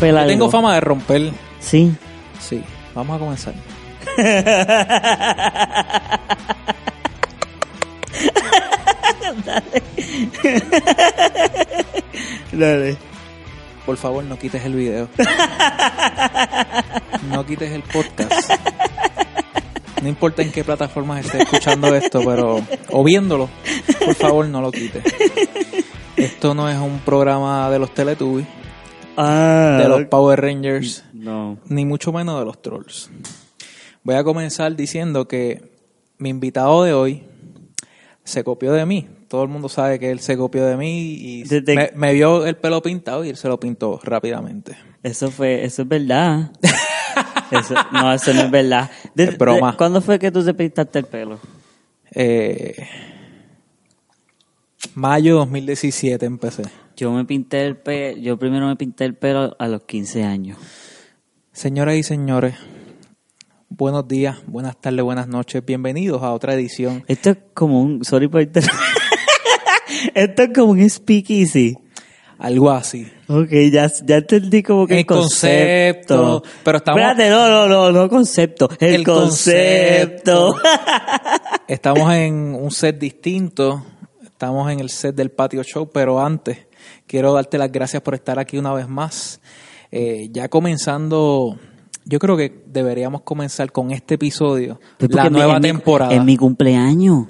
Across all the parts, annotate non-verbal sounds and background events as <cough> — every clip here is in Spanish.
romper Yo tengo fama de romper. Sí. Sí, vamos a comenzar. <laughs> Dale. Por favor, no quites el video. <laughs> No quites el podcast. No importa en qué plataformas estés escuchando esto, pero o viéndolo, por favor, no lo quites. Esto no es un programa de los Teletubbies, Ah. de los Power Rangers, No. ni mucho menos de los Trolls. Voy a comenzar diciendo que mi invitado de hoy se copió de mí. Todo el mundo sabe que él se copió de mí y Desde- me, me vio el pelo pintado y él se lo pintó rápidamente. Eso fue, eso es verdad. <laughs> Eso- no, eso no es verdad. De- Es broma. de- ¿Cuándo fue que tú te pintaste el pelo? Eh, mayo 2017 empecé. Yo me pinté el pelo, yo primero me pinté el pelo a los 15 años. Señoras y señores, buenos días, buenas tardes, buenas noches. Bienvenidos a otra edición. Esto es como un, sorry por <laughs> Esto es como un speakeasy. Algo así. Ok, ya, ya entendí como que el, El concepto, pero estamos- Espérate, no, no, no, no concepto. El, El concepto. <laughs> Estamos en un set distinto. Estamos en el set del patio show, pero antes quiero darte las gracias por estar aquí una vez más. Eh, ya comenzando, yo creo que deberíamos comenzar con este episodio, Pues la nueva es mi- temporada. Es mi cumpleaños.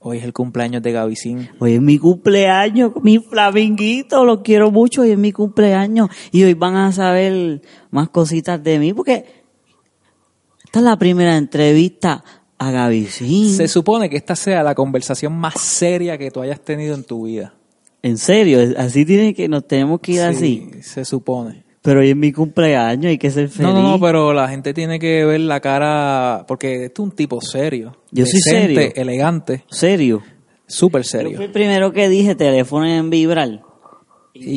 Hoy es el cumpleaños de Gavicín. Hoy es mi cumpleaños, mi flaminguito, lo quiero mucho, hoy es mi cumpleaños. Y hoy van a saber más cositas de mí, porque esta es la primera entrevista a Gavicín. Se supone que esta sea la conversación más seria que tú hayas tenido en tu vida. En serio, así tiene que, nos tenemos que ir así. Sí, se supone. Pero hoy es mi cumpleaños, hay que ser feliz. No, no, no, pero la gente tiene que ver la cara, porque este es un tipo serio. Yo soy serio. elegante, ¿Serio? súper Yo fui serio. el primero que dije teléfono en vibrar. Y,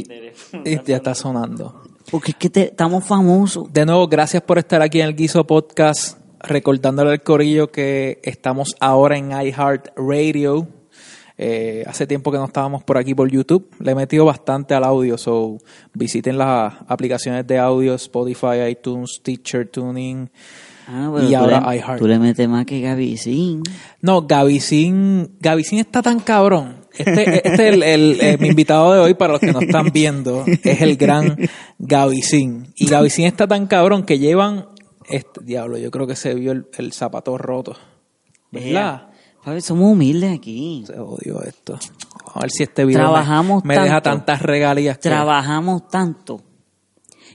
y ya está sonando. Porque es que te- estamos famosos. De nuevo, gracias por estar aquí en el Guiso Podcast, recordándole al corillo que estamos ahora en iHeartRadio. Eh, hace tiempo que no estábamos por aquí por YouTube. Le he metido bastante al audio, so visiten las aplicaciones de audio, Spotify, iTunes, Teacher, Tuning. Ah, Y ahora le, iHeart. tú le metes más que Gavicín. No, Gavicín, Gavicín está tan cabrón. Este, este es el, el- eh, mi invitado de hoy, para los que no están viendo, es el gran Gavicín. Y Gavicín está tan cabrón que llevan, este diablo, yo creo que se vio el, el zapato roto. ¿Verdad? Fabi, somos humildes aquí. Se odió esto. A ver si este video me- Trabajamos me, deja tanto. tantas regalías. que- Trabajamos tanto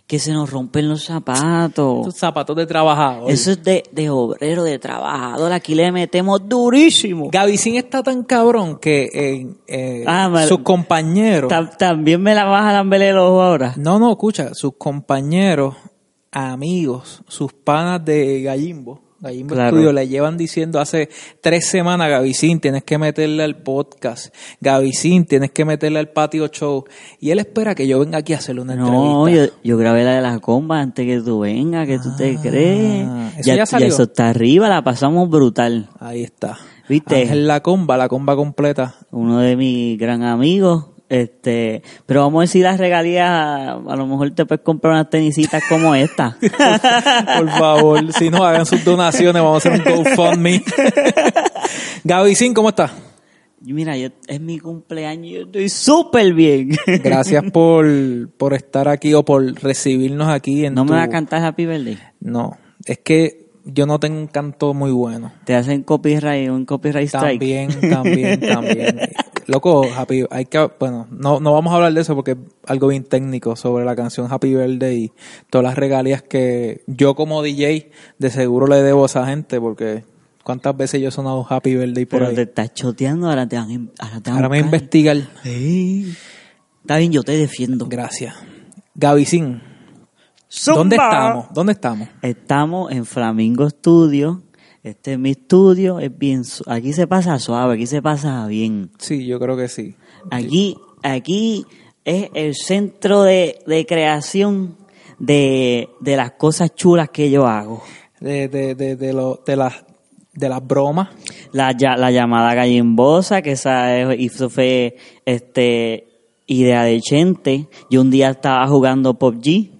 que se nos rompen los zapatos. Estos zapatos de trabajador. Eso es de, de obrero, de trabajador. Aquí le metemos durísimo. Gavicín está tan cabrón que eh, eh, Ah, sus compañeros... Ta- También me la vas a lamberle el ojo ahora. No, no, escucha, sus compañeros, amigos, sus panas de Gallimbo, Gallimbo Claro. Studio, le llevan diciendo hace tres semanas, Gavicín, tienes que meterle al podcast, Gavicín, tienes que meterle al patio show, y él espera que yo venga aquí a hacerle una No, entrevista. yo, yo grabé la de la comba antes que tú vengas, que tú te Ah, crees. ¿eso ya salió? eso está arriba, la pasamos brutal. Ahí está. ¿Viste? Ángel La Comba, la comba completa. Uno de mis gran amigos. Este, pero vamos a decir las regalías, a lo mejor te puedes comprar unas tenisitas como esta. <laughs> Por favor, si no hagan sus donaciones, vamos a hacer un GoFundMe. Gavicín, ¿cómo estás? Mira, yo, es mi cumpleaños y yo estoy súper bien. Gracias por, por estar aquí o por recibirnos aquí en ¿No me va a cantar Happy Birthday? No, es que yo no tengo un canto muy bueno. Te hacen copyright, un copyright strike. También, <laughs> también, también. Loco, Happy, hay que, bueno, no, no vamos a hablar de eso porque es algo bien técnico sobre la canción Happy Birthday y todas las regalías que yo como DJ de seguro le debo a esa gente porque cuántas veces yo he sonado Happy Birthday por Pero ahí. te estás choteando, ahora te van, ahora te van Ahora me investigar. Sí. Está bien, yo te defiendo. Gracias. Gavicín, Zumba. ¿dónde estamos? ¿Dónde estamos? Estamos en Flamingo Studio. Este es mi estudio. Es bien, su- aquí se pasa suave, aquí se pasa bien. Sí, yo creo que sí. Aquí, aquí es el centro de, de creación de, de las cosas chulas que yo hago. De, de, de, de, lo- de las de las bromas. La, ya- la llamada gallimbosa, que esa es- eso fue este, idea de Chente. Yo un día estaba jugando PUBG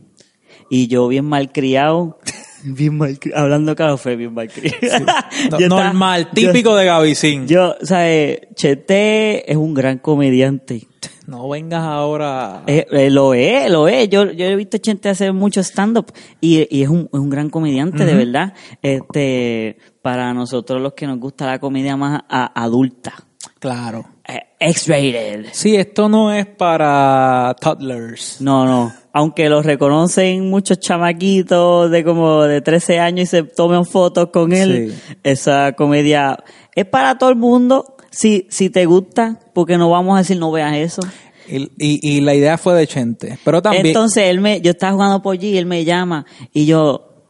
y yo bien malcriado, <laughs> bien mal hablando claro fue bien malcriado. <laughs> No- Yo estaba- normal, yo- típico de Gavicín. Yo, ¿sabes? Chete es un gran comediante. no vengas ahora. Eh, eh, lo es, lo es. Yo, yo he visto a Chente hacer mucho stand-up y, y es, un, es un gran comediante, de verdad. Este, para nosotros los que nos gusta la comedia más a- adulta. Claro. Eh, X-rated. Sí, esto no es para toddlers. No, no. Aunque lo reconocen muchos chamaquitos de como de 13 años y se toman fotos con él, Sí. esa comedia es para todo el mundo. Si, si te gusta, porque no vamos a decir no veas eso. Y, y, y la idea fue de Chente. Pero también. Entonces él me, yo estaba jugando por allí, él me llama y yo,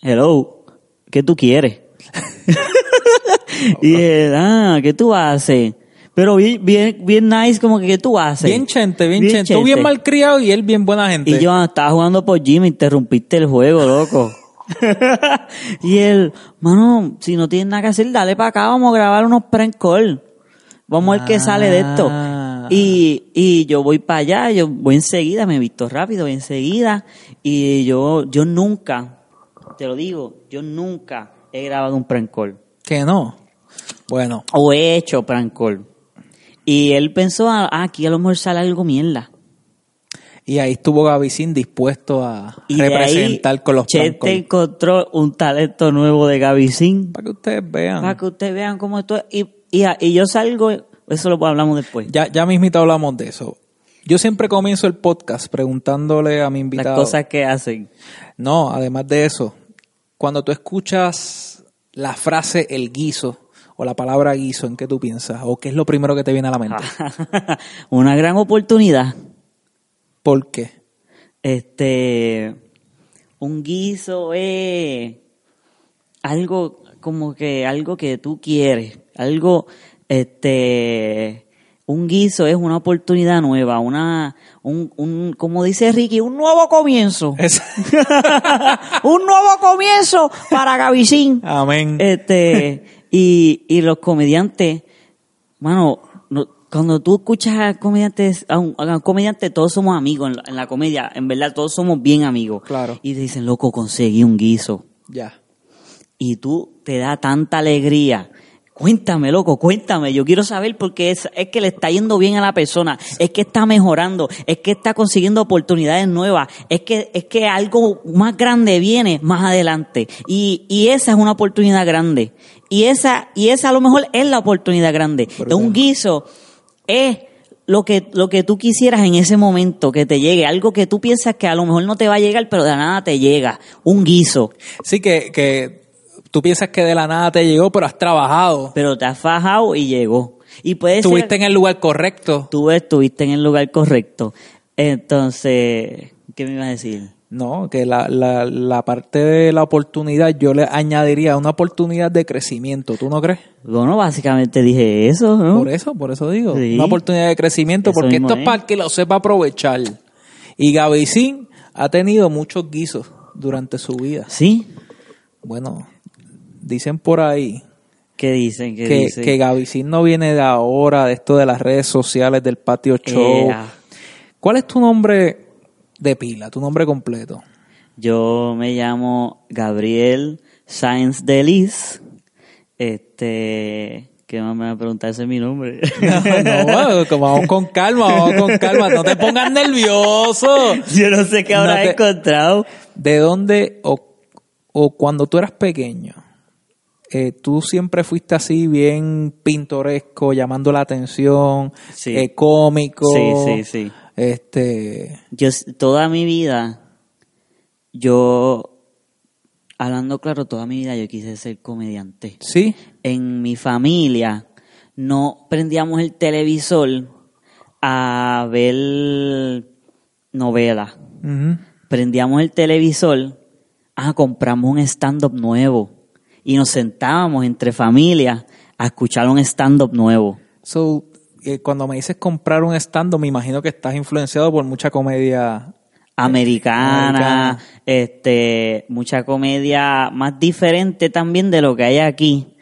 hello, ¿qué tú quieres? <laughs> <laughs> y él, ah, ¿qué tú haces? Pero bien, bien, bien nice, como que ¿qué tú haces? bien Chente, bien, Chente. Tú bien malcriado y él bien buena gente. Y yo ah, estaba jugando por Jim, interrumpiste el juego, loco. <laughs> y él, mano, si no tienes nada que hacer, dale para acá, vamos a grabar unos prank call. Vamos a ver qué sale de esto. Ah. Y, y yo voy para allá, yo voy enseguida, me he visto rápido, voy enseguida. Y yo, yo nunca, te lo digo, yo nunca he grabado un prank call. Que no. Bueno, O he hecho prank call. Y él pensó, ah, aquí a lo mejor sale algo mierda. y ahí estuvo Gavicín dispuesto a Y representar ahí, con los Chete encontró un talento nuevo de Gavicín. Para que ustedes vean. Para que ustedes vean cómo esto es. Y, y, y yo salgo, eso lo hablamos después. Ya, ya mismito hablamos de eso. Yo siempre comienzo el podcast preguntándole a mi Las invitado. cosas que hacen. No, además de eso, cuando tú escuchas la frase el guiso o la palabra guiso, ¿en qué tú piensas? ¿O qué es lo primero que te viene a la mente? <laughs> Una gran oportunidad. ¿Por qué? Este, un guiso es algo como que algo que tú quieres, algo, este, un guiso es una oportunidad nueva, una, un, un, como dice Ricky, un nuevo comienzo. <laughs> Un nuevo comienzo para Gavicín. Amén. Este, y, y los comediantes, mano, no- cuando tú escuchas a comediantes, a un, a un comediante, todos somos amigos en la, en la comedia, en verdad todos somos bien amigos. Claro. Y te dicen, loco, conseguí un guiso. ya. Y tú te da tanta alegría. Cuéntame, loco, cuéntame. Yo quiero saber porque es, es que le está yendo bien a la persona, es que está mejorando, es que está consiguiendo oportunidades nuevas, es que, es que algo más grande viene más adelante. Y, y esa es una oportunidad grande. Y esa, y esa a lo mejor es la oportunidad grande. Brutal. Un guiso es lo que, lo que tú quisieras en ese momento que te llegue. Algo que tú piensas que a lo mejor no te va a llegar, pero de nada te llega. Un guiso. Sí, que, que tú piensas que de la nada te llegó, pero has trabajado. pero te has fajado y llegó. Y puede Estuviste ser, en el lugar correcto. tú estuviste en el lugar correcto. Entonces, ¿qué me ibas a decir? No, que la, la, la parte de la oportunidad yo le añadiría una oportunidad de crecimiento, ¿tú no crees? Bueno, básicamente dije eso, ¿no? Por eso, por eso digo, Sí. una oportunidad de crecimiento, Eso porque esto es es. para que lo sepa aprovechar. Y Gavicín ha tenido muchos guisos durante su vida. ¿Sí? Bueno, dicen por ahí ¿Qué dicen? ¿Qué que, dicen? que Gavicín no viene de ahora, de esto de las redes sociales, del patio show. Ea. ¿Cuál es tu nombre de pila, tu nombre completo? Yo me llamo Gabriel Sáenz de Lis. Este, ¿qué más me va a preguntar? Ese es mi nombre. <laughs> No, no, vamos con calma, vamos con calma, no te pongas nervioso. Yo no sé qué No habrá te- encontrado. ¿De dónde o, o cuando tú eras pequeño, eh, tú siempre fuiste así bien pintoresco, llamando la atención, Sí. eh, cómico? Sí, sí, sí. Este, Yo toda mi vida, yo, hablando claro, toda mi vida yo quise ser comediante. sí, En mi familia no prendíamos el televisor a ver novelas. ujú. Prendíamos el televisor, ah, compramos un stand-up nuevo y nos sentábamos entre familias a escuchar un stand-up nuevo. So, eh, cuando me dices comprar un stand me imagino que estás influenciado por mucha comedia. americana, Americana. este, mucha comedia más diferente también de lo que hay aquí.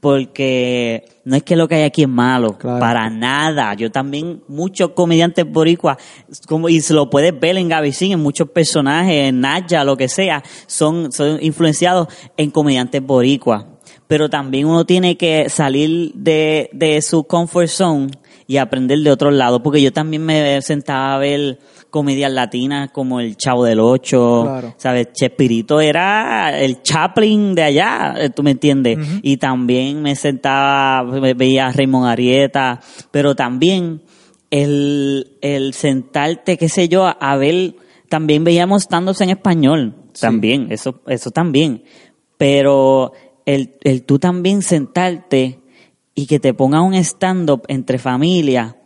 Porque no es que lo que hay aquí es malo, Claro. para nada. Yo también, muchos comediantes boricuas, como, y se lo puedes ver en Gavicín, en muchos personajes, en Naya, lo que sea, son, son influenciados en comediantes boricuas. Pero también uno tiene que salir de, de su comfort zone y aprender de otros lados, porque yo también me sentaba a ver comedias latinas como El Chavo del Ocho, Claro. ¿sabes? Chespirito era el Chaplin de allá, eh, ¿tú me entiendes? Y también me sentaba, me veía a Raymond Arieta, pero también el, el sentarte, qué sé yo, a ver, también veíamos stand-ups en español, Sí. también, eso, eso también. Pero el, el tú también sentarte y que te ponga un stand-up entre familia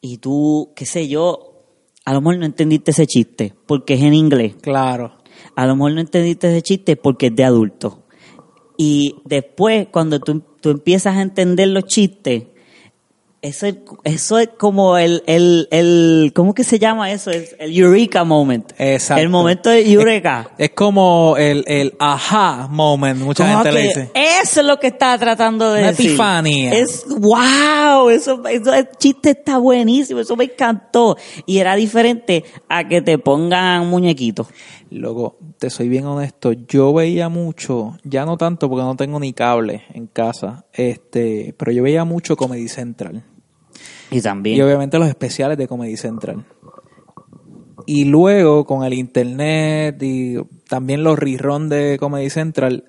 y tú, qué sé yo, a lo mejor no entendiste ese chiste porque es en inglés. Claro. A lo mejor no entendiste ese chiste porque es de adulto. Y después, cuando tú, tú empiezas a entender los chistes, eso es, eso es como el, el, el, ¿cómo que se llama eso? Es el eureka moment. Exacto. El momento de eureka. Es como el, el aha moment, mucha Como gente le dice. Eso es lo que estaba tratando de Una decir. epifanía. Es wow, eso, eso el chiste está buenísimo, eso me encantó. Y era diferente a que te pongan muñequitos. Luego, te soy bien honesto, yo veía mucho, ya no tanto porque no tengo ni cable en casa, este, pero yo veía mucho Comedy Central. Y también. Y obviamente los especiales de Comedy Central. Y luego con el internet y también los rerun de Comedy Central,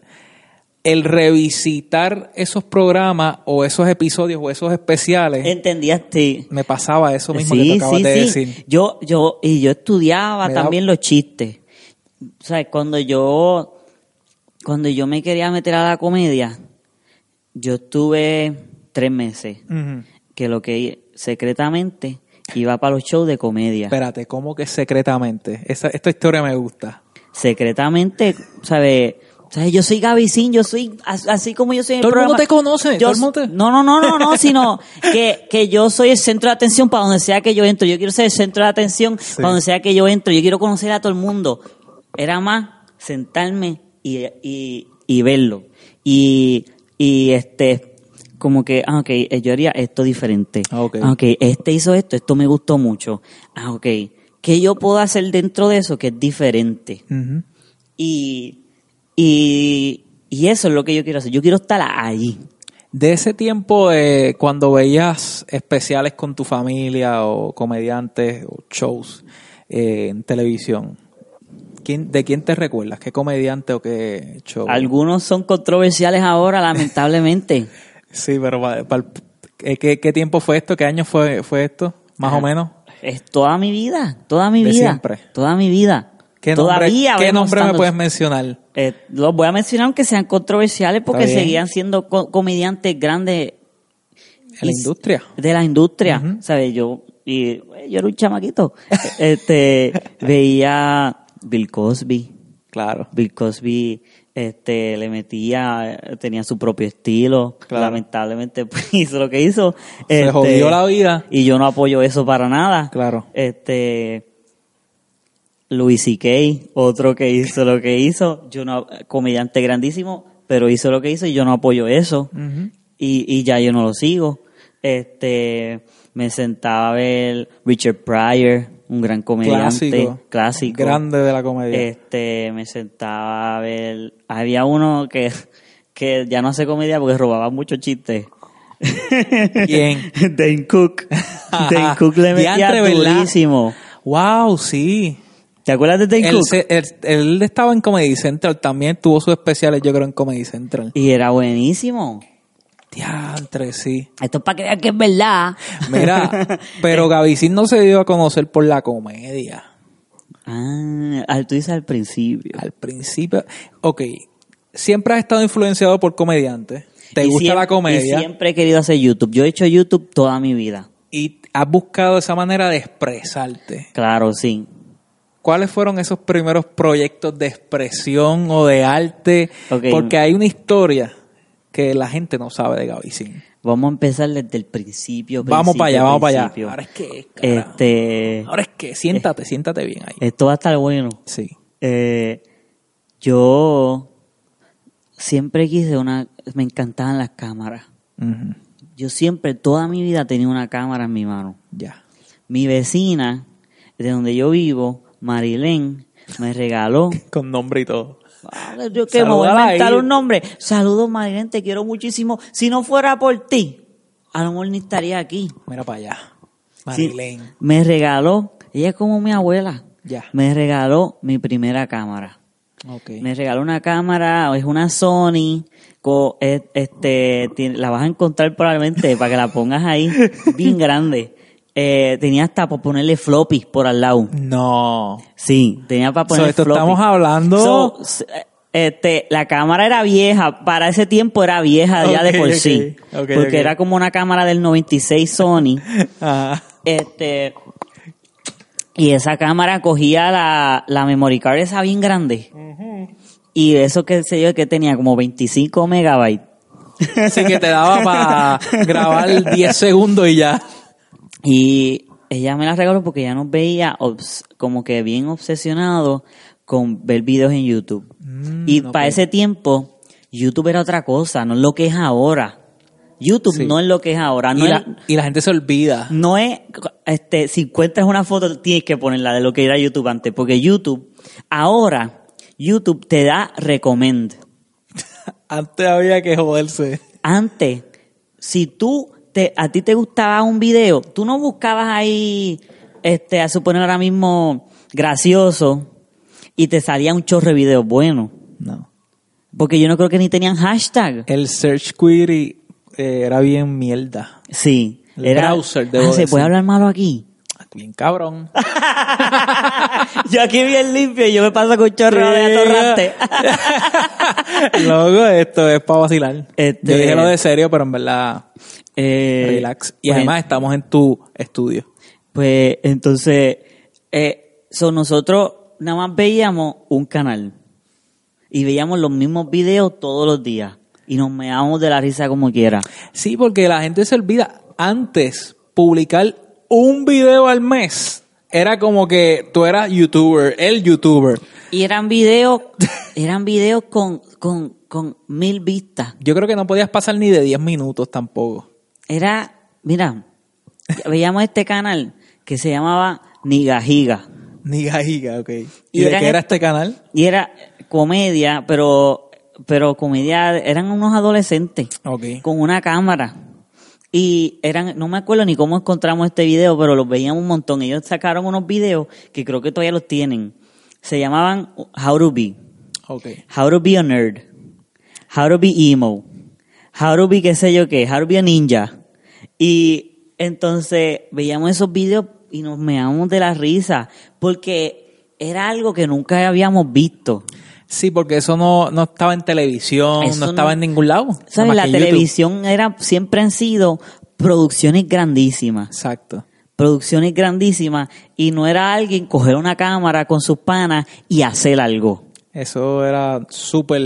el revisitar esos programas o esos episodios o esos especiales, ¿Entendías? Sí. me pasaba eso mismo que tú acabas sí, de decir. Yo, yo, y yo estudiaba Me da- también los chistes. O sea, cuando yo, cuando yo me quería meter a la comedia, yo estuve tres meses que lo que secretamente iba para los shows de comedia. Espérate, ¿cómo que secretamente? Esa, esta historia me gusta. secretamente, ¿sabes? ¿Sabes? Yo soy Gavicín, yo soy as- así como yo soy en el Todo el mundo te conoce, Yo todo el mundo te- No, no, no, no, no, sino que, que yo soy el centro de atención para donde sea que yo entro. Yo quiero ser el centro de atención para donde sea que yo entro. Yo quiero conocer a todo el mundo. Era más sentarme y, y, y verlo. Y, y este, como que, ah, ok, eh, yo haría esto diferente. Ah, ok. Ah, ok, este hizo esto, esto me gustó mucho. Ah, ok. ¿Qué yo puedo hacer dentro de eso que es diferente? Y, y, y eso es lo que yo quiero hacer. Yo quiero estar allí. De ese tiempo, eh, cuando veías especiales con tu familia o comediantes o shows eh, en televisión, ¿quién, ¿de quién te recuerdas? ¿Qué comediante o qué show? Algunos son controversiales ahora, lamentablemente. <laughs> Sí, pero pa- ¿qué, qué, qué tiempo fue esto? ¿Qué año fue, fue esto? Más o Ah, menos. Es toda mi vida, toda mi De vida. siempre. Toda mi vida. ¿Qué nombre, Todavía ¿qué vemos nombre me puedes mencionar? Eh, los voy a mencionar aunque sean controversiales porque seguían siendo co- comediantes grandes En la industria. de la industria. ¿sabes? Yo, y, eh, yo era un chamaquito. <laughs> este, veía Bill Cosby. Claro. Bill Cosby este, le metía, tenía su propio estilo. Claro. Lamentablemente <laughs> pues, hizo lo que hizo. Se Este, jodió la vida. Y yo no apoyo eso para nada. Claro. Este, Louis C.K., otro que hizo lo que hizo. Yo no, comediante grandísimo, pero hizo lo que hizo y yo no apoyo eso. Y, y ya yo no lo sigo. Este, me sentaba a ver Richard Pryor, un gran comediante. Clásico. Clásico. Grande de la comedia. Este, me sentaba a ver. Había uno que, que ya no hace comedia porque robaba muchos chistes. <laughs> ¿Quién? <laughs> Dane Cook. <laughs> Dane Cook le metía durísimo. Wow, sí. ¿Te acuerdas de Dane Él, Cook? se- él- él estaba en Comedy Central, también tuvo sus especiales, yo creo, en Comedy Central. Y era buenísimo. Diantre, sí. Esto es para que vean que es verdad. Mira, <laughs> pero Gavicín no se dio a conocer por la comedia. Ah, tú dices al principio. Al principio, ok, siempre has estado influenciado por comediantes, te Y gusta siempre- la comedia Y siempre he querido hacer YouTube. Yo he hecho YouTube toda mi vida. y has buscado esa manera de expresarte. Claro, sí. ¿Cuáles fueron esos primeros proyectos de expresión o de arte? Porque hay una historia que la gente no sabe de Gavicín. Vamos a empezar desde el principio. Vamos para allá, vamos para allá. Ahora es que, carajo. Este, Ahora es que, siéntate, siéntate bien ahí. esto va a estar bueno. Sí. Eh, yo siempre quise una, me encantaban las cámaras. Yo siempre, toda mi vida tenía una cámara en mi mano. Ya. Mi vecina, de donde yo vivo, Marilén, me regaló. <laughs> Con nombre y todo. Yo que me voy a inventar un nombre. Saludos, Marilén, te quiero muchísimo. Si no fuera por ti, a lo mejor ni estaría aquí. Mira para allá. Sí, Marilén. me regaló, ella es como mi abuela, Ya. me regaló mi primera cámara. Ok. Me regaló una cámara, es una Sony, este, la vas a encontrar probablemente para que la pongas ahí, <laughs> bien grande. Eh, tenía hasta para ponerle floppy por al lado. No. Sí, tenía para So, ponerle esto floppy. estamos hablando. So, s- este, la cámara era vieja, para ese tiempo era vieja ya de por sí. porque era como una cámara del 96 Sony. <laughs> Ajá. Este, y esa cámara cogía la, la memory card esa bien grande. Y eso que sé yo que tenía como 25 megabytes. Así que te daba para <laughs> grabar 10 segundos y ya. Y ella me la regaló porque ya nos veía obs- como que bien obsesionado con ver videos en YouTube. Mm, y para ese tiempo, YouTube era otra cosa, no es lo que es ahora. YouTube Sí. no es lo que es ahora. No y, es, la, y la gente se olvida. no es, este, si encuentras una foto, tienes que ponerla de lo que era YouTube antes, porque YouTube, ahora, YouTube te da recommend. <laughs> Antes había que joderse. Antes, si tú, te, a ti te gustaba un video, tú no buscabas ahí, este, a suponer ahora mismo, gracioso, y te salía un chorro de videos buenos. No. Porque yo no creo que ni tenían hashtag. El search query eh, era bien mierda. Sí. El browser, debo Ah, ¿Se decir. puede hablar malo aquí? Bien cabrón. <laughs> yo aquí bien limpio y yo me paso con chorro de atorrante. <laughs> Luego esto es para vacilar. Este- Yo dije lo de serio, pero en verdad, Eh, relax. Y pues, además estamos en tu estudio. Pues entonces, eh, so nosotros nada más veíamos un canal y veíamos los mismos videos todos los días y nos meábamos de la risa como quiera. Sí, porque la gente se olvida. Antes, publicar un video al mes era como que tú eras youtuber, el youtuber. Y eran videos, <laughs> eran videos con, con, con mil vistas. Yo creo que no podías pasar ni de 10 minutos tampoco. Era, mira, veíamos este canal que se llamaba Nigajiga. Ni gajiga, ok. ¿Y, Y de qué era este canal? Y era comedia, pero, pero comedia, eran unos adolescentes. Ok. con una cámara. Y eran, no me acuerdo ni cómo encontramos este video, pero los veíamos un montón. Ellos sacaron unos videos que creo que todavía los tienen. Se llamaban How to Be. Ok. How to be a nerd. How to be emo. How to be qué sé yo qué. How to be a ninja. Y entonces veíamos esos videos y nos meamos de la risa. Porque era algo que nunca habíamos visto. Sí, porque eso no, no estaba en televisión, Eso no no- estaba en ningún lado. ¿Sabes? La YouTube. televisión era, siempre han sido producciones grandísimas. Exacto. producciones grandísimas y no era alguien coger una cámara con sus panas y hacer algo. Eso era súper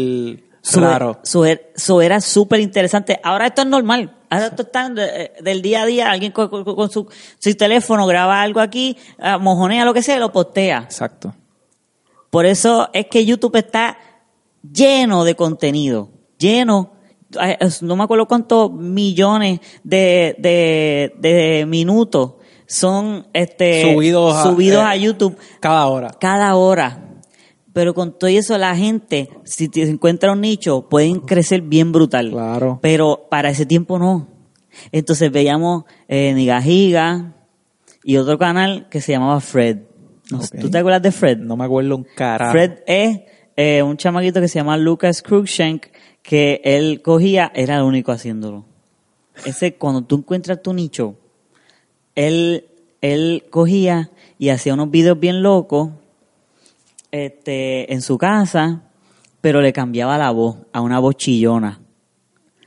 era- eso era súper interesante. Ahora esto es normal. Ahora esto está de- del día a día. Alguien con, su, su teléfono graba algo aquí, ah, mojonea lo que sea, lo postea. Exacto. Por eso es que YouTube está lleno de contenido, lleno, no me acuerdo cuántos millones de, de, de minutos son este, Subidos a- subidos eh, a YouTube Cada hora. cada hora. Pero con todo eso la gente, si te encuentra un nicho, pueden crecer bien brutal. Claro. Pero para ese tiempo no. Entonces veíamos eh, Nigajiga y otro canal que se llamaba Fred. No sé, Ok. ¿Tú te acuerdas de Fred? No me acuerdo un carajo. Fred es eh, un chamaquito que se llama Lucas Cruikshank, que él cogía, era el único haciéndolo. Ese, cuando tú encuentras tu nicho, él, él cogía y hacía unos videos bien locos este, en su casa, pero le cambiaba la voz a una voz chillona.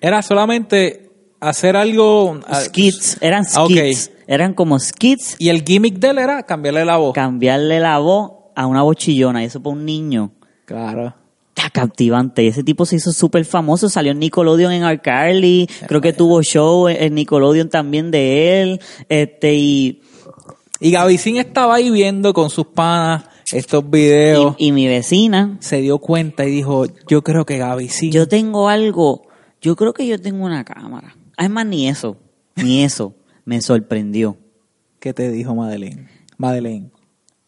Era solamente hacer algo. ah, Skits, eran ah, skits, eran como skits, Y el gimmick de él era cambiarle la voz. cambiarle la voz a una voz chillona, y eso para un niño. Claro. Está captivante. Y ese tipo se hizo súper famoso. Salió en Nickelodeon en iCarly. Creo que tuvo show en Nickelodeon también de él. Este, y Y Gavicín estaba ahí viendo con sus panas estos videos, Y, y mi vecina, se dio cuenta y dijo, yo creo que Gaby sí. yo tengo algo, yo creo que yo tengo una cámara. Además, ni eso, ni <laughs> eso me sorprendió, ¿Qué te dijo Madeleine? Madeleine.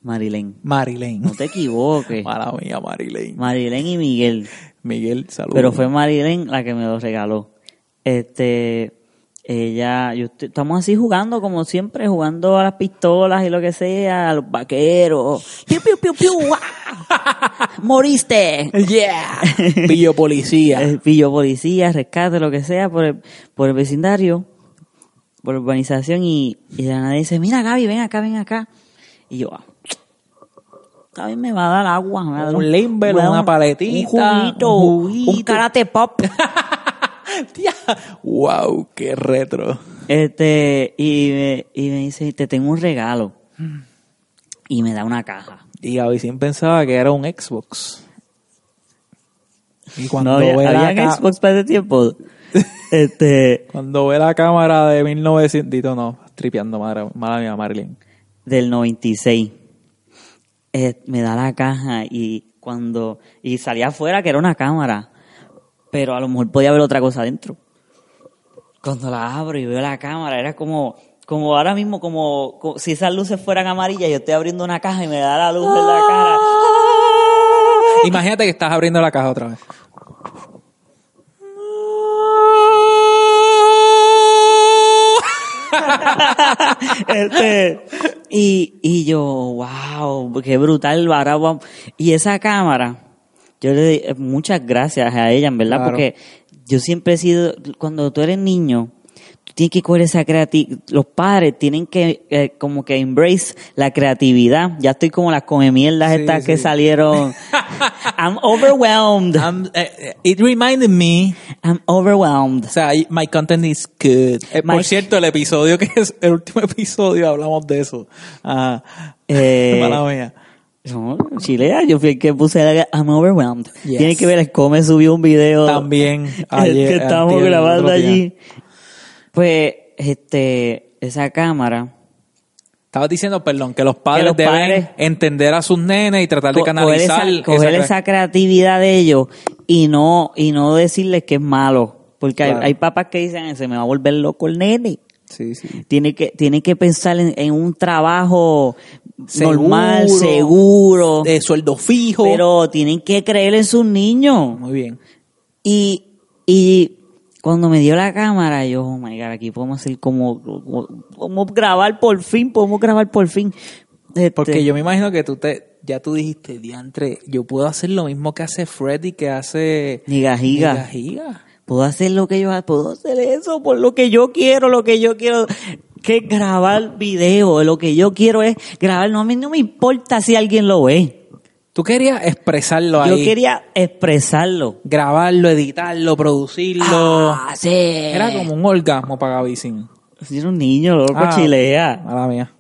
Marilén. Marilyn. No te equivoques. <laughs> Mala mía, Marilyn. Marilén y Miguel. Miguel, saludos. Pero fue Marilén la que me lo regaló. Este, ella, yo estoy- estamos así jugando como siempre, jugando a las pistolas y lo que sea, a los vaqueros. Piu, piu, piu, piu. <laughs> Moriste. Yeah. <laughs> Pillo policía. Eh, Pillo policía, rescate, lo que sea, por el, por el vecindario, por la urbanización y, y de la nada dice, mira Gaby, ven acá, ven acá. Y yo, ah, Gaby me va a dar agua, me va a dar Un Limber, dar una un- paletita, un juguito, un juguito. un karate pop. <laughs> <laughs> Tía. wow, qué retro. Este, y me, y me dice, te tengo un regalo. Y me da una caja. Y Gaby siempre pensaba que era un Xbox. Y cuando no había, ve la había ca- Xbox para ese tiempo. <laughs> este, Cuando ve la cámara de 1900, Dito, no, tripeando, madre, mala mía, Marilyn. del 96. Eh, me da la caja y cuando, y salía afuera que era una cámara. Pero a lo mejor podía haber otra cosa dentro. Cuando la abro y veo la cámara, era como, como ahora mismo, como, como si esas luces fueran amarillas, yo estoy abriendo una caja y me da la luz en la cara. Imagínate que estás abriendo la caja otra vez. <laughs> Este, y, y yo, wow, qué brutal, vamos- Y esa cámara, yo le doy muchas gracias a ella, en verdad, Claro. porque yo siempre he sido, cuando tú eres niño, tú tienes que coger esa creatividad, los padres tienen que eh, como que embrace la creatividad. Ya estoy como las come mierdas Sí, estas que salieron. <laughs> I'm overwhelmed. Eh, eh, it reminded me, I'm overwhelmed. o sea, my content is good. Eh, My- por cierto, el episodio que es el último episodio hablamos de eso. Eh, <laughs> mala mía. No, chilea, yo fui el que puse la, I'm overwhelmed. Yes. Tiene que ver, el Come subió un video. También <laughs> el ayer, que estábamos grabando allí. Pues, este, esa cámara. Estabas diciendo, perdón, que los padres los deben padres- entender a sus nenes y tratar de co- coger canalizar esa, coger esa- esa creatividad de ellos y no, y no decirles que es malo. Porque hay- Claro. hay, papás que dicen, se me va a volver loco el nene. Sí, sí. Tiene que, tiene que pensar en, en un trabajo Seguro, normal, seguro. De sueldo fijo. pero tienen que creer en sus niños. Muy bien. Y, y cuando me dio la cámara, yo, oh my God, aquí podemos hacer como, como grabar por fin, podemos grabar por fin. Este, Porque yo me imagino que tú te, ya tú dijiste, diantre, yo puedo hacer lo mismo que hace Freddy, que hace Giga, giga. Puedo hacer lo que yo puedo hacer eso por lo que yo quiero, lo que yo quiero que grabar video, lo que yo quiero es grabar, no, a mí no me importa si alguien lo ve. Tú querías expresarlo Yo ahí. quería expresarlo. grabarlo, editarlo, producirlo. Ah, sí. Era como un orgasmo para Gaby Sin. Si era un niño, loco, Ah. chilea. Mala mía.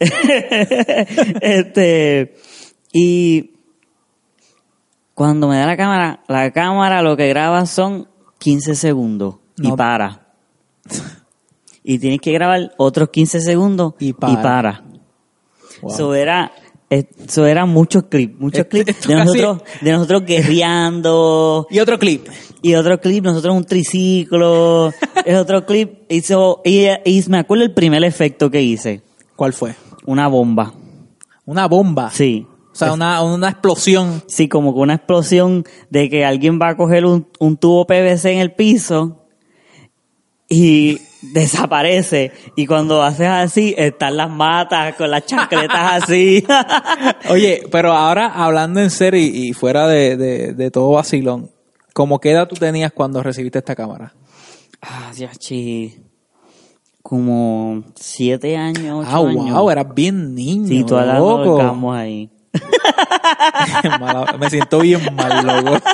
<laughs> este, y cuando me da la cámara, la cámara lo que graba son 15 segundos y para. Y tienes que grabar otros 15 segundos Y y para. Wow. Eso era, eso eran muchos clips, muchos clips esto de casi- nosotros, de nosotros guerreando, <laughs> Y otro clip. y otro clip, nosotros un triciclo, <laughs> el otro clip hizo, y, y me acuerdo el primer efecto que hice, ¿Cuál fue? una bomba, Una bomba. sí. O sea, una, una explosión. Sí, como que una explosión de que alguien va a coger un, un tubo PVC en el piso y <laughs> desaparece. Y cuando haces así, están las matas con las chancletas así. <laughs> Oye, pero ahora hablando en serio y, y fuera de, de, de todo vacilón, ¿cómo qué edad tú tenías cuando recibiste esta cámara? ah, ya, chi. Como siete años, ocho Ah, años. wow, eras bien niño. Sí, todas las ahí. <laughs> Me siento bien mal, loco. <laughs>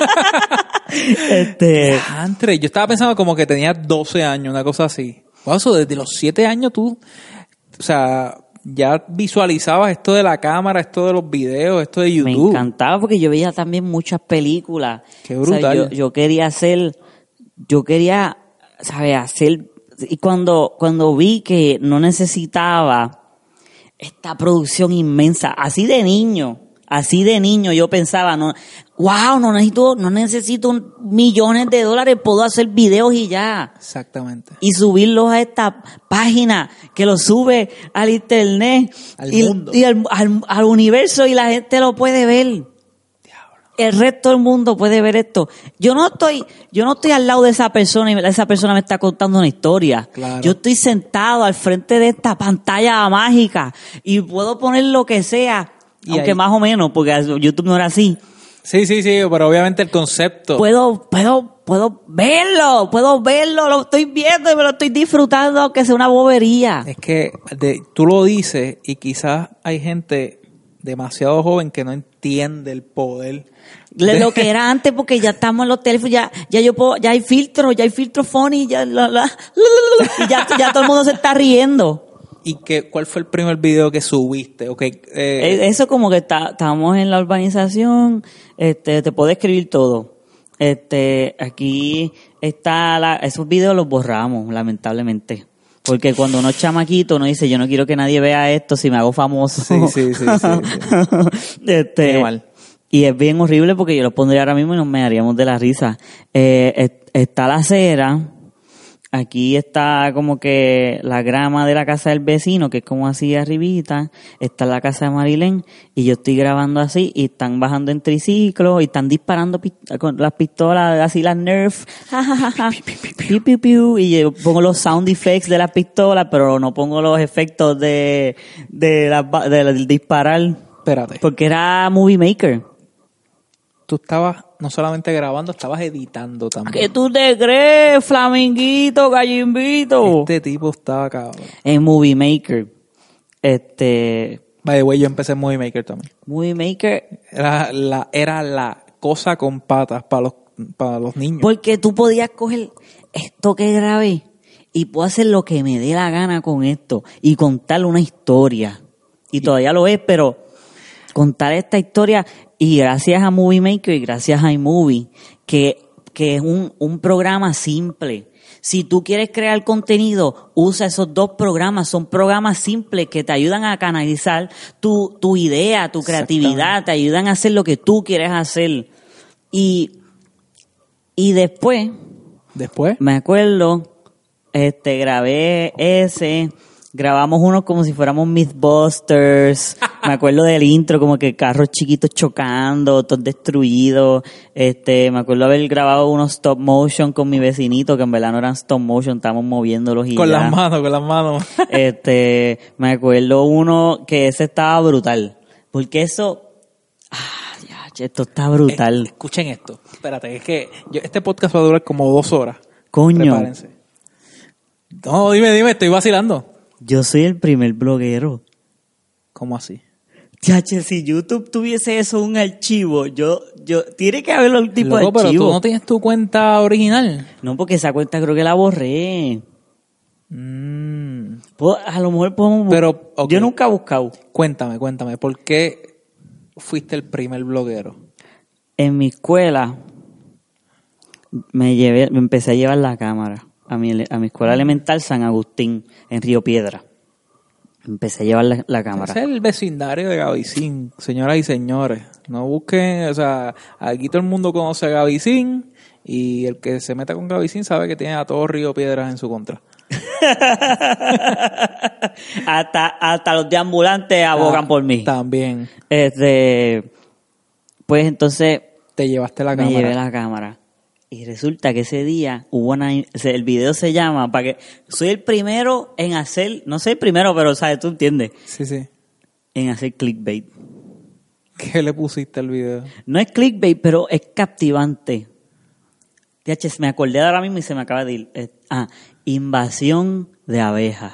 Este, Antre, yo estaba pensando como que tenías 12 años, una cosa así. Wow, eso desde los 7 años tú, o sea, ya visualizabas esto de la cámara, esto de los videos, esto de me YouTube. encantaba porque yo veía también muchas películas. Qué O sea, brutal. yo, yo quería hacer, yo quería, ¿sabes? Hacer, y cuando, cuando vi que no necesitaba esta producción inmensa, así de niño, Así de niño yo pensaba, no, wow, no necesito, no necesito millones de dólares, puedo hacer videos y ya. Exactamente. Y subirlos a esta página que lo sube al internet Al y, mundo. y al, al- al universo y la gente lo puede ver. El resto del mundo puede ver esto. Yo no estoy, yo no estoy al lado de esa persona y esa persona me está contando una historia. Claro. Yo estoy sentado al frente de esta pantalla mágica y puedo poner lo que sea, Y aunque ahí- más o menos, porque YouTube no era así. Sí, sí, sí, pero obviamente el concepto. Puedo, puedo, puedo verlo, puedo verlo, lo estoy viendo y me lo estoy disfrutando, aunque sea una bobería. Es que de- tú lo dices y quizás hay gente demasiado joven que no entiende el poder. De de- lo que era antes, porque ya estamos en los teléfonos, ya, ya yo puedo, ya hay filtros, ya hay filtros funny, ya, la, la, la, la, la, y ya, ya todo el mundo se está riendo. <laughs> ¿Y que, cuál fue el primer video que subiste? Ok, eh, Eh, Eso como que está, estamos en la urbanización, este, te puedo escribir todo. Este, aquí está la, esos videos los borramos, lamentablemente. Porque cuando uno es chamaquito, uno dice, yo no quiero que nadie vea esto si me hago famoso. Sí, sí, sí, sí, <laughs> este, mal. Y es bien horrible porque yo lo pondría ahora mismo y nos me daríamos de la risa. Eh, es- está la acera, Aquí está como que la grama de la casa del vecino, que es como así arribita. Está la casa de Marilén y yo estoy grabando así y están bajando en triciclo y están disparando con las pistolas, así las Nerf. Y yo pongo los sound effects de las pistolas, pero no pongo los efectos de, de, las ba- de- del disparar. espérate. Porque era Movie Maker. Tú estabas no solamente grabando, estabas editando ¿Qué también. tú te crees, flaminguito, gallimbito? Este tipo estaba cabrón. En Movie Maker. Este, By the way, yo empecé en Movie Maker también. Movie Maker, Era la, era la cosa con patas para los, para los niños. porque tú podías coger esto que grabé y puedo hacer lo que me dé la gana con esto y contar una historia. Y todavía lo es, pero contar esta historia y gracias a Movie Maker y gracias a iMovie, que, que es un, un programa simple. Si tú quieres crear contenido, usa esos dos programas. Son programas simples que te ayudan a canalizar tu, tu idea, tu creatividad, te ayudan a hacer lo que tú quieres hacer. Y, y después, Después, me acuerdo, este, grabé ese, grabamos uno como si fuéramos Mythbusters, me acuerdo del intro, como que carros chiquitos chocando, todos destruidos, este, me acuerdo haber grabado unos stop motion con mi vecinito, que en verdad no eran stop motion, estábamos moviéndolos y con ya. las manos, con las manos. Este, me acuerdo uno que ese estaba brutal, porque eso, ah, ya, esto está brutal, Eh, escuchen esto. Espérate, es que yo- este podcast va a durar como dos horas. coño. Prepárense. No, dime, dime, estoy vacilando. Yo soy el primer bloguero. ¿Cómo así? Chache, si YouTube tuviese eso un archivo, yo, yo, tiene que haberlo un tipo Loco, de pero archivo. tú no tienes tu cuenta original. No, porque esa cuenta creo que la borré. Mm. Puedo- a lo mejor podemos Pero, ok. Yo nunca he buscado. Cuéntame, cuéntame, ¿por qué fuiste el primer bloguero? En mi escuela me llevé, me empecé a llevar la cámara. A mi, a mi escuela elemental San Agustín, en Río Piedra. Empecé a llevar la, la cámara. Ese es el vecindario de Gavicín, señoras y señores. No busquen, o sea, aquí todo el mundo conoce a Gavicín y el que se meta con Gavicín sabe que tiene a todo Río Piedras en su contra. <laughs> hasta, hasta los deambulantes abogan Ah, por mí. También Este, pues entonces te llevaste la me cámara. llevé la cámara. Y resulta que ese día hubo una, el video se llama, para que, soy el primero en hacer, no sé el primero, pero sabes, tú entiendes, Sí, sí. en hacer clickbait. ¿Qué le pusiste al video? No es clickbait, pero es captivante. TH, me acordé de ahora mismo y se me acaba de ir. Ah, invasión de abejas.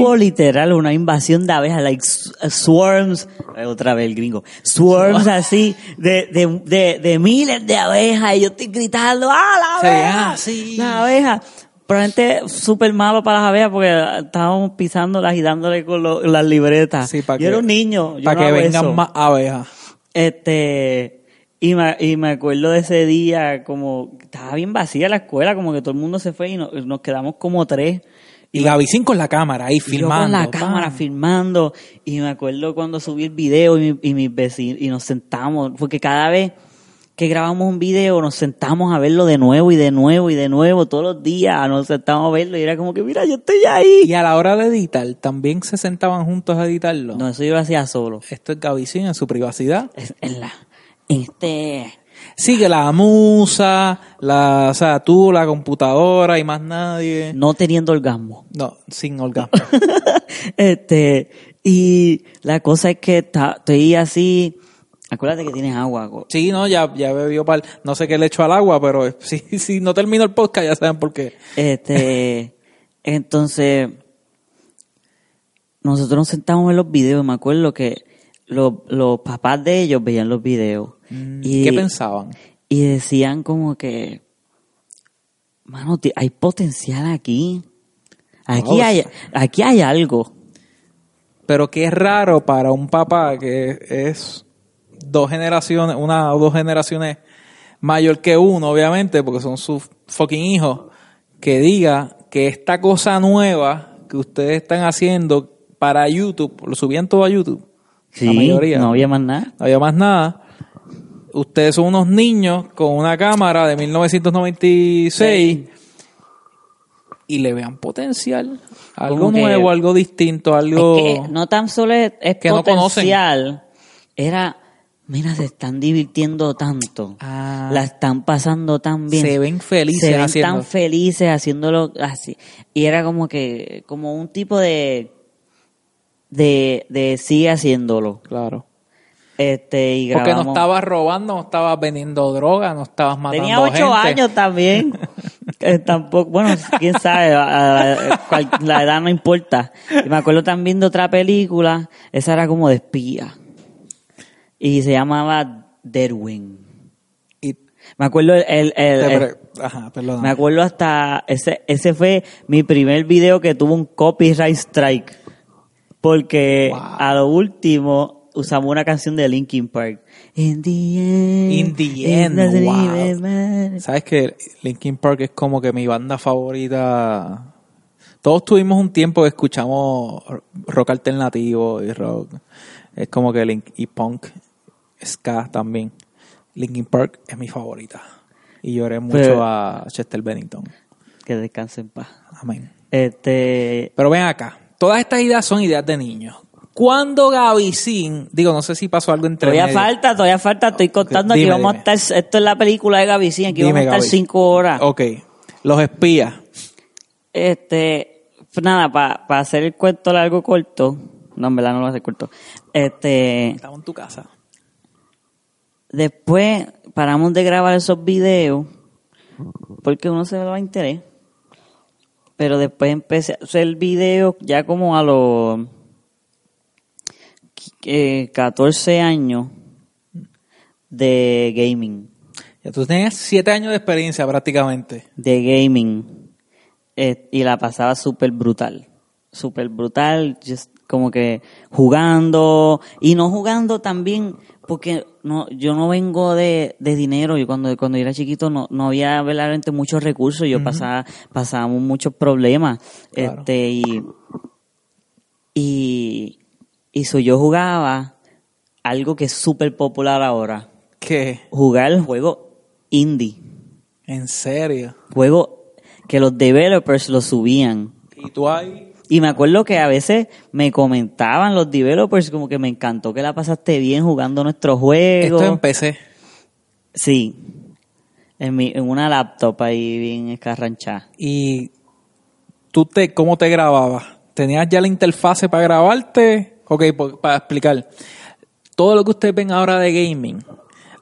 Hubo literal una invasión de abejas, like swarms, eh, otra vez el gringo, swarms así, de, de, de, de miles de abejas, y yo estoy gritando, ¡ah, la Sí, abeja! ah, sí. La abeja. Probablemente súper malo para las abejas porque estábamos pisándolas y dándole con lo- las libretas. Sí, para yo que, era un niño, para no que vengan eso. más abejas. Este, y me, y me acuerdo de ese día, como estaba bien vacía la escuela, como que todo el mundo se fue y no- nos quedamos como tres. Y Gavicín con la cámara ahí Y filmando. con la cámara filmando. Y me acuerdo cuando subí el video y, mi- y mis vecinos, y nos sentamos, porque cada vez que grabamos un video nos sentamos a verlo de nuevo y de nuevo y de nuevo, todos los días nos sentamos a verlo y era como que, mira, yo estoy ahí. Y a la hora de editar, también se sentaban juntos a editarlo. No, eso yo lo hacía solo. Esto es Gavicín en su privacidad. Es- En la, este, Sigue la musa, la, o sea, tú, la computadora y más nadie. no teniendo orgasmo. No, sin orgasmo. <laughs> este, y la cosa es que ta- estoy así, acuérdate que tienes agua. Sí, no, ya, ya bebió pal. No sé qué le echo al agua, pero <laughs> si, si no termino el podcast ya saben por qué. Este, <laughs> entonces, nosotros nos sentamos en los videos, me acuerdo que los, los papás de ellos veían los videos. Y, ¿Qué pensaban? y decían como que, mano, hay potencial aquí. Aquí hay, aquí hay algo. Pero qué raro para un papá que es dos generaciones, una o dos generaciones mayor que uno, obviamente, porque son sus fucking hijos, que diga que esta cosa nueva que ustedes están haciendo para YouTube, lo subían todo a YouTube. Sí, la mayoría. no había más nada. No había más nada. Ustedes son unos niños con una cámara de 1996 y le vean potencial. Algo Como que- nuevo, algo distinto, algo... Es que no tan solo es, es Que no potencial, era, mira, se están divirtiendo tanto. Ah. La están pasando tan bien. Se ven felices Se ven haciendo- tan felices haciéndolo así. Y era como que, como un tipo de, de, de sigue haciéndolo. Claro. Este, y Porque no grabamos- estabas robando, no estabas vendiendo droga, no estabas matando Tenía ocho gente. años también. <laughs> Eh, tampoco, bueno, quién sabe, a- a- cual- la edad no importa. Y me acuerdo también de otra película, esa era como de espía. Y se llamaba Derwin. Y- Me acuerdo el, el- el- el- ajá, me acuerdo hasta ese ese fue mi primer video que tuvo un copyright strike. Porque Wow. a lo último usamos una canción de Linkin Park. In the end. In the end, wow. ¿Sabes que Linkin Park es como que mi banda favorita? Todos tuvimos un tiempo que escuchamos rock alternativo y rock. Es como que Link y punk, ska también. Linkin Park es mi favorita. Y lloré mucho Pero- a Chester Bennington. Que descanse en paz. Amén. Este, Pero ven acá, todas estas ideas son ideas de niños. ¿Cuándo Gavicín, digo, no sé si pasó algo entre todavía medio. falta, todavía falta. Estoy contando Dime, aquí. Vamos dime. a estar, esto es la película de Gaby Aquí vamos a Dime, estar Gaby. cinco horas. Ok, los espías. Este, pues nada, para hacer el cuento largo corto. No, en verdad no lo voy a hacer corto. Este, Estaba en tu casa. después paramos de grabar esos videos porque uno se va a interés. Pero después empecé a hacer videos ya como a los eh, 14 años de gaming. Ya tú tenías siete años de experiencia prácticamente. de gaming eh, y la pasaba súper brutal. Súper brutal, just como que jugando y no jugando también porque no yo no vengo de, de dinero yo cuando cuando yo era chiquito no, no había verdaderamente muchos recursos yo pasaba pasábamos muchos problemas Claro. este y y y so yo jugaba algo que es súper popular ahora ¿Qué? jugar el juego indie ¿En serio? juego que los developers lo subían. Y tú ahí... Y me acuerdo que a veces me comentaban los developers como que me encantó que la pasaste bien jugando nuestro juego. Esto empecé. Sí. En, mi, en una laptop ahí bien escarranchada. ¿Y tú te, cómo te grababas? ¿Tenías ya la interfase para grabarte? Ok, por- para explicar. Todo lo que ustedes ven ahora de gaming,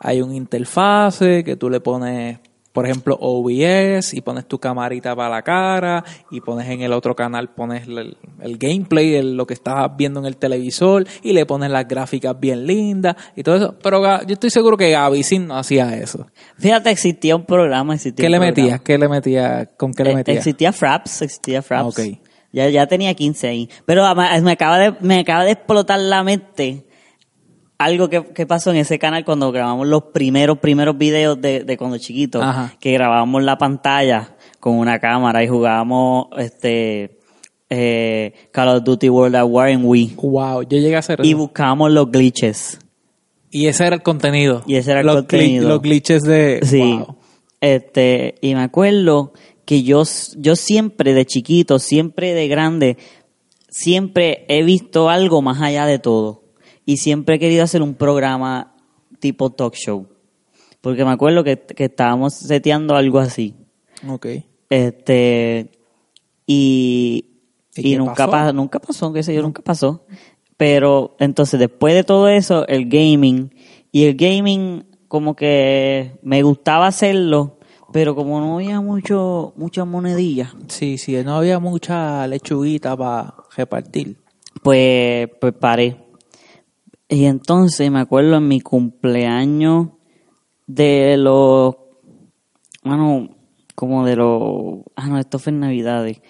hay un interfase que tú le pones, por ejemplo, OBS y pones tu camarita para la cara y pones en el otro canal, pones el, el gameplay, el- lo que estás viendo en el televisor y le pones las gráficas bien lindas y todo eso. Pero yo estoy seguro que sí no hacía eso. Fíjate, existía un programa. Existía ¿Qué un le programa. metías? ¿Qué le metías? ¿Con qué le Eh, metías? Existía Fraps, existía Fraps. Ok. Ya, ya tenía 15 ahí. Pero ama- me acaba de, me acaba de explotar la mente algo que, que pasó en ese canal cuando grabamos los primeros, primeros videos de, de cuando chiquito. Ajá. Que grabábamos la pantalla con una cámara y jugábamos, este, eh, Call of Duty World at War en Wii. Wow, yo llegué a hacer Y eso. buscábamos los glitches. Y ese era el contenido. Y ese era el los contenido. los glitches de... Sí. Wow. Este, y me acuerdo que yo, yo siempre de chiquito, siempre de grande, siempre he visto algo más allá de todo. Y siempre he querido hacer un programa tipo talk show. Porque me acuerdo que, que estábamos seteando algo así. Ok. Este, y, ¿Y nunca, pasó? pa- nunca pasó, qué sé yo, nunca pasó. Pero entonces después de todo eso, el gaming, y el gaming como que me gustaba hacerlo, pero como no había mucho, muchas monedillas, Sí, sí, no había mucha lechuguita para repartir. pues, pues paré. Y entonces me acuerdo en mi cumpleaños de los, bueno, como de los, ah no, esto fue en Navidades,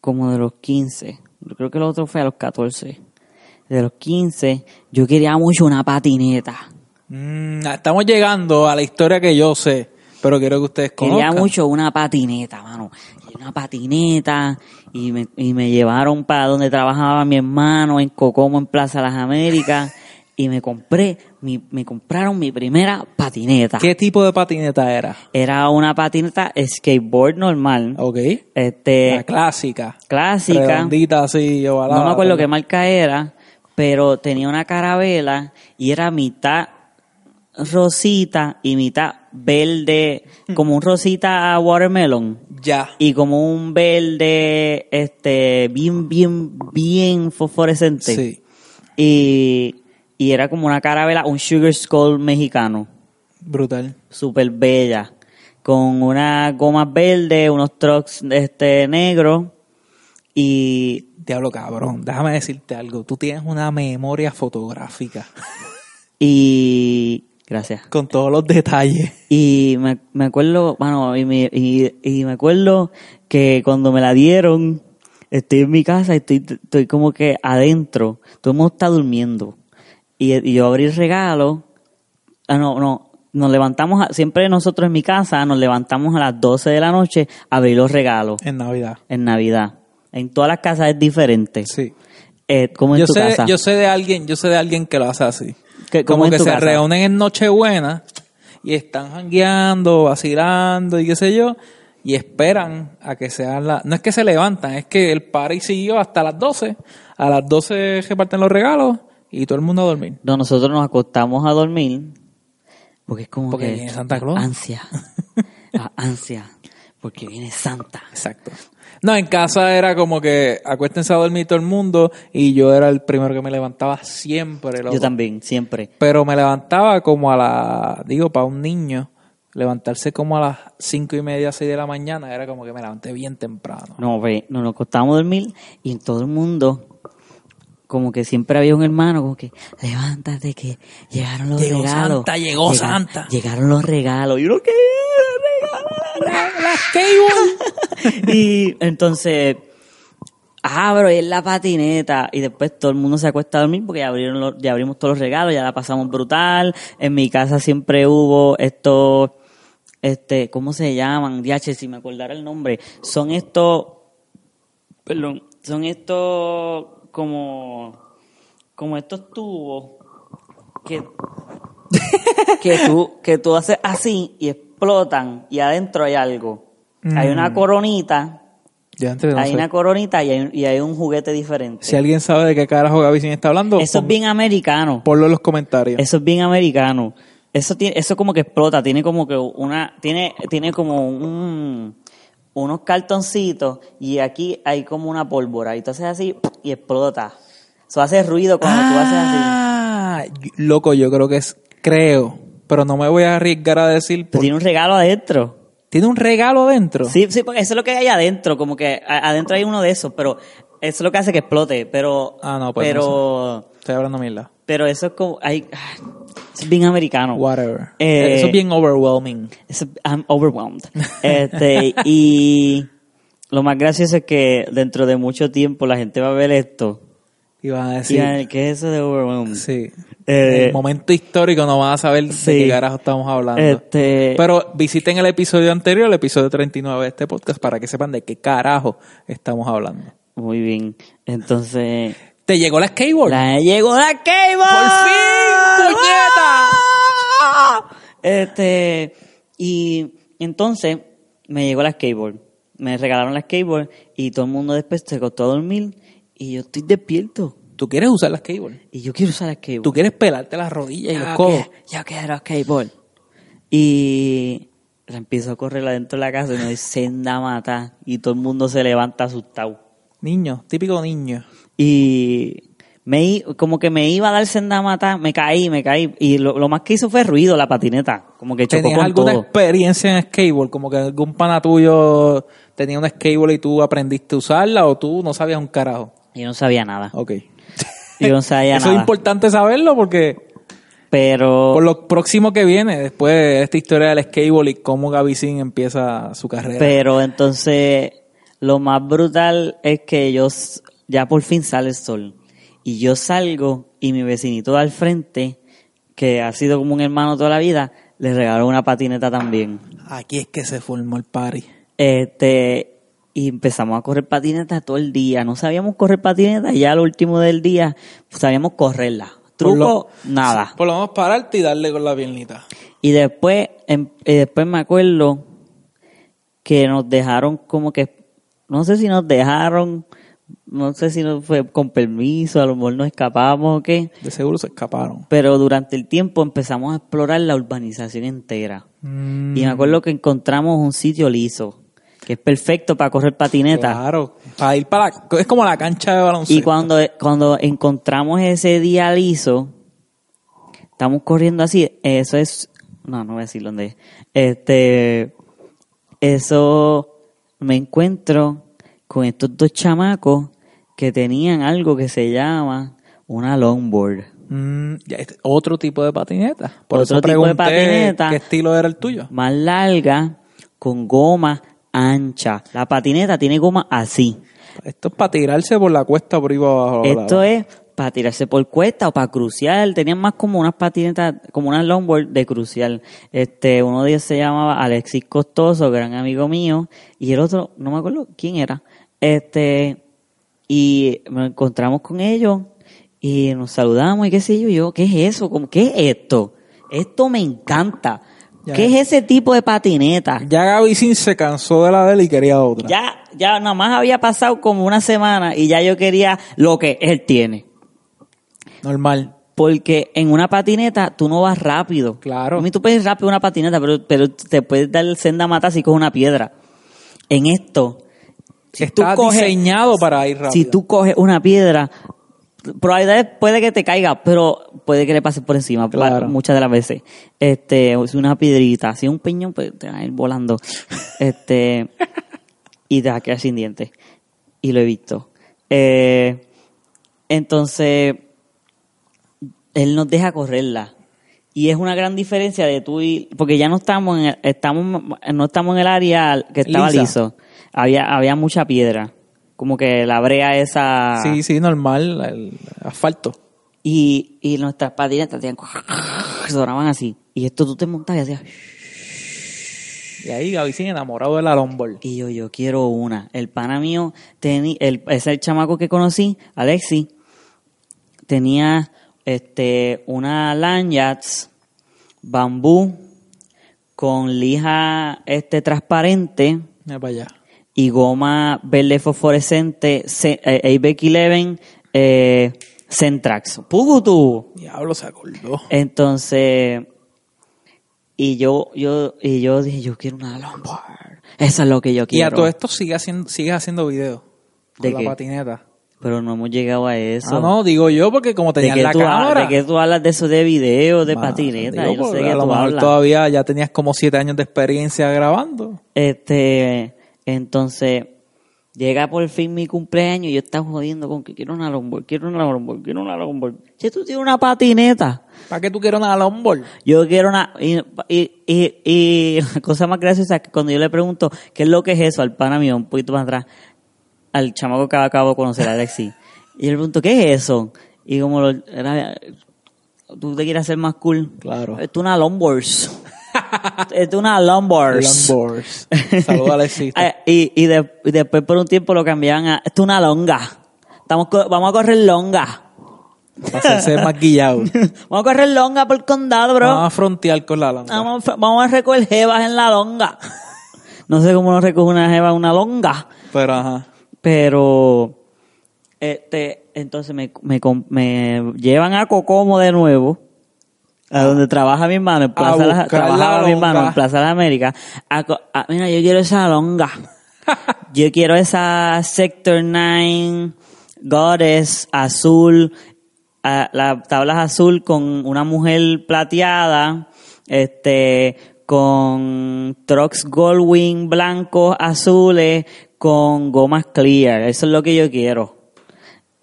como de los 15, yo creo que el otro fue a los 14. De los 15, yo quería mucho una patineta. Mm, estamos llegando a la historia que yo sé, pero quiero que ustedes Quería conozcan. mucho una patineta, mano. Una patineta. Y me, y me llevaron para donde trabajaba mi hermano, en Cocomo, en Plaza Las Américas. Y me compré, mi, me compraron mi primera patineta. ¿Qué tipo de patineta era? Era una patineta skateboard normal. Ok. Este, la clásica. clásica. Redondita así, ovalada. No me acuerdo qué marca era, pero tenía una carabela y era mitad rosita y mitad verde, como un rosita watermelon Ya. y como un verde este bien bien bien fosforescente. Sí. Y y era como una carabela, un sugar skull mexicano, Brutal. súper bella, con unas gomas verdes, unos trucks este negros y Diablo cabrón, déjame decirte algo. Tú tienes una memoria fotográfica <laughs> y gracias. con todos los detalles. Y me, me acuerdo, bueno, y me, y, y me acuerdo que cuando me la dieron, estoy en mi casa y estoy, estoy como que adentro, todo el mundo está durmiendo. Y, y yo abrí el regalo, ah, no, no, nos levantamos, a- siempre nosotros en mi casa nos levantamos a las 12 de la noche a abrir los regalos En Navidad. en Navidad. En todas las casas es diferente. Sí. Eh, como en Yo tu sé, casa. yo sé de alguien, yo sé de alguien que lo hace así. ¿Qué- cómo Como que se casa? reúnen en Nochebuena y están jangueando, vacilando y qué sé yo, y esperan a que sean las... No es que se levantan, es que el party siguió hasta las 12. A las 12 reparten los regalos y todo el mundo a dormir. No, nosotros nos acostamos a dormir porque es como Porque que Santa Claus. ansia, a- <laughs> ansia, porque viene Santa. Exacto. No, en casa era como que acuéstense a dormir todo el mundo y yo era el primero que me levantaba siempre. loco. Yo también, siempre. Pero me levantaba como a la, digo, para un niño, levantarse como a las cinco y media, seis de la mañana, era como que me levanté bien temprano. No, ve, no, nos acostábamos a dormir y en todo el mundo como que siempre había un hermano como que levántate que llegaron los Llegó regalos. Santa, llegó Llega- Santa. Llegaron los regalos. Y uno <laughs> que y entonces abro y es la patineta y después todo el mundo se acuesta a dormir porque ya abrieron los- ya abrimos todos los regalos, ya la pasamos brutal. En mi casa siempre hubo estos este, ¿cómo se llaman? DH, si me acordara el nombre. Son estos perdón, son estos como como estos tubos que que tú que tú haces así y explotan y adentro hay algo. Hay una coronita, Ya antes no hay sé. una coronita y hay, y hay un juguete diferente. Si alguien sabe de qué carajo Gaby está hablando, Eso es bien americano. ponlo en los comentarios. Eso es bien americano. Eso tiene, eso como que explota, tiene como que una, tiene, tiene como un, unos cartoncitos y aquí hay como una pólvora y tú haces así y explota. Eso hace ruido cuando tú haces así. Ah, loco, yo creo que es, creo, pero no me voy a arriesgar a decir. Por- tiene un regalo adentro. ¿Tiene un regalo dentro? Sí, sí, porque eso es lo que hay adentro, como que adentro hay uno de esos, pero eso es lo que hace que explote, pero, Ah, no, pues pero, Estoy hablando mierda. pero eso es como, hay, eso es bien americano. Whatever. Eh, Eso es bien overwhelming. Eso- I'm overwhelmed. Este, y lo más gracioso es que dentro de mucho tiempo la gente va a ver esto. Y van a decir. decir, ¿qué es eso de overwhelmed? Sí. Eh, el momento histórico no van a saber sí. de qué carajo estamos hablando. Este, Pero visiten el episodio anterior, el episodio 39 de este podcast, para que sepan de qué carajo estamos hablando. Muy bien. Entonces, ¿Te llegó la skateboard? la llegó la cable. ¡Por fin, puñeta! <laughs> Este, y entonces me llegó la skateboard. Me regalaron la skateboard y todo el mundo después se acostó a dormir y yo estoy despierto. ¿Tú quieres usar la skateboard? Y yo quiero usar la skateboard. ¿Tú quieres pelarte las rodillas y los codos? quiero, yo quiero skateboard. Y la empiezo a correr adentro de la casa y me dice senda mata y todo el mundo se levanta asustado. Niño, típico niño. Y me, como que me iba a dar senda mata, me caí, me caí. Y lo, lo más que hizo fue ruido la patineta. Como que chocó ¿Tenías con alguna todo. experiencia en skateboard? Como que algún pana tuyo tenía una skateboard y tú aprendiste a usarla o tú no sabías un carajo. Yo no sabía nada. Ok. Yo no sabía <laughs> Eso nada. es importante saberlo porque Pero por lo próximo que viene, después de esta historia del skateboard y cómo Gaby Sin empieza su carrera. Pero entonces, lo más brutal es que yo, ya por fin sale el sol. Y yo salgo y mi vecinito de al frente, que ha sido como un hermano toda la vida, le regaló una patineta también. Aquí es que se formó el party. Este, y empezamos a correr patineta todo el día. No sabíamos correr patineta y ya al último del día pues, sabíamos correrla. Por lo- Truco, nada. Por lo menos pararte y darle con la piernita. Y después, em- y después me acuerdo que nos dejaron como que, no sé si nos dejaron, no sé si nos fue con permiso, a lo mejor nos escapamos o qué, De seguro se escaparon. pero durante el tiempo empezamos a explorar la urbanización entera. Mm, Y me acuerdo que encontramos un sitio liso, que es perfecto para correr patineta. Claro. Para ir para la- es como la cancha de baloncesto. Y cuando, cuando encontramos ese día liso, estamos corriendo así, eso es, no, no voy a decir dónde es. Este, eso, me encuentro con estos dos chamacos que tenían algo que se llama una longboard. Mm, este- otro tipo de patineta. Por Otro eso tipo de patineta. qué estilo era el tuyo. Más larga, con goma ancha. La patineta tiene goma así. Esto es para tirarse por la cuesta por ahí abajo. Esto es para tirarse por cuesta o para crucial. Tenían más como unas patinetas, como unas longboard de crucial. Este, uno de ellos se llamaba Alexis Costoso, gran amigo mío, y el otro, no me acuerdo quién era. Este, y nos encontramos con ellos y nos saludamos y qué sé yo, yo, ¿qué es eso? ¿Cómo, ¿Qué es esto? Esto me encanta. Ya. ¿Qué es ese tipo de patineta? Ya Gaby Sin se cansó de la de él y quería otra. Ya, ya nada más había pasado como una semana y ya yo quería lo que él tiene. Normal. Porque en una patineta tú no vas rápido. Claro. A mí tú puedes ir rápido en una patineta, pero, pero te puedes dar senda mata si coges una piedra. En esto, si Está tú coges, diseñado para ir rápido. si tú coges una piedra, probabilidades puede que te caiga, pero puede que le pase por encima Claro. muchas de las veces. Este, si una piedrita, si es un peñón, pues te va a ir volando. <laughs> Este, y te va a quedar sin dientes. Y lo he visto. Eh, entonces, él nos deja correrla. Y es una gran diferencia de tú y, porque ya no estamos en, el- estamos, no estamos en el área que estaba Lisa. liso. Había, había mucha piedra. Como que la brea esa. Sí, sí, normal. El asfalto. Y, y nuestras patinetas hacían, <laughs> sonaban así. Y esto tú te montas y hacías, Y ahí Gaby Sin enamorado de la longboard. y yo, yo quiero una. El pana mío, tenía, el, ese chamaco que conocí, Alexi, tenía este una lanyards bambú con lija este transparente Mira para allá. Y goma verde fosforescente ce- eh, ABEC 11 eh, Centrax. ¡Pugutu! Diablo se acordó. Entonces, y yo, yo, y yo dije, yo quiero una longboard. Eso es lo que yo Y quiero. a todo esto sigue haciendo, sigues haciendo videos. ¿De con qué? la patineta. Pero no hemos llegado a eso. Ah, no, digo yo porque como ¿De tenías la cámara. ¿De qué tú hablas de eso de video, de Ah, patineta? digo, Yo sé qué a lo tú mejor hablas. todavía ya tenías como siete años de experiencia grabando. Este, entonces, llega por fin mi cumpleaños y yo estaba jodiendo con que quiero una longboard, quiero una longboard, quiero una longboard. Che, tú tienes una patineta. ¿Para qué tú quieres una longboard? Yo quiero una... Y, y, y, y la cosa más graciosa es que cuando yo le pregunto qué es lo que es eso al pana mío, un poquito más atrás, al chamaco que acabo de conocer, a Alexi, <laughs> y yo le pregunto, ¿qué es eso? Y como lo, era, tú te quieres hacer más cool. Claro. Es una longboard. Es de una longboard. Longboards. Saludos a Alexis. <laughs> Eh, y, y, de- y después por un tiempo lo cambiaban a, esto es una longa. Estamos, vamos a correr longa. Para hacerse más guillado. <laughs> Vamos a correr longa por el condado, bro. Vamos a frontear con la longa. Vamos, a- vamos a recoger jevas en la longa. No sé cómo no recoge una jeva en una longa. Pero ajá. Pero, este, entonces me, me, me llevan a Cocomo de nuevo, a donde trabaja mi hermano, en Plaza trabajaba la mi hermano en Plaza de las Américas. A co- a- mira, yo quiero esa longa. <laughs> yo quiero esa Sector 9 Goddess azul, a- la tablas azul con una mujer plateada, este, con trucks Goldwing blancos, azules, con gomas clear. Eso es lo que yo quiero.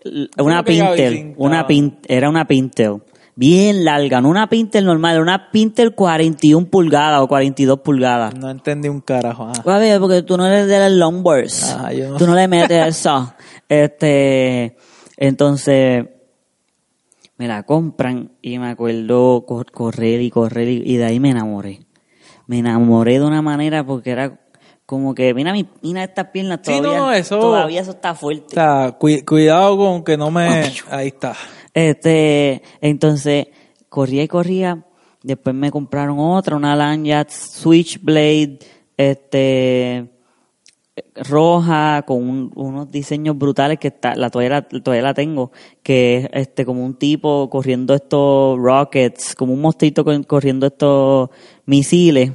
Es Una Pintel, una era una Pintel. Bien larga, no una Pintel normal, una Pintel 41 pulgadas o 42 pulgadas. No entendí un carajo. Ajá. A ver, porque tú no eres de las longboards. Ah, no Tú no le metes eso. <laughs> Este, entonces, me la compran y me acuerdo co- correr y correr y, y de ahí me enamoré. Me enamoré de una manera porque era como que, mira, mi, mira estas piernas Sí, todavía, no, eso- todavía eso está O fuerte. sea, cuidado con que no me... Ahí está. Este, entonces, corría y corría. Después me compraron otra, una Lanyard Switchblade, este, roja, con un- unos diseños brutales que está, la todavía la, todavía la tengo, que es este, como un tipo corriendo estos rockets, como un mostrito corriendo estos misiles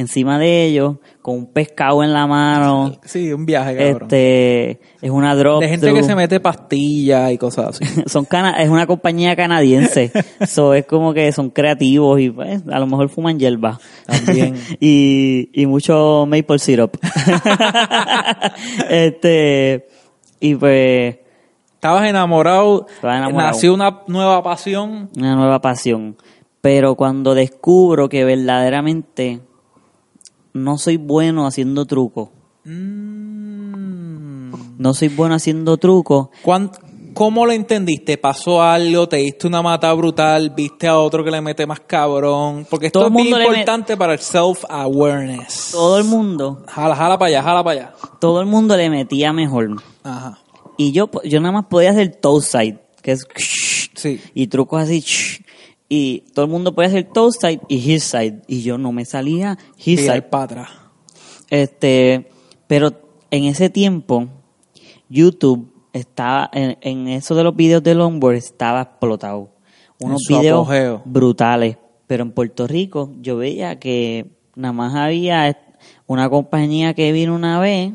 encima de ellos, con un pescado en la mano. Sí, un viaje, cabrón. Este, es una drop de gente que se mete pastillas y cosas así. <laughs> son cana es una compañía canadiense. <laughs> so es como que son creativos y pues, a lo mejor fuman hierba. También. <laughs> y, y mucho maple syrup. este, y pues, Estabas enamorado, Estaba enamorado. nació una nueva pasión. una nueva pasión. Pero cuando descubro que verdaderamente no soy bueno haciendo trucos, Mm. no soy bueno haciendo trucos, ¿Cuán- ¿Cómo lo entendiste? ¿Pasó algo? ¿Te diste una mata brutal? ¿Viste a otro que le mete más cabrón? Porque esto Todo es met- importante para el self-awareness. todo el mundo, Jala, jala para allá, jala para allá. todo el mundo le metía mejor. Ajá. Y yo, yo nada más podía hacer toe side, que es Sí. y trucos así. Y todo el mundo podía hacer toe side y his side. Y yo no me salía his Tirar side. para atrás. Este, pero en ese tiempo, YouTube estaba, en, en eso de los videos de longboard estaba explotado. Unos videos apogeo. brutales. Pero en Puerto Rico yo veía que nada más había una compañía que vino una vez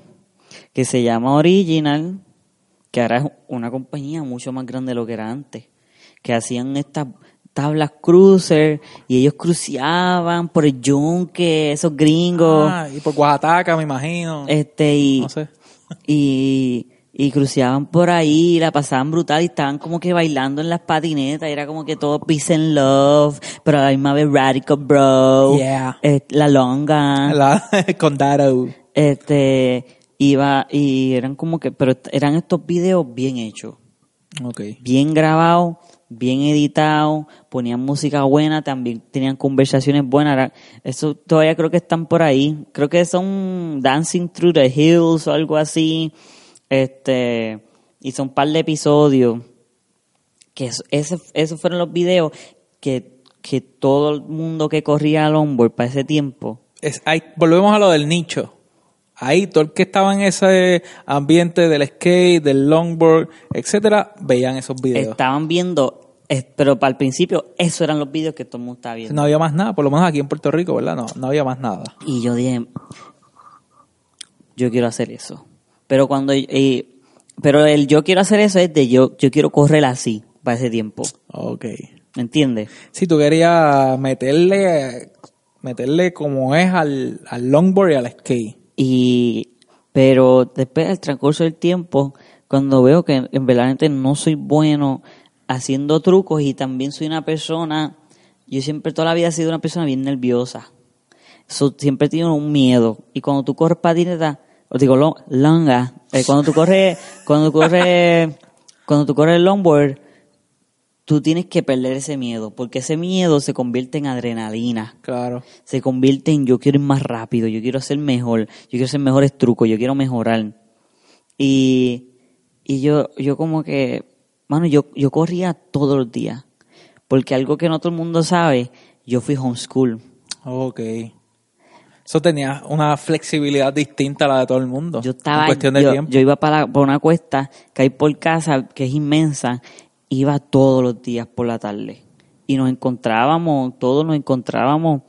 que se llama Original, que ahora es una compañía mucho más grande de lo que era antes, que hacían estas tablas cruiser y ellos cruceaban por el yunque, esos gringos, Ah, y por Oaxaca, me imagino. este y, no sé. <laughs> y y cruceaban por ahí, la pasaban brutal y estaban como que bailando en las patinetas, y era como que todo peace and love, pero a la misma vez radical bro, Yeah. eh, la longa, La, <laughs> condado. este iba y eran como que, pero eran estos videos bien hechos. Ok. bien grabado, bien editado, ponían música buena, también tenían conversaciones buenas. Eso todavía creo que están por ahí. Creo que son Dancing Through the Hills o algo así. Este, y son un par de episodios. Que es- ese, esos fueron los videos que, que todo el mundo que corría al longboard para ese tiempo Es, ahí, volvemos a lo del nicho. Ahí todo el que estaba en ese ambiente del skate, del longboard, etcétera, veían esos videos. estaban viendo, pero para el principio, esos eran los videos que todo el mundo estaba viendo. No había más nada, por lo menos aquí en Puerto Rico, ¿verdad? No, no había más nada. Y yo dije, yo quiero hacer eso. Pero cuando, pero el yo quiero hacer eso es de yo, yo quiero correr así para ese tiempo. Ok. ¿Me entiendes? Si tú querías meterle, meterle como es al, al longboard y al skate. Y, pero después del transcurso del tiempo, cuando veo que en verdad no soy bueno haciendo trucos y también soy una persona, yo siempre toda la vida he sido una persona bien nerviosa. Siempre he un miedo. Y cuando tú corres patineta, o digo lo- longa, eh, cuando tú corres, cuando tú corres, cuando tú corres el longboard, tú tienes que perder ese miedo, porque ese miedo se convierte en adrenalina, Claro. se convierte en yo quiero ir más rápido, yo quiero ser mejor, yo quiero hacer mejores trucos, yo quiero mejorar. Y, y yo, yo como que, mano, yo, yo corría todos los días, porque algo que no todo el mundo sabe, yo fui homeschool. Ok. Eso tenía una flexibilidad distinta a la de todo el mundo. Yo estaba, En cuestión de yo, tiempo. yo iba para, por una cuesta que hay por casa, que es inmensa, iba todos los días por la tarde. Y nos encontrábamos, todos nos encontrábamos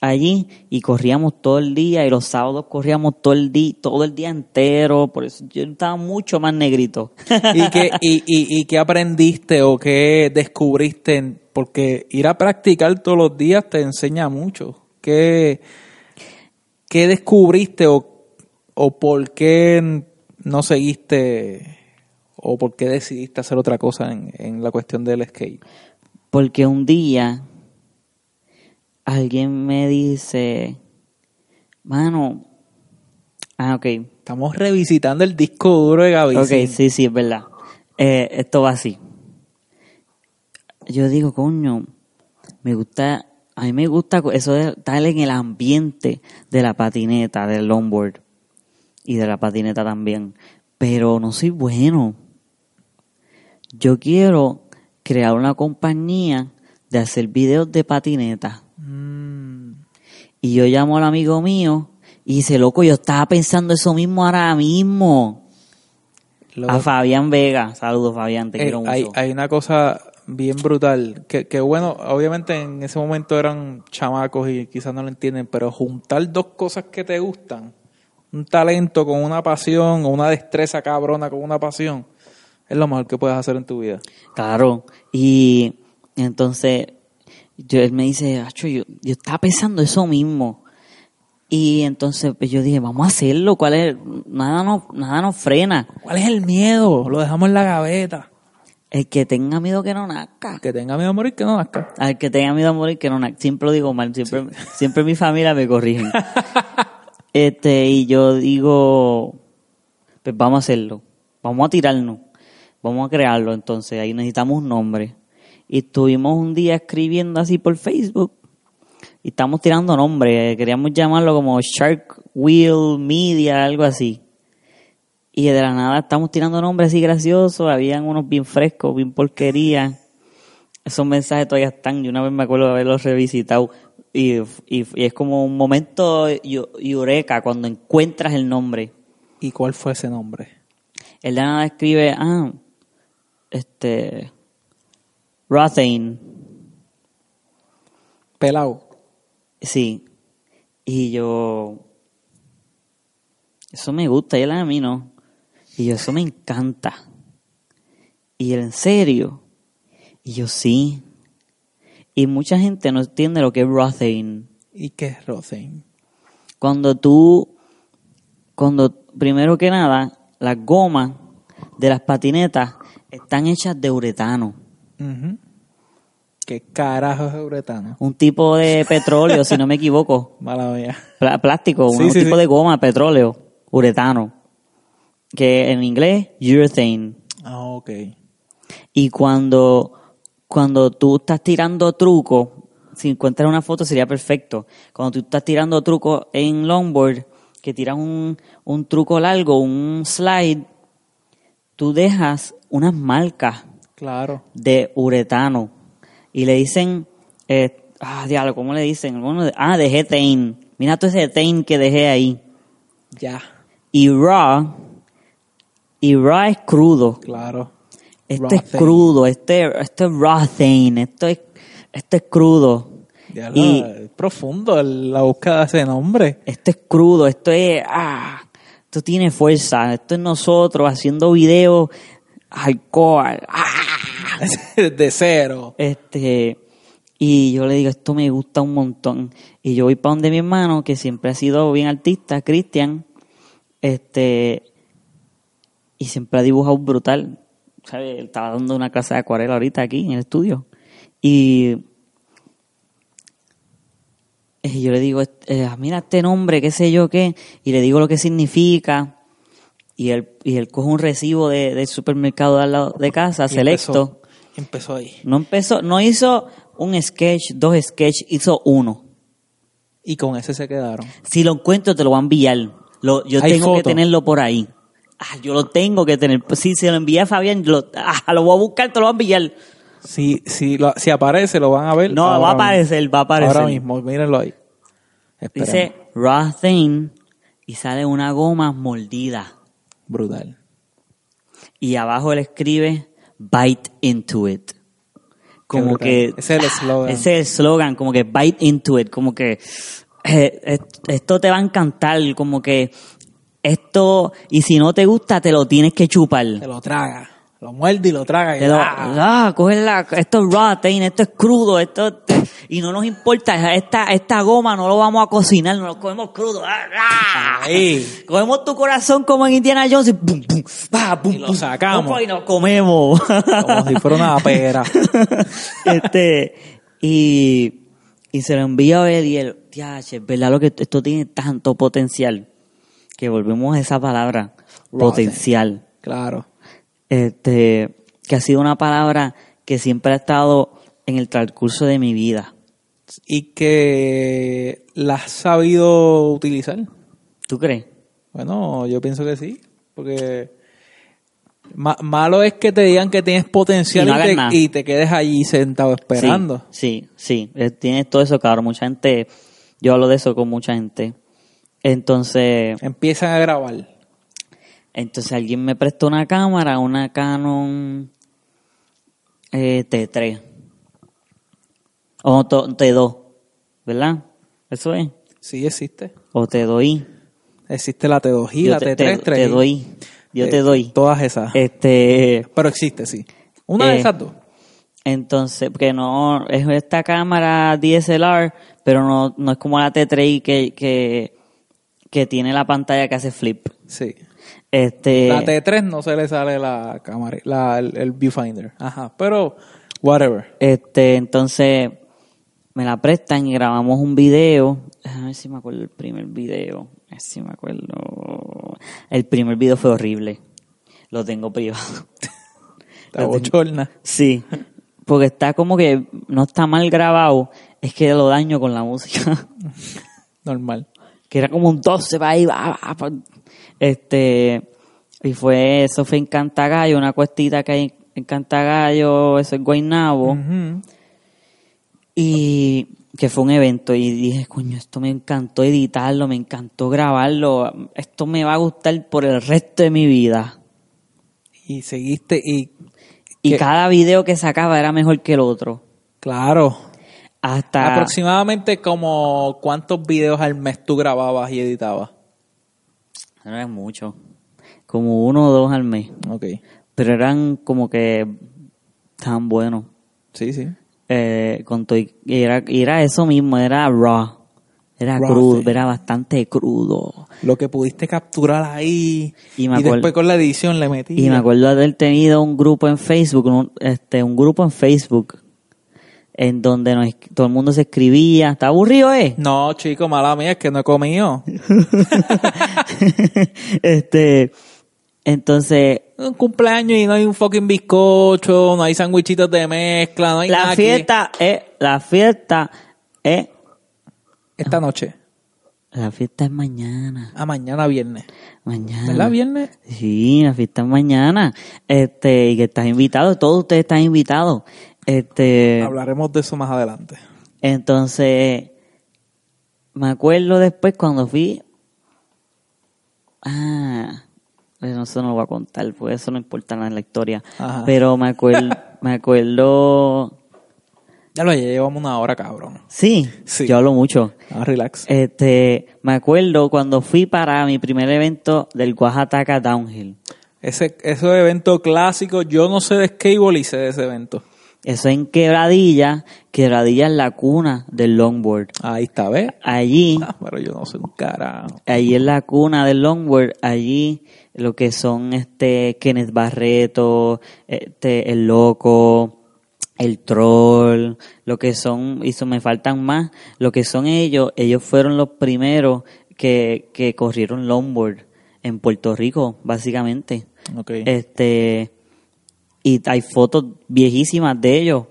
allí y corríamos todo el día y los sábados corríamos todo el día, todo el día entero, por eso yo estaba mucho más negrito. <laughs> ¿Y qué, y, y, qué aprendiste o qué descubriste? Porque ir a practicar todos los días te enseña mucho. ¿Qué, qué descubriste o, o por qué no seguiste o por qué decidiste hacer otra cosa en, en la cuestión del skate? Porque un día alguien me dice, mano, ah, ok, Estamos revisitando el disco duro de Gaby. Ok, sí, sí, es verdad. Eh, esto va así. Yo digo, coño, me gusta, a mí me gusta eso de estar en el ambiente de la patineta, del longboard y de la patineta también, pero no soy bueno. Yo quiero crear una compañía de hacer videos de patineta. Mm, Y yo llamo al amigo mío y dice, loco, yo estaba pensando eso mismo ahora mismo. lo- A Fabián Vega. Saludos, Fabián, te Eh, quiero mucho. hay, hay una cosa bien brutal, que, que bueno, obviamente en ese momento eran chamacos y quizás no lo entienden, pero juntar dos cosas que te gustan, un talento con una pasión o una destreza cabrona con una pasión, es lo mejor que puedes hacer en tu vida. Claro. Y entonces, yo, él me dice, "Acho, yo, yo estaba pensando eso mismo. Y entonces pues, yo dije, vamos a hacerlo. ¿Cuál es? Nada nos, nada nos frena. ¿Cuál es el miedo? Lo dejamos en la gaveta. El que tenga miedo que no nazca. Que tenga miedo a morir, que no nazca. Al que tenga miedo a morir que no nazca. Siempre lo digo mal. Siempre, <laughs> siempre mi familia me corrigen. <laughs> este, y yo digo, pues vamos a hacerlo. Vamos a tirarnos. Vamos a crearlo. Entonces ahí necesitamos un nombre. Y estuvimos un día escribiendo así por Facebook. Y estamos tirando nombres. Queríamos llamarlo como Shark Wheel Media, algo así. Y de la nada estamos tirando nombres así graciosos. Habían unos bien frescos, bien porquería. Esos mensajes todavía están. Yo una vez me acuerdo de haberlos revisitado. Y, y- y es como un momento eu- eureka cuando encuentras el nombre. ¿Y cuál fue ese nombre? El de la nada escribe, ah, este, Rothane. Pelao. Sí. Y yo, eso me gusta, y él a mí no. Y yo, eso me encanta. Y él, en serio. Y yo, sí. Y mucha gente no entiende lo que es Rothane. ¿Y qué es Rosen? Cuando tú, cuando, primero que nada, las gomas de las patinetas están hechas de uretano. ¿Qué carajo es uretano? Un tipo de petróleo, si no me equivoco. <laughs> Mala mía. Plástico, Sí, un sí, tipo sí. de goma, petróleo, uretano. Que en inglés, urethane. Ah, ok. Y cuando, cuando tú estás tirando truco, si encuentras una foto sería perfecto. Cuando tú estás tirando truco en longboard, que tiras un, un truco largo, un slide, tú dejas unas marcas Claro. de uretano. Y le dicen, eh, ah, diablo, ¿cómo le dicen? Bueno, de- ah, dejé tain. Mira todo ese tain que dejé ahí. Ya. Y raw, y raw es crudo. Claro. Esto Raw es crudo, este, esto es raw thing, esto es, esto es crudo. Y- es profundo la búsqueda de ese nombre. Esto es crudo, esto es, ah, esto tiene fuerza, esto es nosotros haciendo videos alcohol, ah, <laughs> de cero. este, y yo le digo, esto me gusta un montón. Y yo voy para donde mi hermano, que siempre ha sido bien artista, Cristian, este, y siempre ha dibujado brutal. ¿Sabe? Él estaba dando una clase de acuarela ahorita aquí en el estudio. Y, y yo le digo, eh, mira este nombre, qué sé yo qué, y le digo lo que significa. Y él, y él coge un recibo de, del supermercado de al lado de casa, Y selecto, empezó. Empezó ahí. No empezó, no hizo un sketch, dos sketches, hizo uno. Y con ese se quedaron. Si lo encuentro, te lo voy a enviar. Lo, yo tengo que tenerlo por ahí. Ah, yo lo tengo que tener. Si se lo envía a Fabián, lo, ah, lo voy a buscar, te lo voy a enviar. Si, si, lo- si aparece, lo van a ver. No, va a mismo. aparecer, va a aparecer. Ahora mismo, mírenlo ahí. Dice raw thing y sale una goma mordida. Brutal. Y abajo él escribe bite into it. Como que Ese es el eslogan. Ese es el slogan, como que bite into it, como que eh, est- esto te va a encantar, como que esto y si no te gusta te lo tienes que chupar. Te lo traga. Lo muerde y lo traga. Y lo- ¡ah! ah, coge la- esto es thing, esto es crudo, esto y no nos importa, esta esta goma no lo vamos a cocinar, nos lo comemos crudo. Ah, ah. Ahí. <laughs> Cogemos tu corazón como en Indiana Jones y pum, pum, pa, pum, Y lo sacamos. pum, y nos comemos. <laughs> Como si fuera una pera. <laughs> este, y, y se lo envía a él y él, "Tiache, es verdad lo que esto tiene tanto potencial. Que volvemos a esa palabra, potencial. Claro. Este, que ha sido una palabra que siempre ha estado en el transcurso de mi vida. Y que la has sabido utilizar. ¿Tú crees? Bueno, yo pienso que sí. Porque ma- malo es que te digan que tienes potencial Y no y, hagas te, nada. y te quedes allí sentado esperando. Sí, sí, sí. Eh, Tienes todo eso, claro. Mucha gente, yo hablo de eso con mucha gente. Entonces, Empiezan a grabar. Entonces alguien me prestó una cámara, una Canon eh, T3. O to- T2, ¿verdad? Eso es. Sí existe. O te doy. Existe la T2i, Yo la te, T3, te- te doy. Yo te Eh, doy. Todas esas. Este, Pero existe, sí. Una de Eh, esas dos. entonces, porque no, es esta cámara DSLR, pero no, no es como la T3 que, que, que tiene la pantalla que hace flip. Sí. Este, La T3 no se le sale la cámara, la, el, el viewfinder. Ajá. Pero, whatever. este, entonces, me la prestan y grabamos un video. A ver si me acuerdo el primer video. A ver si me acuerdo. El primer video fue horrible. Lo tengo privado. <laughs> La bochorna. Sí, porque está como que no está mal grabado, es que lo daño con la música. <laughs> Normal. que era como un 12 para ahí, va, va, pa. Este, y fue, eso fue en Cantagallo, una cuestita que hay en Cantagallo, eso es Guaynabo, y que fue un evento, y dije, coño, esto me encantó editarlo, me encantó grabarlo, esto me va a gustar por el resto de mi vida. Y seguiste y... Y cada video que sacaba era mejor que el otro. Claro. Hasta... Aproximadamente como cuántos videos al mes tú grababas y editabas. No eran mucho. Como uno o dos al mes. Ok. Pero eran como que tan buenos. Sí, sí. Eh, con todo y era, y era eso mismo, era raw. Era crudo, sí. era bastante crudo. Lo que pudiste capturar ahí. Y Y, me acuerdo- después con la edición le metí. Y me acuerdo de haber tenido un grupo en Facebook, un, este, un grupo en Facebook, en donde nos, todo el mundo se escribía. ¿Está aburrido, eh? No, chico, mala mía, es que no he comido. <laughs> este, entonces, un cumpleaños y no hay un fucking bizcocho, no hay sandwichitos de mezcla, no hay nada la aquí. fiesta es, la fiesta es, Esta noche. la fiesta es mañana. A mañana viernes. Mañana. ¿Verdad, viernes? Sí, la fiesta es mañana. Este, y que estás invitado, todos ustedes están invitados. Este, Hablaremos de eso más adelante. entonces, me acuerdo después cuando fui, ah, eso no lo voy a contar, porque eso no importa nada en la historia. Ajá. Pero me acuerdo, <laughs> me acuerdo, Ya lo llevamos una hora, cabrón. sí, Sí. yo hablo mucho. Ah, relax. Este, me acuerdo cuando fui para mi primer evento del Oaxaca Downhill. Ese, ese evento clásico, yo no sé de skateboard y sé de ese evento. Eso en Quebradilla, Quebradilla es la cuna del longboard. Ahí está, ¿ves? Allí, <laughs> Ah, pero yo no sé un carajo. allí es la cuna del longboard, allí lo que son este Kenneth Barreto, este el loco, el troll, lo que son, y eso me faltan más, lo que son ellos, ellos fueron los primeros que, que corrieron longboard en Puerto Rico, básicamente. Ok. Este, Y hay fotos viejísimas de ellos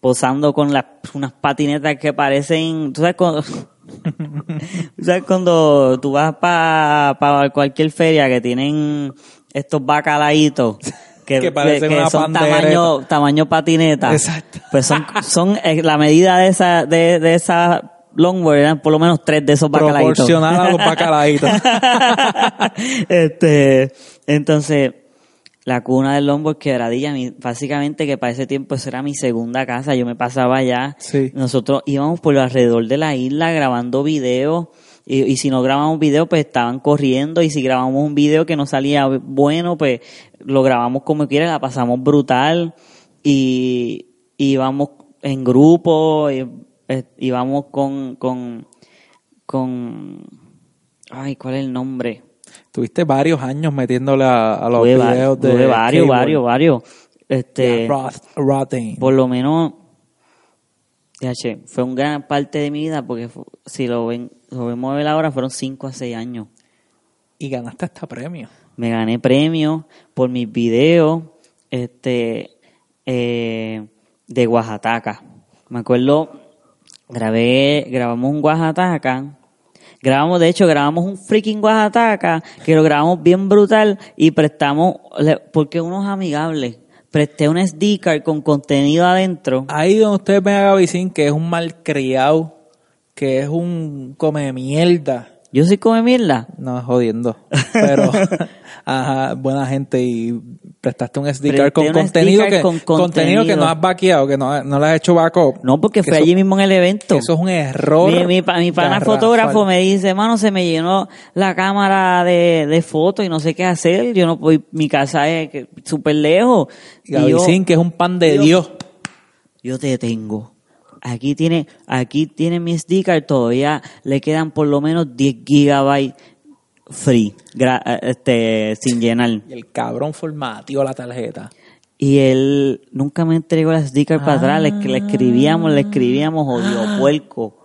posando con las, unas patinetas que parecen, ¿tú sabes cuando, <laughs> ¿tú sabes cuando tú vas para cualquier feria que tienen estos bacalaitos? Que, Que parecen que una son pandereta. tamaño, tamaño patineta. Exacto. Pues son, son eh, la medida de esa, de, de esa longboard eran por lo menos tres de esos bacalaitos. Proporcional a los <laughs> bacalaitos. este, entonces, la cuna del longboard quebradilla, mi- básicamente que para ese tiempo eso era mi segunda casa, yo me pasaba allá. Sí. Nosotros íbamos por alrededor de la isla grabando videos. Y, y si no grabamos video, pues estaban corriendo. Y si grabamos un video que no salía bueno, pues lo grabamos como quiera, la pasamos brutal. Y y íbamos en grupo, y, eh, íbamos con, con, con, ay, ¿cuál es el nombre? Tuviste varios años metiéndole a, a los Tuve, va- videos de tuve varios, Cable. varios, varios. Este, Roth- Rotten. por lo menos, fue una gran parte de mi vida porque si lo ven, lo vemos ver ahora fueron 5 a 6 años. Y ganaste hasta premio. Me gané premios por mis videos este, eh, de Oaxaca. Me acuerdo, grabé, grabamos un Oaxaca. Grabamos, de hecho, grabamos un freaking Oaxaca que lo grabamos bien brutal y prestamos, porque uno es amigable. Presté un SD card con contenido adentro. Ahí donde ustedes ven a Gavicín, que es un malcriado, que es un come mierda. Yo soy come mierda. No, jodiendo. Pero, <laughs> ajá, buena gente y prestaste un SD card con contenido, que, con contenido que no has vaqueado, que no, no le has hecho backup. No, porque Que fue eso- allí mismo en el evento. Eso es un error. Mi, mi, mi pana garrafal. fotógrafo me dice, mano, se me llenó la cámara de, de fotos y no sé qué hacer. Yo no voy, mi casa es súper lejos. Y yo, Gavicín, que es un pan de yo- Dios. yo te tengo. Aquí tiene, aquí tiene mi SD card, todavía le quedan por lo menos 10 gigabytes free, eh, este, sin llenar. Y el cabrón formativo la tarjeta. Y él nunca me entregó las stickers para atrás. Le, le escribíamos, le escribíamos, Ah. odio puerco.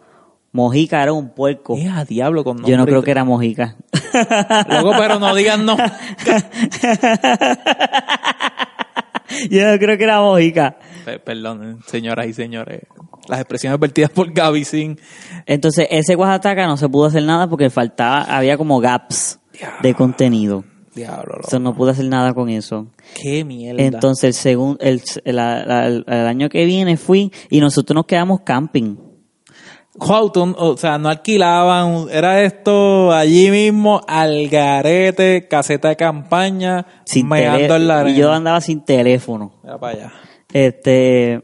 Mojica era un puerco. Es a diablo con <laughs> <laughs> Yo no creo que era Mojica. Luego, pero no digan no. Yo no creo que era Mojica. Pe- Perdón, señoras y señores. Las expresiones vertidas por Gavicín. Entonces, ese Oaxaca no se pudo hacer nada porque faltaba, había como gaps de contenido. Diablo. Entonces no pude hacer nada con eso. Qué mierda. Entonces, el, segun- el, la- la- el- el año que viene fui y nosotros nos quedamos camping. O sea, no alquilaban, era esto allí mismo, al garete, caseta de campaña, Sin meando en la y yo andaba sin teléfono. Mira para allá. Este,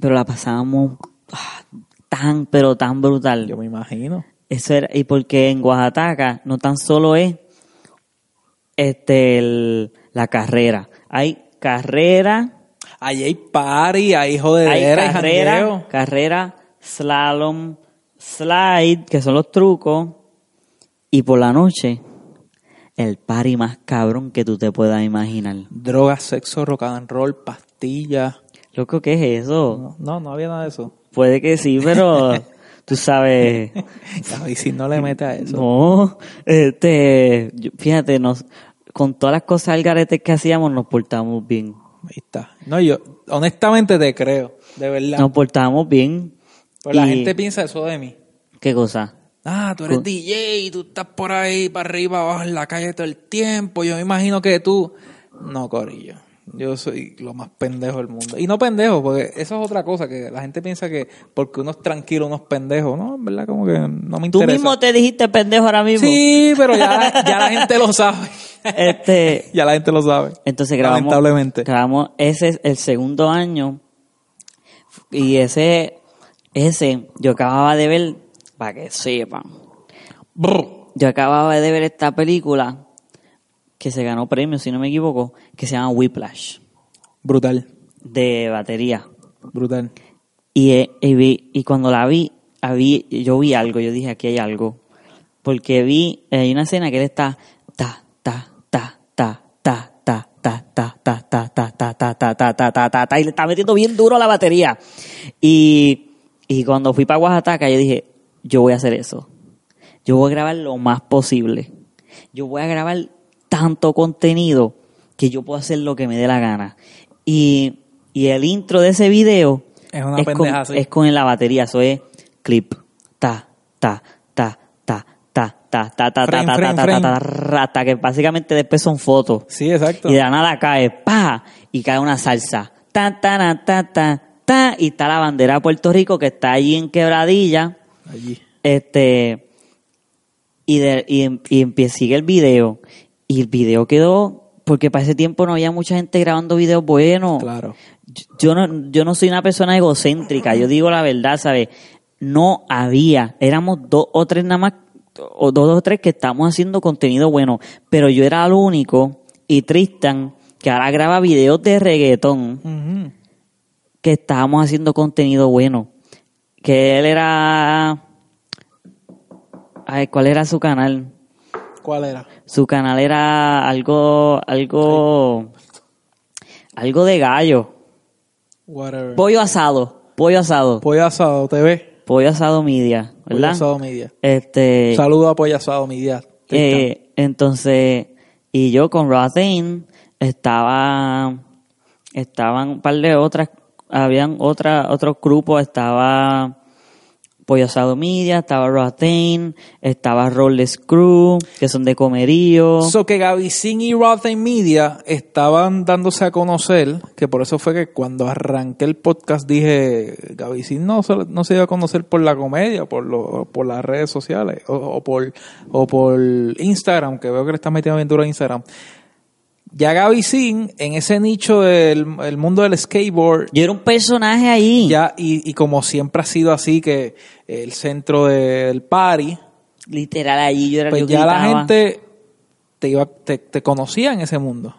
pero la pasábamos ah, tan, pero tan brutal. Yo me imagino. Eso era, y porque en Oaxaca no tan solo es este el- la carrera, hay carrera, Allí hay party, hay hay jodedera, hay carrera, jangueo. carrera, slalom, slide, que son los trucos, y por la noche el party más cabrón que tú te puedas imaginar. Drogas, sexo, rock and roll, pastillas. Loco, ¿qué es eso? No, no, no había nada de eso. Puede que sí, pero <laughs> tú sabes, Gavicín no le mete a eso. no, este, fíjate, nos, con todas las cosas al garete que hacíamos nos portamos bien. Ahí está. No, yo, honestamente te creo, de verdad. Nos portamos bien. Pues la Y- gente piensa eso de mí. ¿Qué cosa? Ah, tú eres DJ, tú estás por ahí, para arriba, abajo en la calle todo el tiempo. Yo me imagino que tú... No, Corillo. Yo soy lo más pendejo del mundo. Y no pendejo, porque eso es otra cosa, que la gente piensa que porque uno es tranquilo, uno es pendejo. No, en verdad, como que no me Tú interesa. mismo te dijiste pendejo ahora mismo. Sí, pero ya, ya la gente lo sabe. Este, <laughs> ya la gente lo sabe. entonces grabamos, Lamentablemente. grabamos, ese es el segundo año y ese, ese, yo acababa de ver, para que sepan, Brr. yo acababa de ver esta película que se ganó premio, si no me equivoco, que se llama Whiplash, Brutal. de batería. Brutal. Y, eh, y, vi- y cuando la vi, habí- yo vi algo, yo dije, aquí hay algo. Porque vi, eh, hay una escena que él está ta, ta, ta, ta, ta, ta, ta, ta, ta, ta, ta, ta, ta, ta, ta, ta, ta, ta, ta, y le está metiendo bien duro a la batería. Y, y cuando fui para Oaxaca, yo dije, yo voy a hacer eso. Yo voy a grabar lo más posible. Yo voy a grabar tanto contenido que yo puedo hacer lo que me dé la gana. Y, y el intro de ese video Es una con, pendeja es con la batería, eso es clip, ta, ta, ta, ta, ta, ta, ta, ta, ta, Frame, ta, frame, ta, ta, frame. ta, ta, que básicamente después son fotos. Sí, exacto. Y de la nada cae, pa, y cae una salsa. Ta, ta, na, ta, ta, ta, y está la bandera de Puerto Rico que está allí en quebradilla. Allí. Este, y, de, y, em- y empie- sigue el video. Y el video quedó, porque para ese tiempo no había mucha gente grabando videos buenos. Claro. Yo no, yo no soy una persona egocéntrica, yo digo la verdad, ¿sabes? No había, éramos dos o tres nada más, o dos o tres que estamos haciendo contenido bueno, pero yo era el único, y Tristan, que ahora graba videos de reggaetón, que estábamos haciendo contenido bueno. Que él era... Ay, ¿cuál era su canal? ¿Cuál era? Su canal era algo, algo, algo de gallo. Whatever. Pollo asado, pollo asado, Pollo Asado TV. pollo asado media, Pollo ¿verdad? Asado Media. Este, Saludo a Pollo Asado Media. eh, entonces, y yo con Rothane estaba, estaban un par de otras, habían otra, otros grupos, estaba Pollo Asado Media, estaba Rothane, estaba Rolles Crew, que son de comerío. So que Gavicin y Rotten Media estaban dándose a conocer, que por eso fue que cuando arranqué el podcast dije, Gavicin no, no se iba a conocer por la comedia, por, lo, por las redes sociales, o, o por, o por Instagram, que veo que le está metiendo bien duro a Instagram. Ya Gavicin, en ese nicho del el mundo del skateboard, Yo era un personaje ahí. ya, y, y como siempre ha sido así, que el centro del party, Literal, allí yo era pues yo ya la gente te, iba, te, te conocía en ese mundo.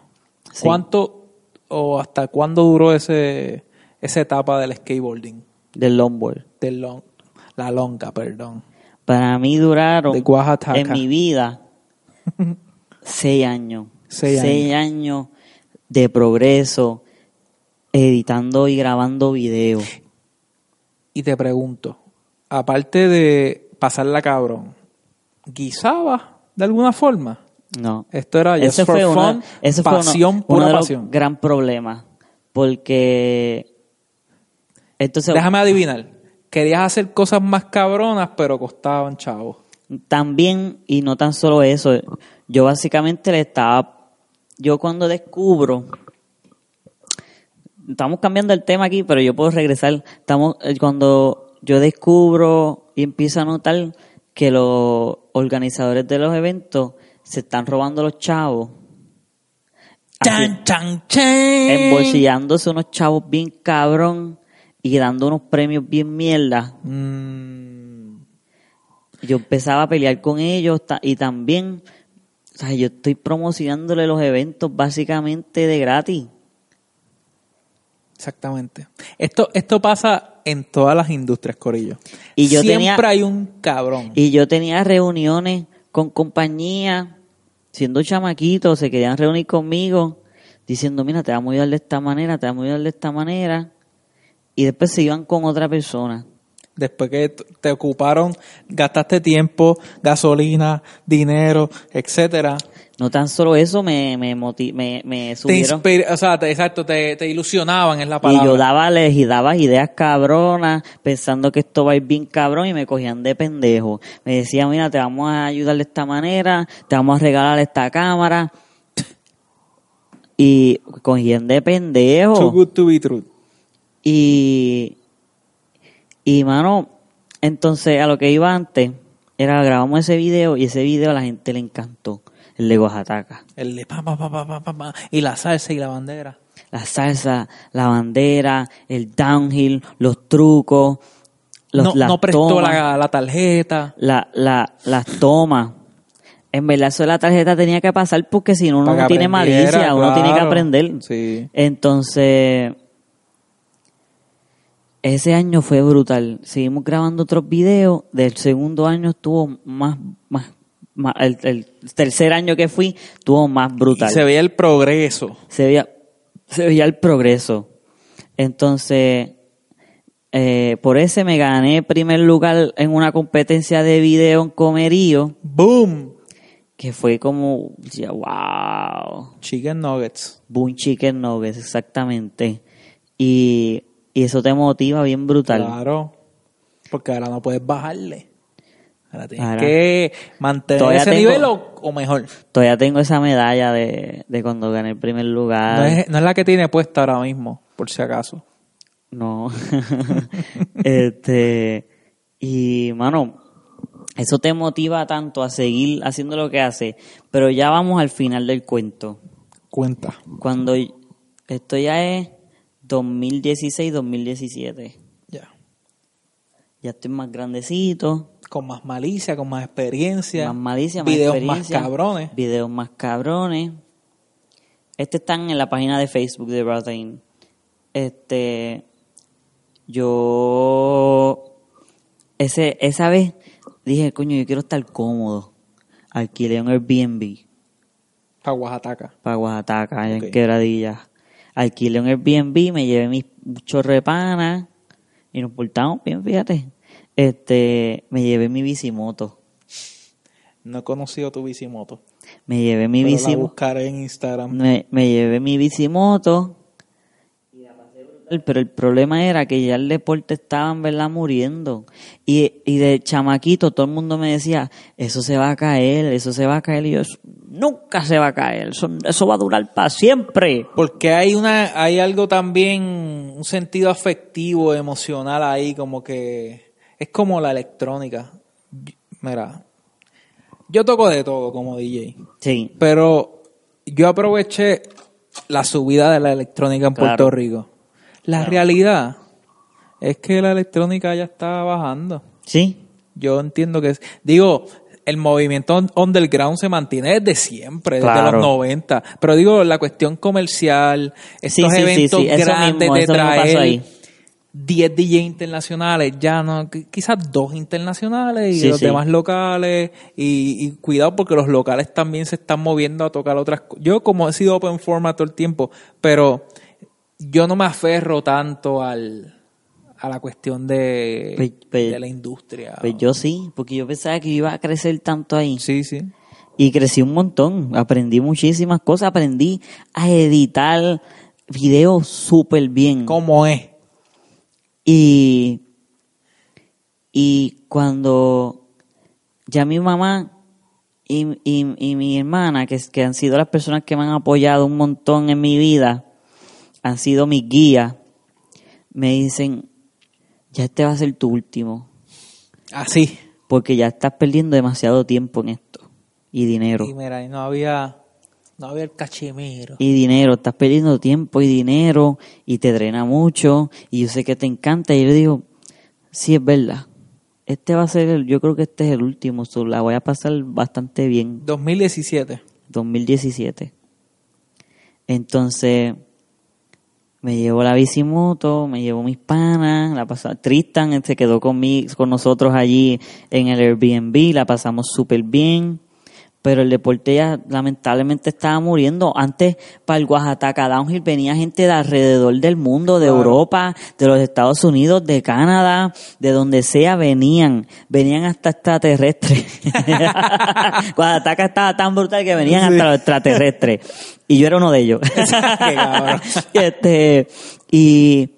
Sí. ¿Cuánto o hasta cuándo duró ese esa etapa del skateboarding? del longboard. Del long, la longa, perdón. Para mí duraron De en mi vida <laughs> seis años. Seis años de progreso, editando y grabando videos. Y te pregunto, aparte de pasarla cabrón, ¿guisabas de alguna forma? No. Esto era just Ese for fue, fun, ese fue uno- pasión, uno, los pasión. gran problemas. Porque entonces Déjame adivinar. Querías hacer cosas más cabronas, pero costaban chavos. también, y no tan solo eso, yo básicamente le estaba, yo cuando descubro, estamos cambiando el tema aquí, pero yo puedo regresar, estamos, eh, cuando yo descubro y empiezo a notar que los organizadores de los eventos se están robando los chavos, Chan, chan, chan. embolsillándose unos chavos bien cabrón y dando unos premios bien mierda. Mm, yo empezaba a pelear con ellos y también, o sea, yo estoy promocionándole los eventos básicamente de gratis. exactamente. Esto, esto pasa en todas las industrias, Corillo. Y yo Siempre tenía- hay un cabrón. Y yo tenía reuniones con compañías, siendo chamaquitos, se querían reunir conmigo, diciendo, mira, te vamos a ayudar de esta manera, te vamos a ayudar de esta manera, y después se iban con otra persona. Después que te ocuparon, gastaste tiempo, gasolina, dinero, etcétera. No tan solo eso, me, me, me, me Te subieron. o sea, te- exacto, te, te ilusionaban es la Y palabra. yo daba, les y daba ideas cabronas, pensando que esto va a ir bien cabrón, y me cogían de pendejo. Me decían, mira, te vamos a ayudar de esta manera, te vamos a regalar esta cámara. Y cogían de Too pendejo. good to be true. Y, y mano, entonces a lo que iba antes, era grabamos ese video, y ese video a la gente le encantó. El de Oaxaca. El de pa, pa, pa, pa, pa, pa, pa, y la salsa y la bandera. la salsa, la bandera, el downhill, los trucos, los, no, las no prestó tomas, la, la tarjeta. la- la- las tomas. En verdad, eso de la tarjeta tenía que pasar porque si no, uno no tiene malicia, uno tiene que aprender. Sí. Entonces, ese año fue brutal. Seguimos grabando otros videos. Del segundo año estuvo más, más, más- el, el tercer año que fui estuvo más brutal. Y se veía el progreso. se veía, se veía el progreso. Entonces, eh, por ese me gané primer lugar en una competencia de video en Comerío ¡Boom! que fue como, decía, wow, Chicken nuggets. Boom Chicken Nuggets, exactamente. Y, y eso te motiva bien brutal. Claro. Porque ahora no puedes bajarle. Ahora tienes Ahora- que mantener ese tengo- nivel o, o mejor. Todavía tengo esa medalla de, de cuando gané el primer lugar. No es, no es la que tiene puesta ahora mismo, por si acaso. No. <laughs> este, y mano, eso te motiva tanto a seguir haciendo lo que hace. Pero ya vamos al final del cuento. Cuenta. Cuando esto ya es 2016-2017. Ya. Ya estoy más grandecito, Con más malicia, con más experiencia. más malicia, más Videos experiencia, más cabrones. Videos más cabrones. Este están en la página de Facebook de Bratain. Este, yo, ese, esa vez dije, coño, yo quiero estar cómodo. Alquilé un Airbnb Para Oaxaca. para Oaxaca, allá Ok. en Quebradillas. Alquilé un Airbnb, me llevé mis chorrepanas y nos portamos bien, fíjate. Este, me llevé mi bicimoto. No he conocido tu bicimoto. Me llevé mi bicimoto. buscaré en Instagram. Me, me llevé mi bicimoto. y la pasé brutal, Pero el problema era que ya el deporte estaba, en verdad, muriendo. Y, y de chamaquito todo el mundo me decía, eso se va a caer, eso se va a caer. Y yo, "Eso nunca se va a caer, eso, eso va a durar para siempre. Porque hay una, hay algo también, un sentido afectivo, emocional ahí, como que es como la electrónica. Mira, yo toco de todo como DJ, Sí, pero yo aproveché la subida de la electrónica en Claro. Puerto Rico. La realidad es que la electrónica ya está bajando. sí, Yo entiendo que es, digo, el movimiento un- underground se mantiene desde siempre, desde Claro. los 90. Pero digo, la cuestión comercial, estos sí, sí, eventos sí, grandes mismo, de traer ahí. 10 DJ internacionales, ya no, qui- quizás dos internacionales y los demás locales. Y, y cuidado porque los locales también se están moviendo a tocar otras cosas. Yo como he sido open format todo el tiempo, pero yo no me aferro tanto al a la cuestión de, Pues- pues- de la industria. Pues yo sí, porque yo pensaba que iba a crecer tanto ahí. Sí, sí. Y crecí un montón, aprendí muchísimas cosas, aprendí a editar videos súper bien. ¿Cómo es? Y, y cuando ya mi mamá y, y- y mi hermana, que, que han sido las personas que me han apoyado un montón en mi vida, han sido mis guías, me dicen, ya este va a ser tu último, Así. porque ya estás perdiendo demasiado tiempo en esto y dinero. Y mira, y no había, no había el cachimiro. y dinero, estás perdiendo tiempo y dinero y te drena mucho y yo sé que te encanta y yo le digo, sí es verdad, este va a ser, el, yo creo que este es el último, so la voy a pasar bastante bien, 2017. 2017. Entonces, me llevo la bicimoto, me llevo mis panas, la pasa, Tristan se quedó conmigo, con nosotros allí en el Airbnb, la pasamos súper bien, pero el deporte ya lamentablemente estaba muriendo. Antes, para el Oaxaca Downhill venía gente de alrededor del mundo, de Claro. Europa, de los Estados Unidos, de Canadá, de donde sea venían, venían hasta extraterrestres. <laughs> <laughs> Oaxaca estaba tan brutal que venían hasta los extraterrestres. Y yo era uno de ellos. <laughs> Este, y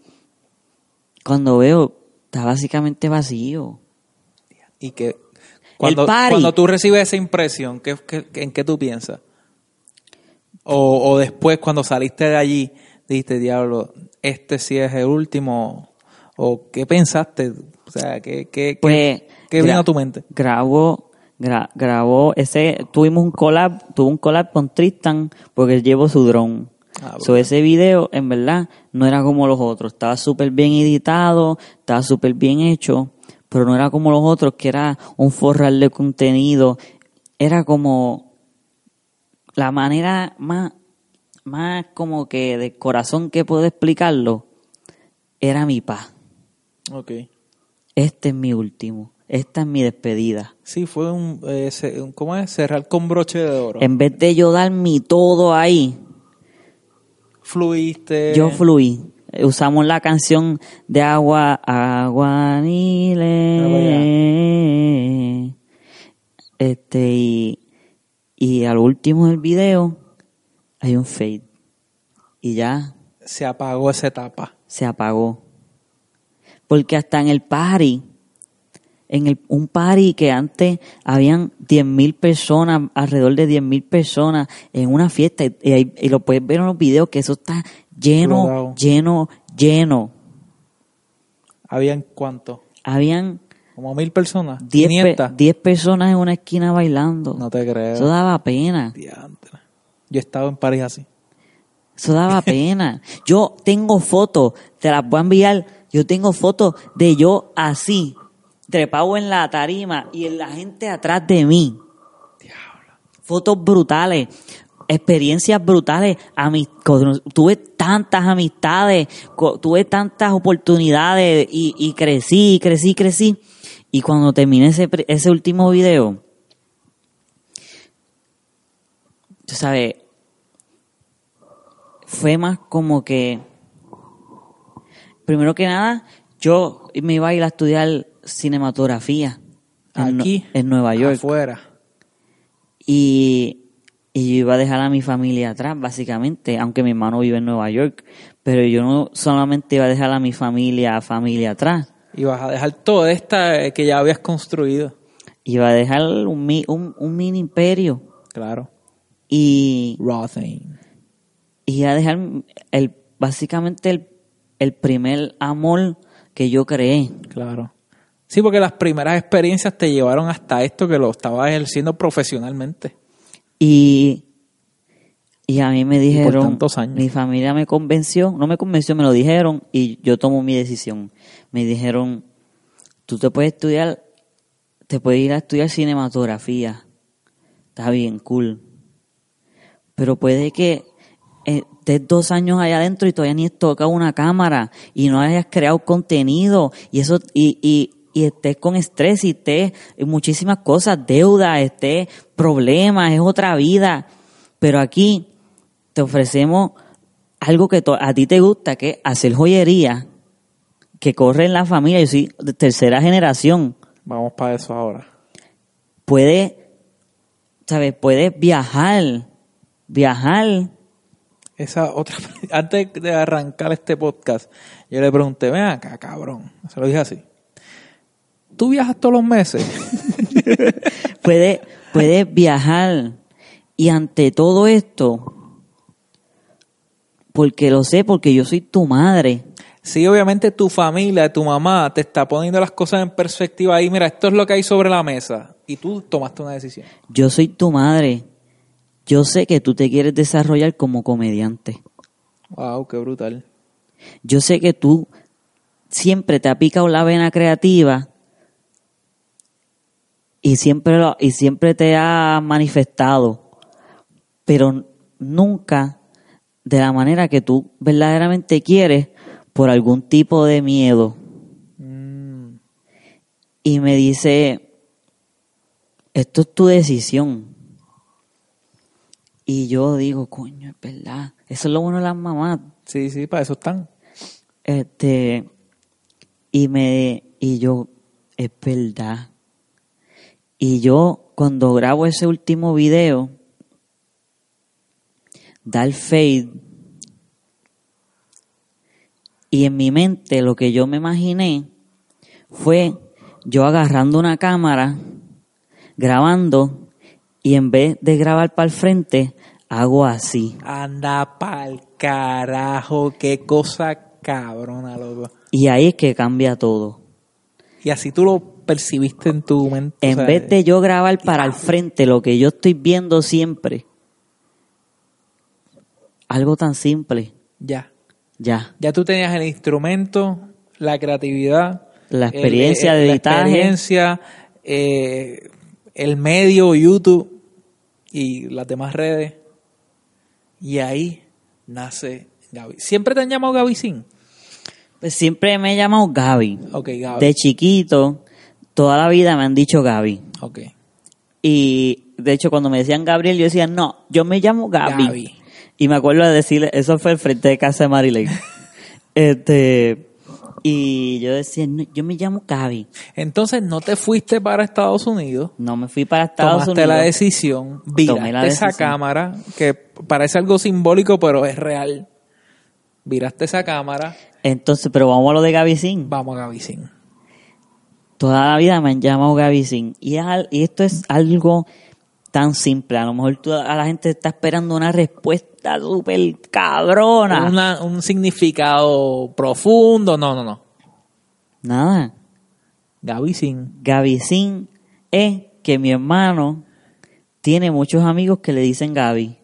cuando veo, está básicamente vacío. Y que cuando, party. cuando tú recibes esa impresión, ¿qué, qué- en qué tú piensas? O, o después, cuando saliste de allí, dijiste, diablo, este sí es el último. ¿O qué pensaste? O sea, ¿qué, qué, Pues, qué vino a tu mente? Grabó, gra- grabó ese, tuvimos un collab, tuvo un collab con Tristan porque él llevó su drone. Ah, so, ese video, en verdad, no era como los otros. Estaba súper bien editado, estaba súper bien hecho, pero no era como los otros, que era un forral de contenido. Era como la manera más, más como que de corazón que puedo explicarlo, era mi paz. Ok. Este es mi último. Esta es mi despedida. Sí, fue un, eh, ¿cómo es? Cerrar con broche de oro. En vez de yo dar mi todo ahí, Fluiste. yo fluí. Usamos la canción de agua, agua Nile. Este, y, Y al último del video hay un fade. Y ya Se apagó esa etapa. se apagó. Porque hasta en el party, en el, un party que antes habían 10.000 personas, alrededor de 10.000 personas en una fiesta, y, y- y lo puedes ver en los videos que eso está lleno, lleno, lleno. ¿Habían cuánto? Habían Como mil personas. 10, pe- 500. 10 personas en una esquina bailando. No te creo. Eso daba pena. Diantre. Yo he estado en París así. Eso daba <laughs> pena. Yo tengo fotos, te las voy a enviar. Yo tengo fotos de yo así, trepado en la tarima y en la gente atrás de mí. Fotos brutales, experiencias brutales. tuve tantas amistades, tuve tantas oportunidades y, y crecí, crecí, crecí. Y cuando terminé ese, ese último video, tú sabes, fue más como que, primero que nada, yo me iba a ir a estudiar cinematografía en, Aquí. Nue- en Nueva York Afuera. y, y yo iba a dejar a mi familia atrás, básicamente, aunque mi hermano vive en Nueva York, pero yo no solamente iba a dejar a mi familia, familia atrás, Y vas a dejar todo esta eh, que ya habías construido. iba a dejar un, un, un mini imperio Claro. y, Raw thing. y iba a dejar el, básicamente el, el primer amor que yo creé. Claro. Sí, porque las primeras experiencias te llevaron hasta esto que lo estabas ejerciendo profesionalmente. Y, y a mí me dijeron, años. mi familia me convenció, no me convenció, me lo dijeron y yo tomo mi decisión. Me dijeron, tú te puedes estudiar, te puedes ir a estudiar cinematografía. Está bien, cool. Pero puede que eh, estés dos años allá adentro y todavía ni has tocado una cámara y no hayas creado contenido y eso y, y, y estés con estrés y estés en muchísimas cosas, deuda, estés problemas, es otra vida. Pero aquí te ofrecemos algo que a ti te gusta, que es hacer joyería, que corre en la familia, yo soy de tercera generación Vamos para eso ahora. puedes, ¿sabes? Puedes viajar, viajar. Esa otra, <laughs> antes de arrancar este podcast, yo le pregunté, ven acá, cabrón. Se lo dije así. ¿Tú viajas todos los meses? <laughs> Puedes, puedes viajar. Y ante todo esto, porque lo sé, porque yo soy tu madre. Sí, obviamente tu familia, tu mamá te está poniendo las cosas en perspectiva ahí. Mira, esto es lo que hay sobre la mesa. Y tú tomaste una decisión. Yo soy tu madre. Yo sé que tú te quieres desarrollar como comediante. Wow, qué brutal. Yo sé que tú siempre te ha picado la vena creativa y siempre, lo- y siempre te ha manifestado, pero nunca de la manera que tú verdaderamente quieres por algún tipo de miedo. Mm, Y me dice, esto es tu decisión. Y yo digo, coño, es verdad. Eso es lo bueno de las mamás. sí, sí, para eso están. Este, y me, y yo, es verdad. Y yo, cuando grabo ese último video, da el fade, y en mi mente lo que yo me imaginé fue yo agarrando una cámara, grabando, y en vez de grabar para el frente, hago así. Anda pa'l carajo, qué cosa cabrona, loco. Y ahí es que cambia todo. Y así tú lo percibiste en tu mente. o En sea, vez de yo grabar para el frente lo que yo estoy viendo siempre, algo tan simple, Ya. ya. Ya tú tenías el instrumento, la creatividad, La experiencia el- de la editaje. experiencia, eh, el medio, YouTube y las demás redes. Y ahí nace Gaby. ¿Siempre te han llamado Gaby Sin? Pues siempre me he llamado Gaby. Ok, Gaby. De chiquito, toda la vida me han dicho Gaby. Ok. Y de hecho, cuando me decían Gabriel, yo decía, no, yo me llamo Gaby. Gaby. Y me acuerdo de decirle, eso fue el frente de casa de Marilyn. <laughs> este, Y yo decía, "No, yo me llamo Gaby. Entonces no te fuiste para Estados Unidos. No me fui para Estados tomaste Unidos. la decisión, viraste la esa cámara, que parece algo simbólico, pero es real. Viraste esa cámara, Entonces, pero vamos a lo de Gaby Sin. vamos a Gavicín. Toda la vida me han llamado Gaby Sin. Y, es al- y esto es algo tan simple. A lo mejor tú- a la gente está esperando una respuesta súper cabrona. Una- un significado profundo, no, no, no. Nada. Gavicín. Gaby Sin es que mi hermano tiene muchos amigos que le dicen Gaby.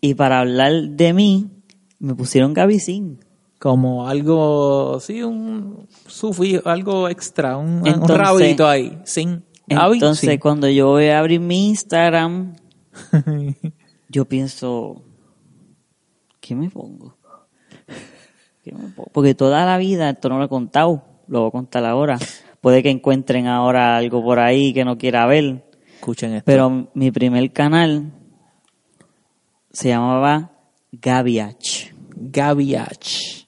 Y para hablar de mí, me pusieron Gaby Sin. Como algo, sí, un sufijo, algo extra, un, un Entonces- rabito ahí, sin. Entonces, sí. cuando yo voy a abrir mi Instagram, <laughs> yo pienso, ¿qué me pongo? <laughs> ¿Qué me pongo? Porque toda la vida, esto no lo he contado, lo voy a contar ahora. Puede que encuentren ahora algo por ahí que no quiera ver, Escuchen esto. pero mi primer canal se llamaba Gabiach. Gaviach.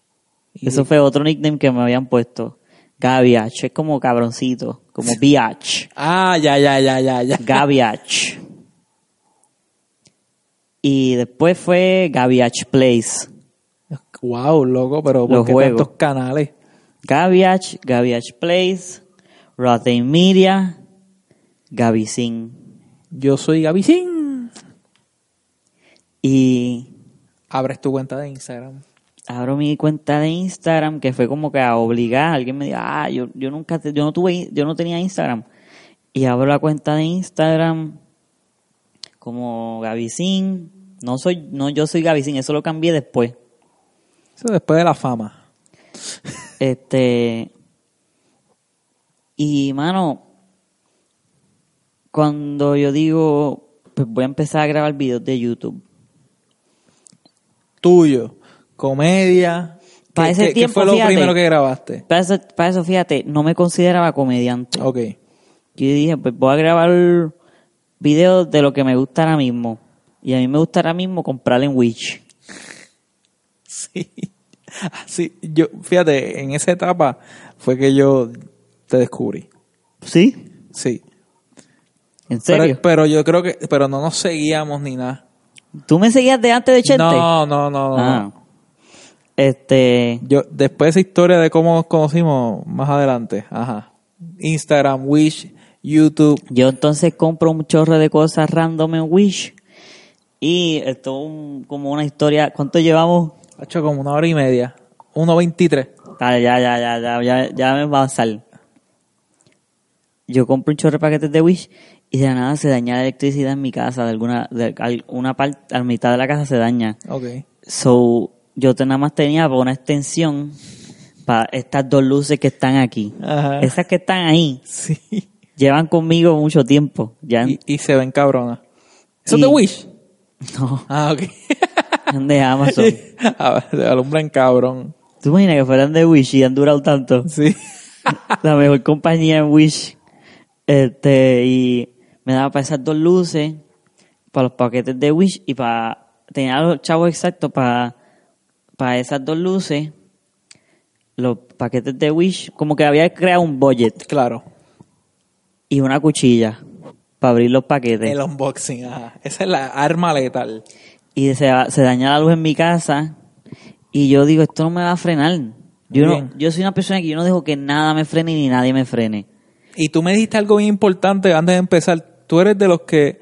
Y- Eso fue otro nickname que me habían puesto. Gabiach, es como cabroncito, como biach. Ah, ya, ya, ya, ya, ya. Gabiach. Y después fue Gabiach Place. Wow, loco, pero Los ¿por qué juegos. tantos canales? Gabiach, Gabiach Place, Rotten Media, Gabicin. Yo soy Gavicín. Y Abres tu cuenta de Instagram. Abro mi cuenta de Instagram que fue como que a obligar. Alguien me dijo, ah, yo, yo nunca, te- yo no tuve, yo no tenía Instagram. Y abro la cuenta de Instagram como Gabicin. No soy, no, yo soy Gabicin, eso lo cambié después. Eso después de la fama. <laughs> Este. Y, mano, cuando yo digo, pues voy a empezar a grabar videos de YouTube. Tuyo. Comedia. Para ¿Qué- ese qué- qué fue lo fíjate. primero que grabaste? Para eso, para eso, fíjate, no me consideraba comediante. Ok. Yo dije, pues voy a grabar videos de lo que me gusta ahora mismo. Y a mí me gusta ahora mismo comprar en Wish. <laughs> Sí. Así, yo, fíjate, en esa etapa fue que yo te descubrí. ¿Sí? Sí. ¿En serio? Pero, pero yo creo que, pero no nos seguíamos ni nada. ¿Tú me seguías de antes de Chente? No, no, no, no. Ah. Este. Yo, después de esa historia de cómo nos conocimos más adelante. Ajá. Instagram, Wish, YouTube. Yo entonces compro un chorro de cosas random en Wish. Y esto es un- como una historia. ¿Cuánto llevamos? Ha hecho como una hora y media. 1.23. Ah, ya, ya, ya, ya, ya, ya me va a salir. Yo compro un chorro de paquetes de Wish y de nada se daña la electricidad en mi casa. De alguna, de al- una parte, a la mitad de la casa se daña. Ok. So, yo nada más tenía una extensión para estas dos luces que están aquí. Ajá. Esas que están ahí Sí. llevan conmigo mucho tiempo. Ya Y, y se ven cabronas. ¿Eso Y- es de Wish? no, Ah, ok. son de Amazon. <laughs> A ver, se alumbran cabrón. ¿Tú imaginas que fueran de Wish y han durado tanto? Sí. <laughs> La mejor compañía en Wish. Este, y me daba para esas dos luces, para los paquetes de Wish y para. Tenía los chavos exactos para, para esas dos luces, los paquetes de Wish, como que había creado un budget Claro. y una cuchilla para abrir los paquetes. El unboxing, ajá. Esa es la arma letal. Y se, se daña la luz en mi casa y yo digo, esto no me va a frenar. Yo, no, yo soy una persona que yo no dejo que nada me frene ni nadie me frene. Y tú me dijiste algo bien importante antes de empezar. Tú eres de los que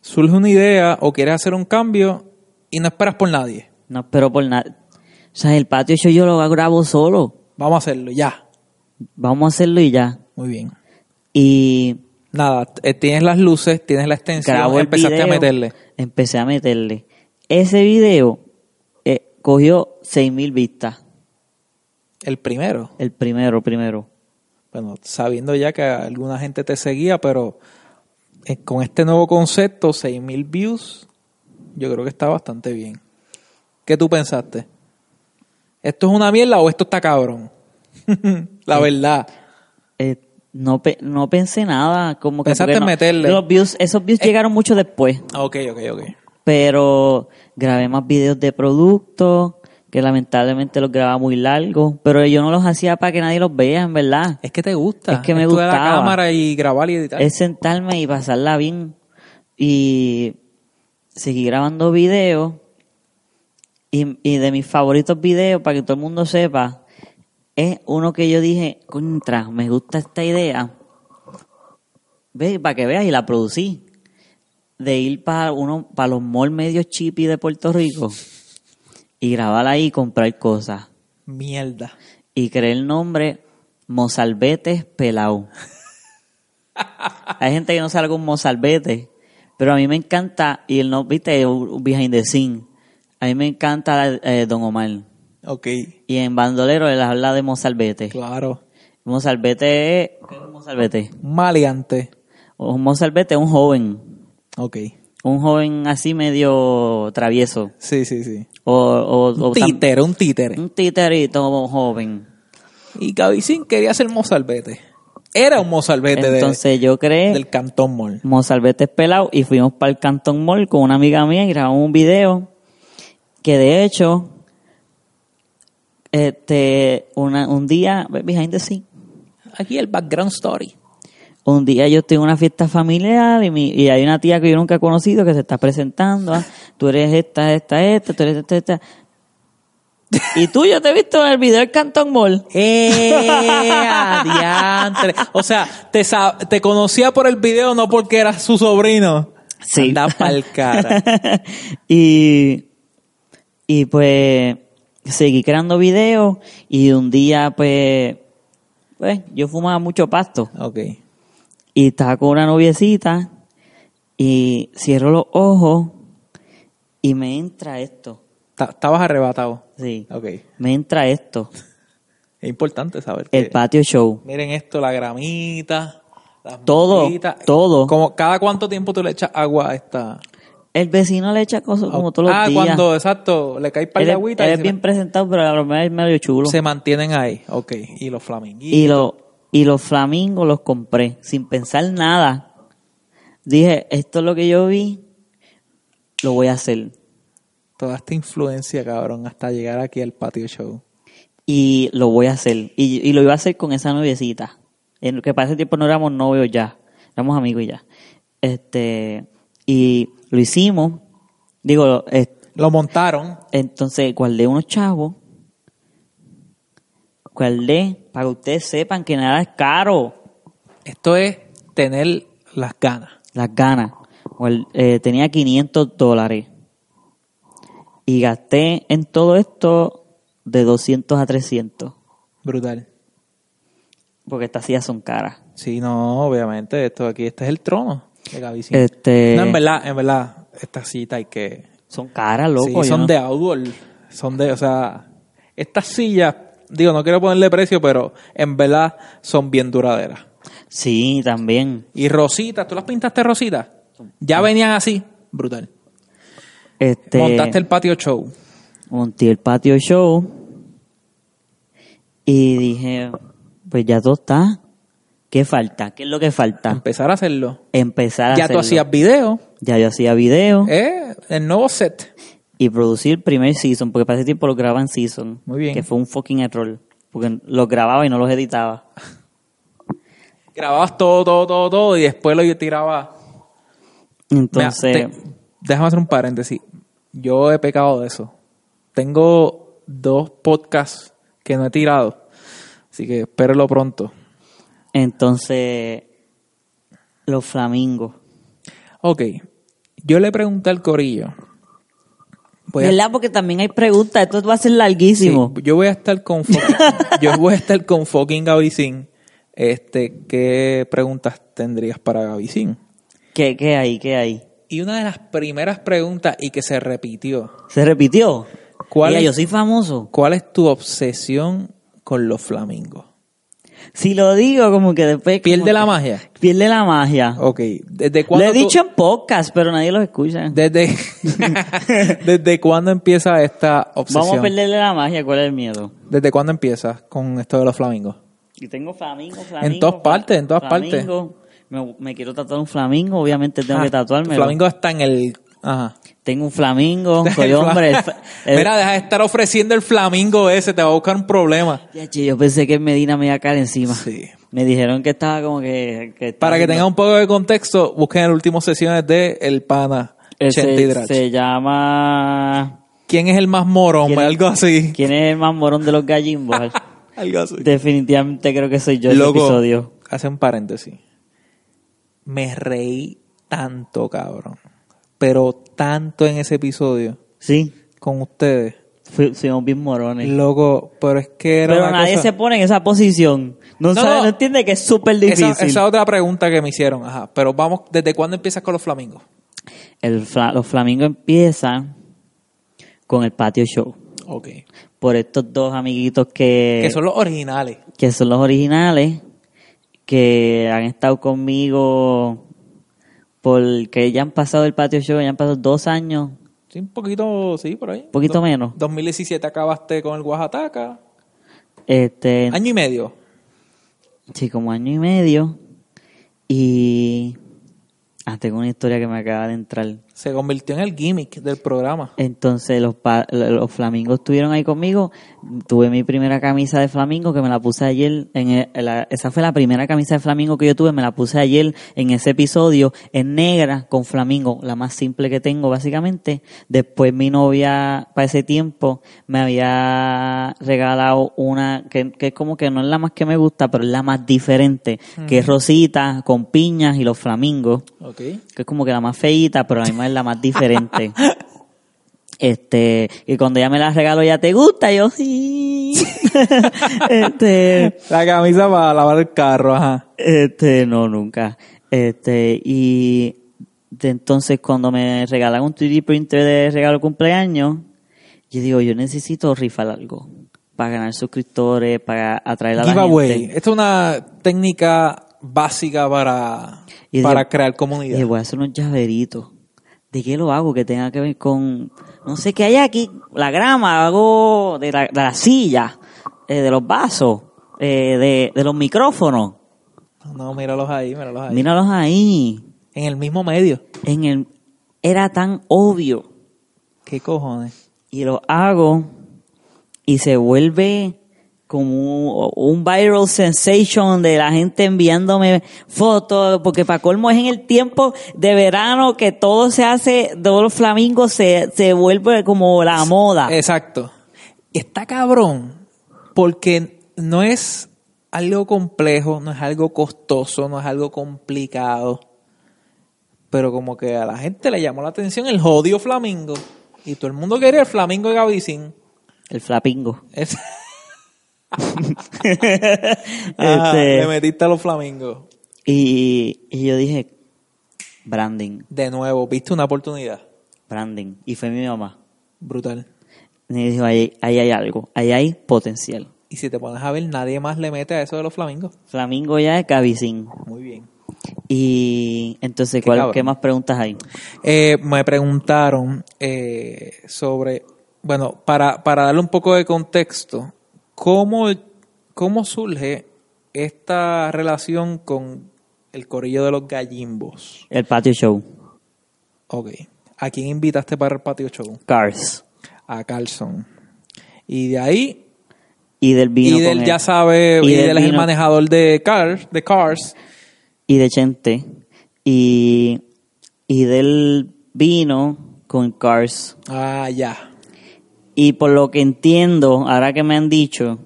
surge una idea o quieres hacer un cambio y no esperas por nadie. No espero por nada. O sea, el patio yo lo grabo solo. Vamos a hacerlo, ya. Vamos a hacerlo y ya. Muy bien. Y Nada, eh, tienes las luces, tienes la extensión, grabo el empezaste video, a meterle. Empecé a meterle. Ese video eh, cogió 6.000 vistas. El primero. El primero, primero. Bueno, sabiendo ya que alguna gente te seguía, pero eh, con este nuevo concepto, 6.000 views, yo creo que está bastante bien. ¿Qué tú pensaste? ¿Esto es una mierda o esto está cabrón? <laughs> la verdad. Eh, no, pe- no pensé nada. Como que Pensaste en no- meterle. Los views, esos views llegaron mucho después. Ok, ok, ok. Pero grabé más videos de productos. que lamentablemente los grababa muy largos, pero yo no los hacía para que nadie los vea, en verdad. Es que te gusta. Es que me Esto de la gustaba. cámara y grabar y editar. Es sentarme y pasarla bien y seguir grabando videos. Y, y de mis favoritos videos, para que todo el mundo sepa, es uno que yo dije, contra, me gusta esta idea. Ve, para que veas, y la producí. De ir para uno, para los malls medios chippy de Puerto Rico y grabar ahí y comprar cosas. Mierda. Y creé el nombre Mozalbetes Pelau. Hay gente que no sabe con Mozalbete, pero a mí me encanta, y el no, viste, un behind the scene. A mí me encanta eh, Don Omar. Ok. Y en Bandolero él habla de Mozalbete. Claro. Mozalbete es. ¿Qué es Mozalbete? Maleante. Un Mozalbete es un joven. Ok. Un joven así medio travieso. Sí, sí, sí. O, o, o Un títere, un títere. un titerito joven. Y Gavicín quería ser mozalbete. Era un mozalbete de- Entonces yo creé del Cantón Mall. Mozalbete pelado y fuimos para el Cantón Mall con una amiga mía y grabamos un video que de hecho este una, un día behind the scene Aquí el background story. un día yo estoy en una fiesta familiar y, mi, y hay una tía que yo nunca he conocido que se está presentando. ah, Tú eres esta, esta, esta, tú eres esta, esta. Y tú, yo te he visto en el video del Cantón Mall. ¡Eh! adiantre! O sea, te, te conocía por el video, no porque eras su sobrino. Sí. Anda pa'l cara. <laughs> y, y pues seguí creando videos y un día pues, pues yo fumaba mucho pasto Ok. y estaba con una noviecita y cierro los ojos y me entra esto. Ta- Estabas arrebatado. Sí, Ok. me entra esto. Es importante saber El que- patio show. Miren esto, la gramita, las Todo, mosquitas. todo. Como, ¿Cada cuánto tiempo tú le echas agua a esta? El vecino le echa cosas como todos los ah, días. cuando, exacto, le cae par él de agüita él es bien presentado, pero a lo mejor es medio chulo. se mantienen ahí. Ok. Y los flaminguitos. Y, lo, y los flamingos los compré sin pensar nada. Dije, esto es lo que yo vi, lo voy a hacer. Toda esta influencia, cabrón, hasta llegar aquí al patio show. Y lo voy a hacer. Y, y lo iba a hacer con esa noviecita. En que para ese tiempo no éramos novios ya. Éramos amigos ya. Este, y lo hicimos. Digo, eh, Lo montaron. entonces guardé unos chavos. Guardé para que ustedes sepan que nada es caro. Esto es tener las ganas. las ganas. Eh, tenía 500 dólares. Y gasté en todo esto de 200 a 300. Brutal. Porque estas sillas son caras. Sí, no, obviamente, esto aquí, este es el trono. Este, No, en verdad, en verdad, esta cita hay que... son caras, loco. sí, son no- de outdoor. Son de, o sea, estas sillas, digo, no quiero ponerle precio, pero en verdad son bien duraderas. Sí, también. Y rositas, ¿tú las pintaste rositas? Ya venían así. Brutal. Este, Montaste el patio show. monté el patio show. Y dije, pues ya todo está. ¿Qué falta? ¿Qué es lo que falta? Empezar a hacerlo. Empezar a Ya tú hacerlo. hacías video. Ya yo hacía video Eh, el nuevo set. y producir el primer season, porque para ese tiempo lo grababa en season. Muy bien. Que fue un fucking error. Porque los grababa y no los editaba. <laughs> Grababas todo, todo, todo, todo y después lo tirabas. Entonces, Mira, te- déjame hacer un paréntesis. Yo he pecado de eso. Tengo dos podcasts que no he tirado. Así que espérenlo pronto. Entonces, los flamingos. Ok. Yo le pregunté al corillo. Voy a- ¿Verdad? Porque también hay preguntas. Esto va a ser sí, larguísimo. yo voy a estar con fucking, yo voy a estar con fucking Gavicín. Este, ¿qué preguntas tendrías para Gavicín? ¿Qué, ¿Qué hay? ¿Qué hay? Y una de las primeras preguntas y que se repitió. ¿Se repitió? ¿Cuál Mira, es- yo soy famoso. ¿Cuál es tu obsesión con los flamingos? Si lo digo, como que después... ¿Pierde la que- magia? Pierde la magia. Ok. ¿Desde Lo cuándo he tú- dicho en podcast, pero nadie los escucha. Desde, <laughs> ¿Desde cuándo empieza esta obsesión? Vamos a perderle la magia. ¿Cuál es el miedo? ¿Desde cuándo empiezas con esto de los flamingos? Y tengo flamingo, flamingo. En todas partes, en todas partes. Me, me quiero tatuar un flamingo, obviamente tengo Ah, que tatuarme. tu Flamingo está en el... Ajá. Tengo un flamingo, soy <laughs> hombre. el el- Mira, deja de estar ofreciendo el flamingo ese, te va a buscar un problema. Ya, yo pensé que Medina me iba a caer encima. Sí. Me dijeron que estaba como que... que estaba Para que tengan un poco de contexto, busquen las últimas sesiones de El Pana, se, se llama... ¿Quién es el más morón? Algo así. ¿Quién es el más morón de los gallimbos? <laughs> Algo así. Definitivamente creo que soy yo ese Loco, episodio. hace un paréntesis. Me reí tanto, cabrón. Pero tanto en ese episodio Sí, con ustedes. fu- fuimos bien morones. Loco, pero es que era Pero una nadie cosa- se pone en esa posición. No, No, sabe, no. no entiende que es súper difícil. Esa, esa otra pregunta que me hicieron. Ajá. Pero vamos, ¿desde cuándo empiezas con los flamingos? El fla- los flamingos empiezan con el patio show. Ok. Por estos dos amiguitos que, que son los originales. que son los originales, que han estado conmigo porque ya han pasado el patio show, ya han pasado dos años, Sí, un poquito, sí, por ahí. un poquito Do- menos. 2017 acabaste con el Oaxaca. Este, Año y medio. sí, como año y medio. Y ah, tengo una historia que me acaba de entrar. Se convirtió en el gimmick del programa. Entonces los, pa- los flamingos estuvieron ahí conmigo. Tuve mi primera camisa de flamingo que me la puse ayer. En el- la- esa fue la primera camisa de flamingo que yo tuve. Me la puse ayer en ese episodio en negra con flamingo, la más simple que tengo básicamente. Después mi novia para ese tiempo me había regalado una que, que es como que no es la más que me gusta, pero es la más diferente, que es rosita con piñas y los flamingos Ok. que es como que la más feíta, pero la misma la más diferente. <laughs> Este, y cuando ella me la regaló, ya te gusta, yo sí. <laughs> este, La camisa para lavar el carro, ajá. este, no, nunca. Este, y entonces cuando me regalan un 3D printer de regalo cumpleaños, yo digo, yo necesito rifar algo para ganar suscriptores, para atraer a la Giveaway. gente. Esta es una técnica básica para, Y para crear Y comunidad. dije, voy a hacer unos llaveritos. ¿De qué lo hago? Que tenga que ver con, no sé qué hay aquí, la grama, algo de la, de la silla, eh, de los vasos, eh, de, de los micrófonos. No, míralos ahí, míralos ahí. Míralos ahí. En el mismo medio. En el, era tan obvio. ¿Qué cojones? Y lo hago y se vuelve como un, viral sensation de la gente enviándome fotos, porque para colmo es en el tiempo de verano que todo se hace, todos los flamingos se, se vuelve como la moda. Exacto. Está cabrón porque no es algo complejo, no es algo costoso, no es algo complicado. Pero como que a la gente le llamó la atención el jodido flamingo. Y todo el mundo quería el flamingo de Gavicín. El flapingo. Es- <laughs> <laughs> Este, le metiste a los flamingos. y, y yo dije, branding, De nuevo, viste una oportunidad. branding. Y fue mi mamá. Brutal. Y dijo, ahí, ahí hay algo, ahí hay potencial. Y si te pones a ver, nadie más le mete a eso de los flamingos. Flamingo ya es cabicín. Muy bien. Y entonces, Qué ¿cuál, cabrón. ¿qué más preguntas hay? Eh, me preguntaron eh, sobre, bueno, para, para darle un poco de contexto, ¿cómo, ¿cómo surge esta relación con el corillo de los gallimbos? El patio show. Ok. ¿A quién invitaste para el patio show? Cars. A Carlson. Y de ahí, Y del vino. y con él. ya sabe, Y y del es el manejador de Cars, de Cars. Y de Chente. Y, y del vino con Cars. Ah, ya. Y por lo que entiendo, ahora que me han dicho,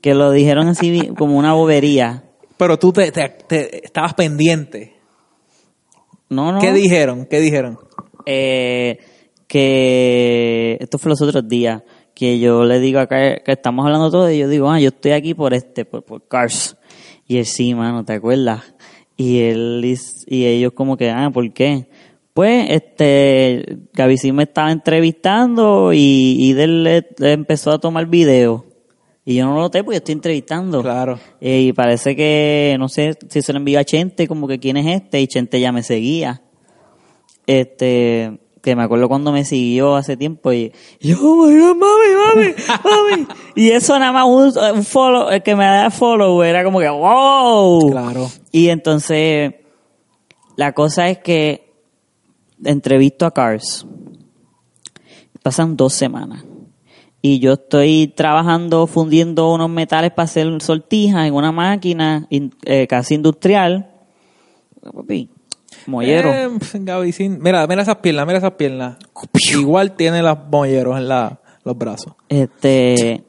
que lo dijeron así <laughs> como una bobería. Pero tú te, te- te- estabas pendiente. No, no. ¿Qué dijeron? ¿Qué dijeron? eh, que esto fue los otros días que yo le digo acá que estamos hablando todo y yo digo ah yo estoy aquí por este por, por Cars y él sí mano te acuerdas y él y ellos como que ah ¿por qué? Pues este Gaby sí me estaba entrevistando y, y él le, le empezó a tomar video. Y yo no lo noté porque estoy entrevistando. Claro. Eh, y parece que no sé si se lo envió a Chente como que quién es este y Chente ya me seguía. Este que me acuerdo cuando me siguió hace tiempo y, y yo oh my God, mami mami mami. <laughs> Y eso nada más un, un follow el que me da follow era como que wow. Claro. y entonces la cosa es que entrevisto a Cars pasan dos semanas. Y yo estoy trabajando fundiendo unos metales para hacer sortijas en una máquina in- eh, casi industrial. Papi, mollero. Eh, Gavicín. Mira, mira esas piernas, mira esas piernas. Igual tiene los molleros en la, los brazos. Este,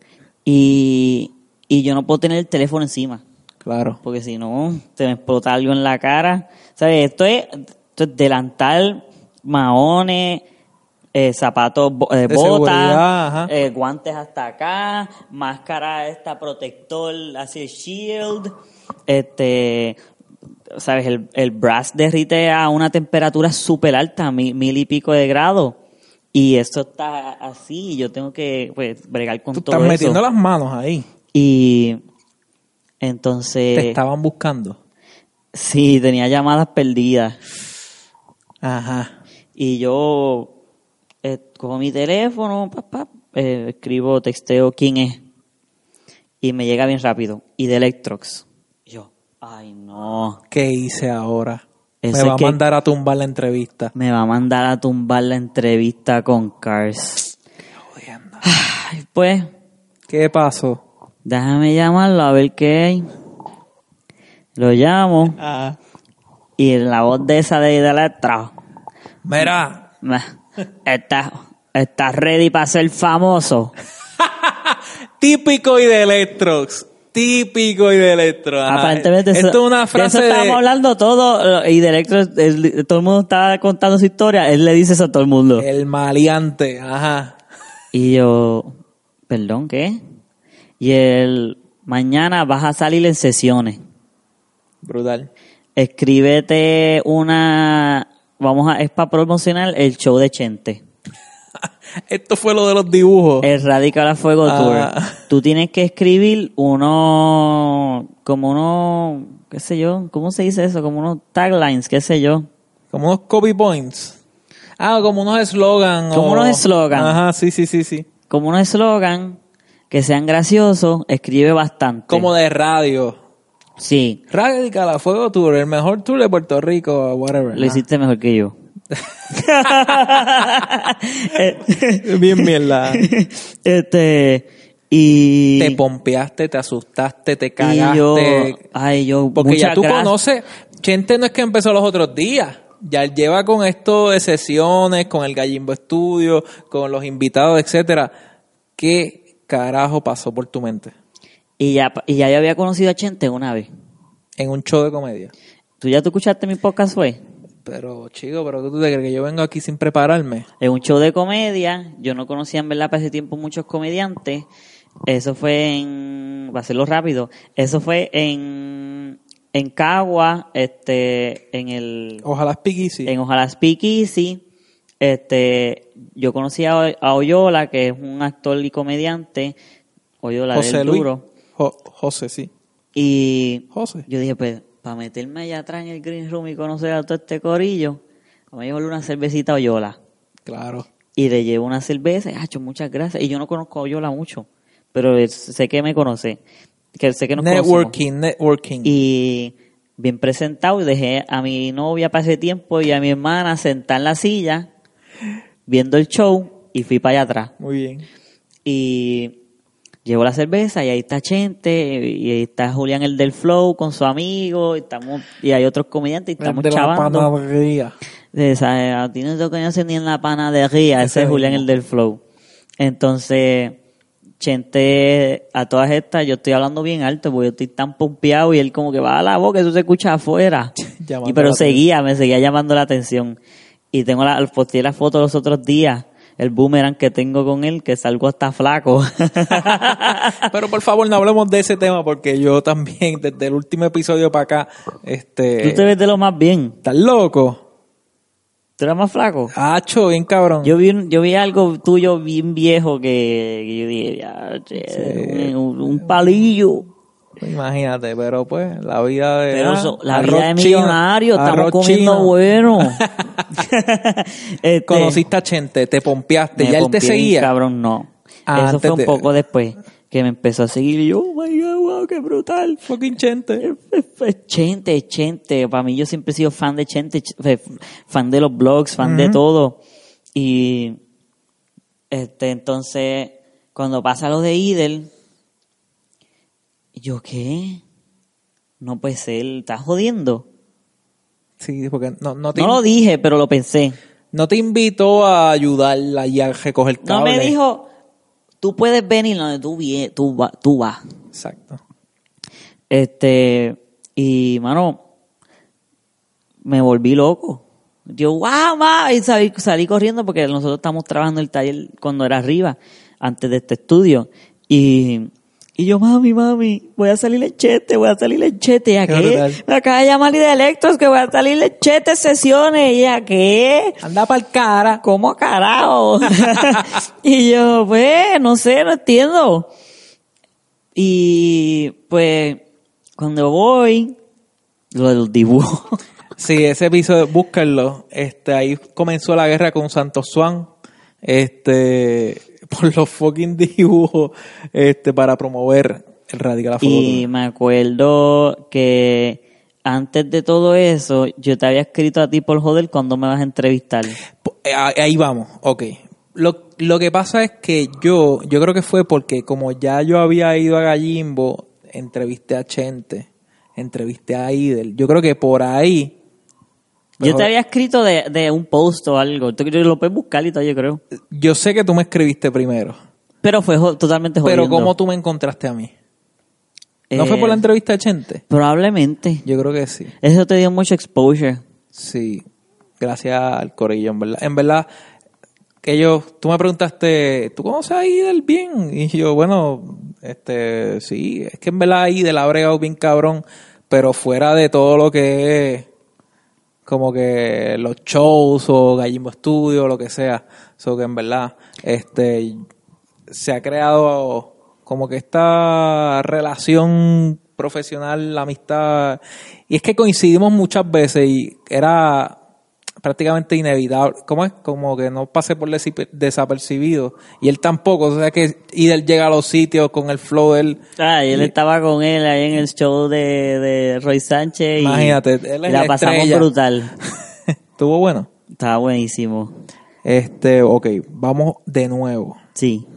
y, y yo no puedo tener el teléfono encima. Claro. Porque si no, te me explota algo en la cara. ¿Sabes? Esto es, esto es delantal, maones, eh, zapatos, eh, botas, eh, guantes hasta acá, máscara esta protector, así shield, este, ¿sabes? El, el brass derrite a una temperatura súper alta, mil, mil y pico de grados. Y esto está así, y yo tengo que, pues, bregar con Tú todo estás metiendo eso. las manos ahí. Y entonces... Te estaban buscando. Sí, tenía llamadas perdidas. Ajá. Y yo eh, cojo mi teléfono, pap, eh, escribo, texteo quién es. Y me llega bien rápido. Y de Electrox. Y Yo, ay no. ¿Qué hice ahora? Ese Me va a mandar a tumbar la entrevista. Me va a mandar a tumbar la entrevista con Cars. Jodiendo. Ay, pues, ¿Qué pasó? déjame llamarlo a ver qué hay. Lo llamo. Ah. Y la voz de esa de, de Electrox. Mira, <laughs> Estás está ready para ser famoso. <laughs> típico y de Electrox. Típico y de Electro. ajá. Aparentemente, Esto es una de frase de... estábamos hablando todo. Y de Electro, el- todo el mundo estaba contando su historia. Él le dice eso a todo el mundo. El maleante, ajá. Y yo, perdón, ¿qué? Y el mañana vas a salir en sesiones. Brutal. Escríbete una. Vamos a. Es para promocionar el show de Chente. <laughs> Esto fue lo de los dibujos. El Radical a Fuego Ah. Tour. Tú tienes que escribir uno. Como uno. ¿Qué sé yo? ¿Cómo se dice eso? Como unos taglines, qué sé yo. Como unos copy points. Ah, como unos eslogan. Como o- unos eslogan. Ajá, sí, sí, sí, sí. Como un eslogan que sean graciosos, escribe bastante. Como de radio. Sí, Radical a Fuego Tour, el mejor tour de Puerto Rico, whatever. lo hiciste mejor que yo. <laughs> Bien mierda. <laughs> este y te pompeaste, te asustaste, te y cagaste. yo, ay yo, Porque ya tú gracias. conoces, Chente no es que empezó los otros días. Ya lleva con esto de sesiones, con el Gallimbo Estudio, con los invitados, etcétera. ¿Qué carajo pasó por tu mente? Y ya y ya yo había conocido a Chente una vez. En un show de comedia. ¿Tú ya tú escuchaste mi podcast fue? Pero, chico, ¿pero tú te crees? Que yo vengo aquí sin prepararme. En un show de comedia, yo no conocía en verdad para ese tiempo muchos comediantes. Eso fue en, va a hacerlo rápido, eso fue en, en Cagua, este, en el, Ojalá Speak Easy. en Ojalá Speak Easy, este, yo conocí a, a Oyola, que es un actor y comediante, Oyola José del Luis. Duro, Jo- José, sí. y José. yo dije, pues, para meterme allá atrás en el green room y conocer a todo este corillo, a llevarle una cervecita a Oyola. Claro. Y le llevo una cerveza y, "Acho, muchas gracias. Y yo no conozco a Oyola mucho, pero sé que me conoce, que sé que nos conocemos. Networking, networking. Y bien presentado, y dejé a mi novia para ese tiempo y a mi hermana sentar en la silla, viendo el show, y fui para allá atrás. Muy bien. Y llevo la cerveza y ahí está Chente, y ahí está Julián el del Flow con su amigo, y, estamos, y hay otros comediantes, y estamos de la chavando. panadería. De esa, a ti no te conoces ni en la panadería, ese Ese es Julián el del Flow. Entonces, Chente, a todas estas, yo estoy hablando bien alto porque yo estoy tan pompeado y él como que va a la boca, eso se escucha afuera. <laughs> Y pero seguía, me seguía llamando la atención. Y tengo la, posteé la foto los otros días, el boomerang que tengo con él, que salgo hasta flaco. <laughs> Pero por favor, no hablemos de ese tema porque yo también, desde el último episodio para acá, este. Tú te ves de lo más bien. ¿Estás loco? ¿Tú eras más flaco? Hacho, bien cabrón. Yo vi, yo vi algo tuyo bien viejo que, que yo dije, ya, che, Sí. un, un palillo. Imagínate, pero pues, la vida de. Pero ah, la vida de chino, millonario, estamos arroz comiendo chino. bueno. <laughs> Este, Conociste a Chente, te pompeaste, ya él te seguía. Cabrón, no. Ah, Eso fue un de- poco después que me empezó a seguir y yo, oh my god, wow, qué brutal. Fucking Chente. Es Chente, es Chente. Para mí yo siempre he sido fan de Chente, fan de los blogs, fan de todo. Y Este, entonces, cuando pasa lo de Idel, yo, ¿qué? No puede ser, ¿estás jodiendo? Sí, porque no, no, te, No lo dije, pero lo pensé. no te invitó a ayudarla y a recoger No cable. me dijo, tú puedes venir donde tú, tú, va- tú vas. Exacto. Este, y mano, me volví loco. Yo, wow, ma, y salí, salí corriendo porque nosotros estamos trabajando el taller cuando era arriba, antes de este estudio. Y, y yo, mami, mami, voy a salir en chete, voy a salir en chete. ¿Y a Qué. Me acaba de llamar y de Electros que voy a salir en chete sesiones. ¿Y a qué? Anda para el cara. ¿Cómo carajo? <laughs> y yo, pues, no sé, no entiendo. Y pues, cuando voy, lo del dibujo. <laughs> Sí, ese episodio, búsquenlo. Este, ahí comenzó la guerra con Santos Swan. Este, por los fucking dibujos, este, para promover el radical y me acuerdo que antes de todo eso, yo te había escrito a ti por joder cuando me vas a entrevistar. Eh, ah, Ahí vamos, ok. Lo, lo que pasa es que yo, yo creo que fue porque como ya yo había ido a Gallimbo, entrevisté a Chente, entrevisté a Idel. Yo creo que por ahí, Yo te había escrito de, de un post o algo. Tú lo puedes buscar y todo, yo creo. yo sé que tú me escribiste primero, Pero fue jo- totalmente jodiendo. pero ¿cómo tú me encontraste a mí? ¿No Eh, fue por la entrevista a Chente? Probablemente. Yo creo que sí. Eso te dio mucho exposure. Sí, gracias al corillo, en verdad. En verdad, que ellos, tú me preguntaste, ¿tú conoces a Idel bien? Y yo, bueno, este, sí, es que en verdad Idel ha bregado bien cabrón, pero fuera de todo lo que es, como que los shows o Gallimbo Studio, lo que sea, so que en verdad, este, se ha creado como que esta relación profesional, la amistad, y es que coincidimos muchas veces y era prácticamente inevitable, ¿cómo es? Como que no pasé por desapercibido y él tampoco, o sea que Idel llega a los sitios con el flow él, Ah, y él estaba con él ahí en el show de, de Roy Sánchez. y- Imagínate, él es y la la pasamos estrella. brutal. <laughs> estuvo bueno. Estaba buenísimo. Este, ok, vamos de nuevo. Sí.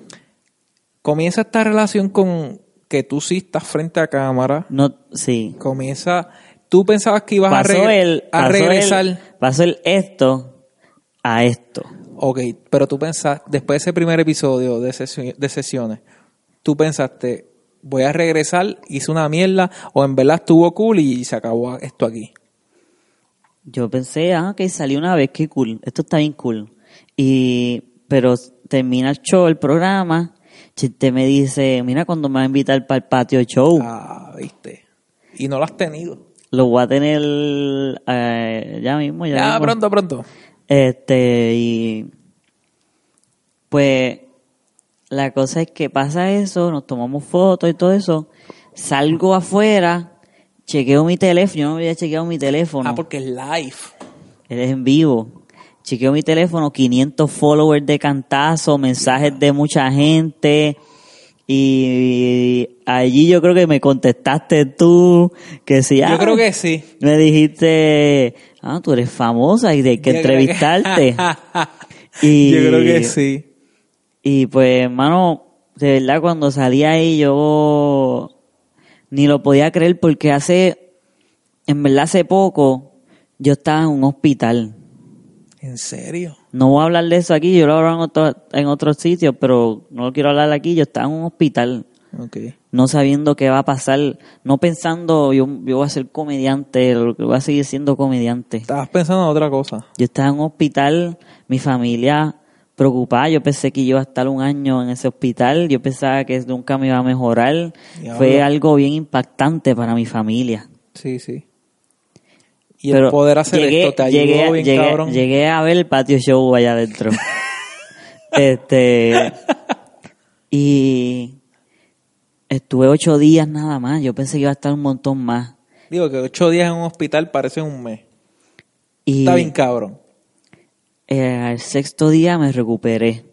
Comienza esta relación con que tú sí estás frente a cámara, No, sí. comienza, tú pensabas que ibas a, regre- el, a regresar. el, pasó el esto a esto. Ok, pero tú pensaste, después de ese primer episodio de sesiones, tú pensaste, voy a regresar, hice una mierda, o en verdad estuvo cool y se acabó esto aquí. Yo pensé, ah, ok, salí una vez, qué cool, esto está bien cool. Y, pero termina el show, el programa, Chiste me dice, mira, cuando me va a invitar para el patio show, Ah, viste. Y no lo has tenido. Lo voy a tener eh, ya mismo, ya, Ya, mismo. pronto, pronto. Este, y pues la cosa es que pasa eso, nos tomamos fotos y todo eso, salgo afuera, chequeo mi teléfono, yo no había chequeado mi teléfono, Ah, porque es live. eres en vivo, chequeo mi teléfono, 500 followers de cantazo, mensajes de mucha gente, y allí yo creo que me contestaste tú, que sí, Yo ah, creo que sí. me dijiste, ah, tú eres famosa y hay que Yo que- entrevistarte. <laughs> y, Yo creo que sí. Y pues, hermano, de verdad, cuando salí ahí yo ni lo podía creer porque hace, en verdad hace poco, yo estaba en un hospital. ¿En serio? No voy a hablar de eso aquí, yo lo hablo en otro, en otros sitios, pero no lo quiero hablar aquí, yo estaba en un hospital no sabiendo qué va a pasar, no pensando yo, yo voy a ser comediante, voy a seguir siendo comediante. Estabas pensando en otra cosa. Yo estaba en un hospital, mi familia preocupada, yo pensé que iba a estar un año en ese hospital, yo pensaba que nunca me iba a mejorar, fue algo bien impactante para mi familia. Sí, sí. Y Pero el poder hacer llegué, esto te ayudó llegué, bien llegué- cabrón. llegué a ver el patio show allá adentro. <laughs> este y estuve ocho días nada más. Yo pensé que iba a estar un montón más. Digo que ocho días en un hospital parece un mes. Y Está bien cabrón. eh, al sexto día me recuperé.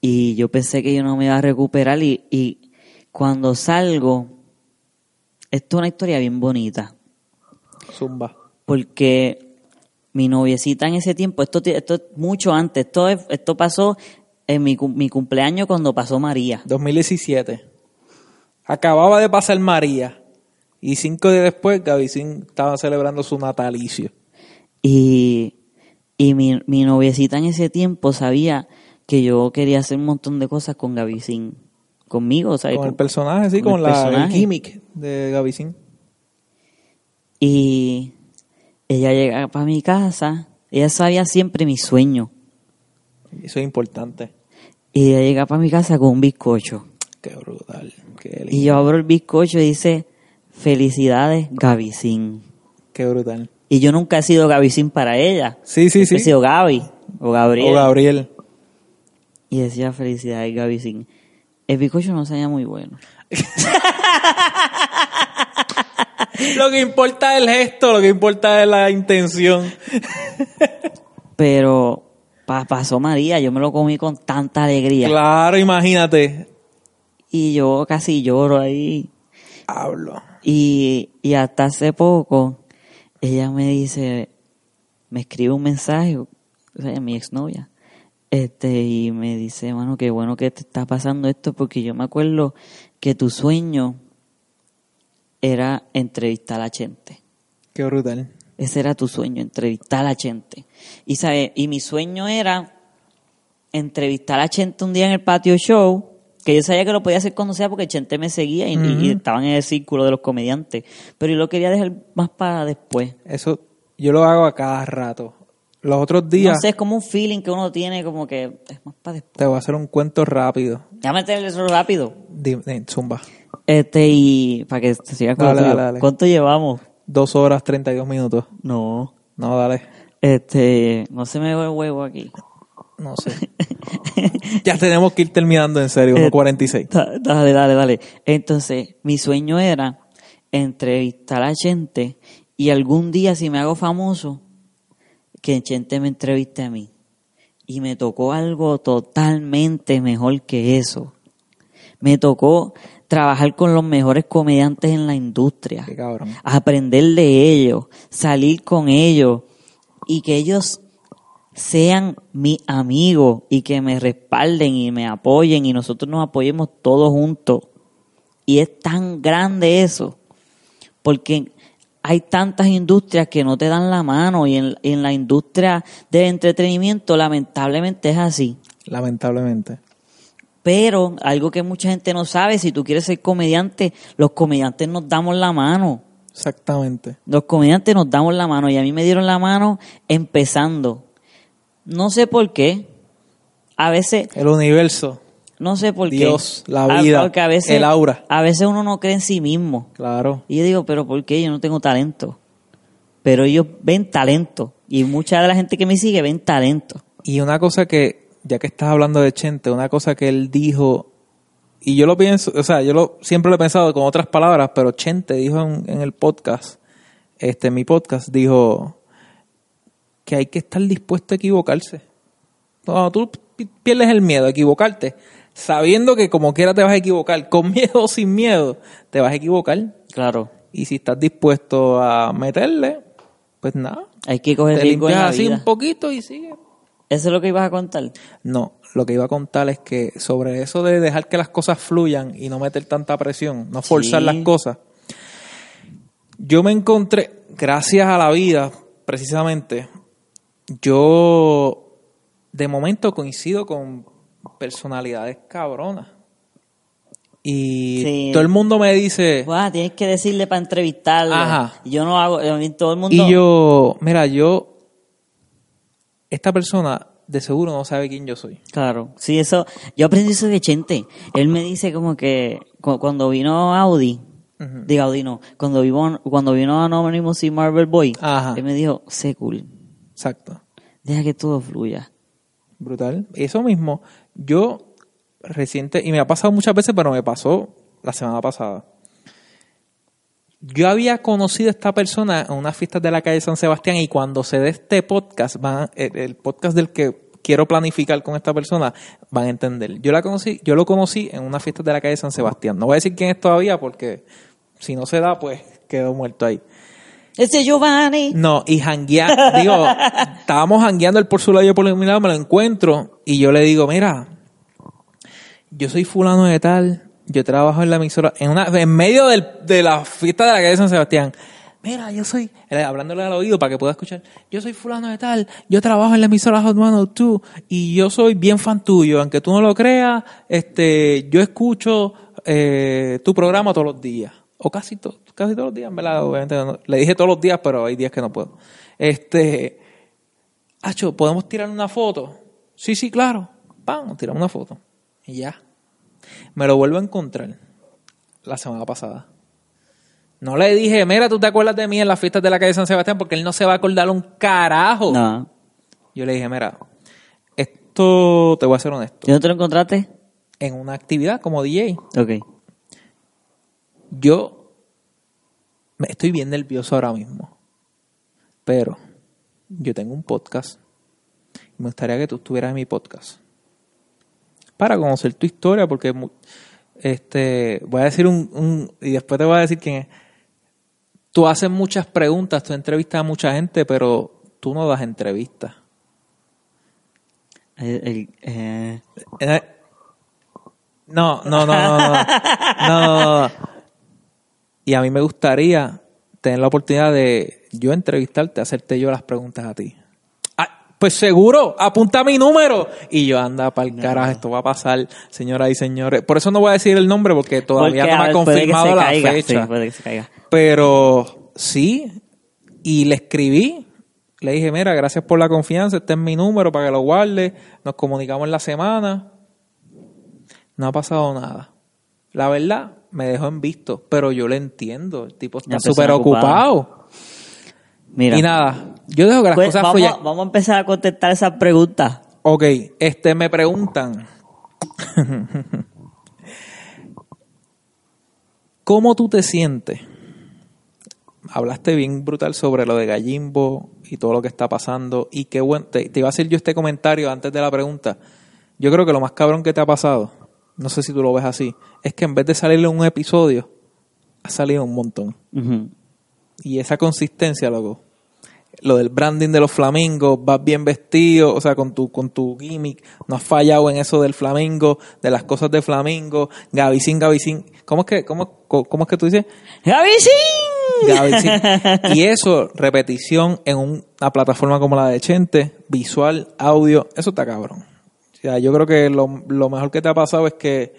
Y yo pensé que yo no me iba a recuperar y, y cuando salgo, esto es una historia bien bonita. Zumba. porque mi noviecita en ese tiempo, esto, esto es mucho antes, esto, es- esto pasó en mi, mi cumpleaños cuando pasó María. 2017. Acababa de pasar María. Y cinco días después, Gavicín estaba celebrando su natalicio. Y, y mi, mi noviecita en ese tiempo sabía que yo quería hacer un montón de cosas con Gavicín, conmigo, ¿sabes? Con el personaje, sí, con con, el la, el gimmick de Gavicín. Y ella llega para mi casa, ella sabía siempre mi sueño. Eso es importante. Y ella llega para mi casa con un bizcocho. Qué brutal. Qué Y yo abro el bizcocho y dice, felicidades, Gavicín. Qué brutal. Y yo nunca he sido Gavicín para ella. Sí, sí, sí. He sido Gaby o Gabriel. O Gabriel. Y decía, felicidades, Gavicín. El bizcocho no sabía muy bueno. <laughs> Lo que importa es el gesto, lo que importa es la intención. Pero pa- pasó María, yo me lo comí con tanta alegría. Claro, imagínate. Y yo casi lloro ahí. Hablo. Y, y hasta hace poco, ella me dice, me escribe un mensaje, o sea, mi exnovia, este, y me dice, mano, qué bueno que te está pasando esto, porque yo me acuerdo que tu sueño era entrevistar a la gente. Qué brutal. Ese era tu sueño, entrevistar a la gente. Y, sabe, y mi sueño era entrevistar a Chente un día en el patio show, que yo sabía que lo podía hacer cuando sea porque Chente me seguía y, y- y estaban en el círculo de los comediantes. Pero yo lo quería dejar más para después. Eso yo lo hago a cada rato. Los otros días No sé, es como un feeling que uno tiene como que es más para después. te voy a hacer un cuento rápido. Ya meterle eso rápido. Dime, eh, Zumba. Este, y para que se siga con Dale, dale, dale. ¿Cuánto llevamos? Dos horas, 32 minutos. No. No, dale. Este, no se me ve el huevo aquí. No sé. <laughs> ya tenemos que ir terminando en serio, Eh, 1.46. Da- Dale, dale, dale. Entonces, mi sueño era entrevistar a gente y algún día, si me hago famoso, que gente me entreviste a mí. Y me tocó algo totalmente mejor que eso. Me tocó trabajar con los mejores comediantes en la industria. Qué cabrón. Aprender de ellos, salir con ellos y que ellos sean mi amigos y que me respalden y me apoyen y nosotros nos apoyemos todos juntos. Y es tan grande eso, porque hay tantas industrias que no te dan la mano y en, en la industria del entretenimiento lamentablemente es así. Lamentablemente. Pero algo que mucha gente no sabe, si tú quieres ser comediante, los comediantes nos damos la mano. Exactamente. Los comediantes nos damos la mano y a mí me dieron la mano empezando. No sé por qué. A veces, El universo. No sé por qué. Dios, la A- vida, porque a veces, el aura. A veces uno no cree en sí mismo. Claro. Y yo digo, pero ¿por qué yo no tengo talento? Pero ellos ven talento. Y mucha de la gente que me sigue ven talento. Y una cosa que, ya que estás hablando de Chente, una cosa que él dijo, y yo lo pienso, o sea, yo lo, siempre lo he pensado con otras palabras, pero Chente dijo en, en el podcast, este, en mi podcast, dijo que hay que estar dispuesto a equivocarse. Cuando tú pi- pierdes el miedo a equivocarte, sabiendo que como quiera te vas a equivocar, con miedo o sin miedo, te vas a equivocar. Claro. Y si estás dispuesto a meterle, pues nada, Hay que coger te riesgo en la así vida. un poquito y sigue. Eso es lo que ibas a contar. No, lo que iba a contar es que sobre eso de dejar que las cosas fluyan y no meter tanta presión, no forzar Sí. las cosas, yo me encontré, gracias a la vida, precisamente, yo de momento coincido con personalidades cabronas. Y Sí. todo el mundo me dice, Buah, tienes que decirle para entrevistarlo. Ajá. Yo no hago, todo el mundo. y yo, mira, yo, esta persona de seguro no sabe quién yo soy. Claro, sí, eso. Yo aprendí eso de Chente. Él me dice como que cu- cuando vino Audi, diga Audi no, cuando vino, cuando vino Anonymous y Marvel Boy, Ajá. él me dijo, sé cool, Exacto. deja que todo fluya. Brutal. Eso mismo, yo reciente, y me ha pasado muchas veces, pero me pasó la semana pasada. Yo había conocido a esta persona en unas fiestas de la calle San Sebastián y cuando se dé este podcast, van, el, el podcast del que quiero planificar con esta persona, van a entender. Yo la conocí, yo lo conocí en unas fiestas de la calle San Sebastián. No voy a decir quién es todavía porque si no se da, pues quedó muerto ahí. Ese Giovanni. No, y janguear, digo, <laughs> estábamos jangueando el por su lado y yo por mi lado, me lo encuentro y yo le digo, mira, yo soy fulano de tal, yo trabajo en la emisora, en una, en medio del- de la fiesta de la calle de San Sebastián. Mira, yo soy, hablándole al oído para que pueda escuchar, yo soy fulano de tal, yo trabajo en la emisora Hot 102 y yo soy bien fan tuyo, aunque tú no lo creas, este, yo escucho eh, tu programa todos los días, o casi, to- casi todos los días, en verdad, obviamente, no- le dije todos los días, pero hay días que no puedo. Este, Acho, ¿podemos tirar una foto? Sí, sí, claro. Vamos, tiramos una foto. Y ya. Me lo vuelvo a encontrar la semana pasada. No le dije, mira, tú te acuerdas de mí en las fiestas de la calle San Sebastián porque él no se va a acordar un carajo. No. Yo le dije, mira, esto te voy a ser honesto. ¿Y no te lo encontraste? En una actividad como DJ, Ok. yo estoy bien nervioso ahora mismo. Pero yo tengo un podcast y me gustaría que tú estuvieras en mi podcast para conocer tu historia porque este voy a decir un, un- y después te voy a decir quién es. Tú haces muchas preguntas, tú entrevistas a mucha gente, pero tú no das entrevistas. El- el- eh, Eh, No, no, no, no, no. No, no. Y a mí me gustaría tener la oportunidad de yo entrevistarte, hacerte yo las preguntas a ti. Ah, pues seguro, apunta mi número. Y yo, anda, para el carajo, esto va a pasar, señoras y señores. Por eso no voy a decir el nombre porque todavía porque, no me ha confirmado la caiga, fecha. sí, puede que se caiga. Pero sí, y le escribí, le dije, mira, gracias por la confianza, este es mi número para que lo guarde, nos comunicamos en la semana. No ha pasado nada. La verdad, me dejó en visto, pero yo le entiendo, el tipo está Una persona súper ocupado. Mira, Y nada, yo dejo que las pues, cosas vamos, fluyan. vamos a empezar a contestar esas preguntas. Ok, este me preguntan. <laughs> ¿Cómo tú te sientes? Hablaste bien brutal sobre lo de Gallimbo y todo lo que está pasando. Y qué bueno. Te, te iba a hacer yo este comentario antes de la pregunta. Yo creo que lo más cabrón que te ha pasado, no sé si tú lo ves así, es que en vez de salirle un episodio, ha salido un montón. Y esa consistencia, loco. Lo del branding de los flamingos, vas bien vestido, o sea, con tu, con tu gimmick, no has fallado en eso del flamingo, de las cosas de flamingo, Gavicín, Gavicín. ¿Cómo es que, cómo, cómo es que tú dices? Gavicín. <laughs> Y eso, repetición en un- una plataforma como la de Chente, visual, audio, eso está cabrón. O sea, yo creo que lo, lo mejor que te ha pasado es que,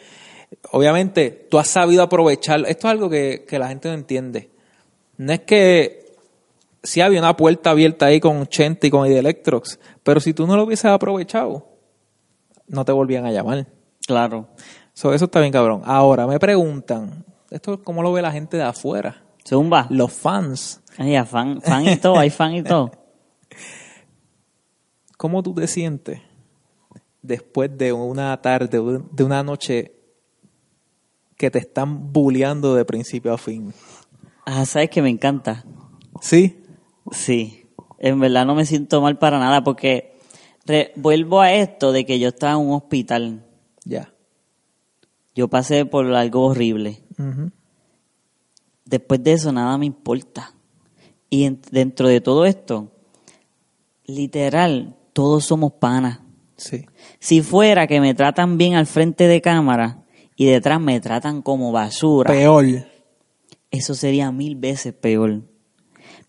obviamente, tú has sabido aprovechar. Esto es algo que, que la gente no entiende. No es que sí había una puerta abierta ahí con Chente y con Electrox, pero si tú no lo hubieses aprovechado, no te volvían a llamar. Claro. So, eso está bien cabrón. Ahora, me preguntan, ¿esto cómo lo ve la gente de afuera? Zumba. Los fans. Ay, fan, fan y todo, hay fan y todo. <laughs> ¿Cómo tú te sientes después de una tarde, de una noche que te están bulleando de principio a fin? Ah, sabes que me encanta. ¿Sí? Sí. En verdad no me siento mal para nada porque re- vuelvo a esto de que yo estaba en un hospital. Ya. Yo pasé por algo horrible. Después de eso nada me importa. Y en- dentro de todo esto, literal, todos somos panas. Sí. Si fuera que me tratan bien al frente de cámara y detrás me tratan como basura, Peor. eso sería mil veces peor.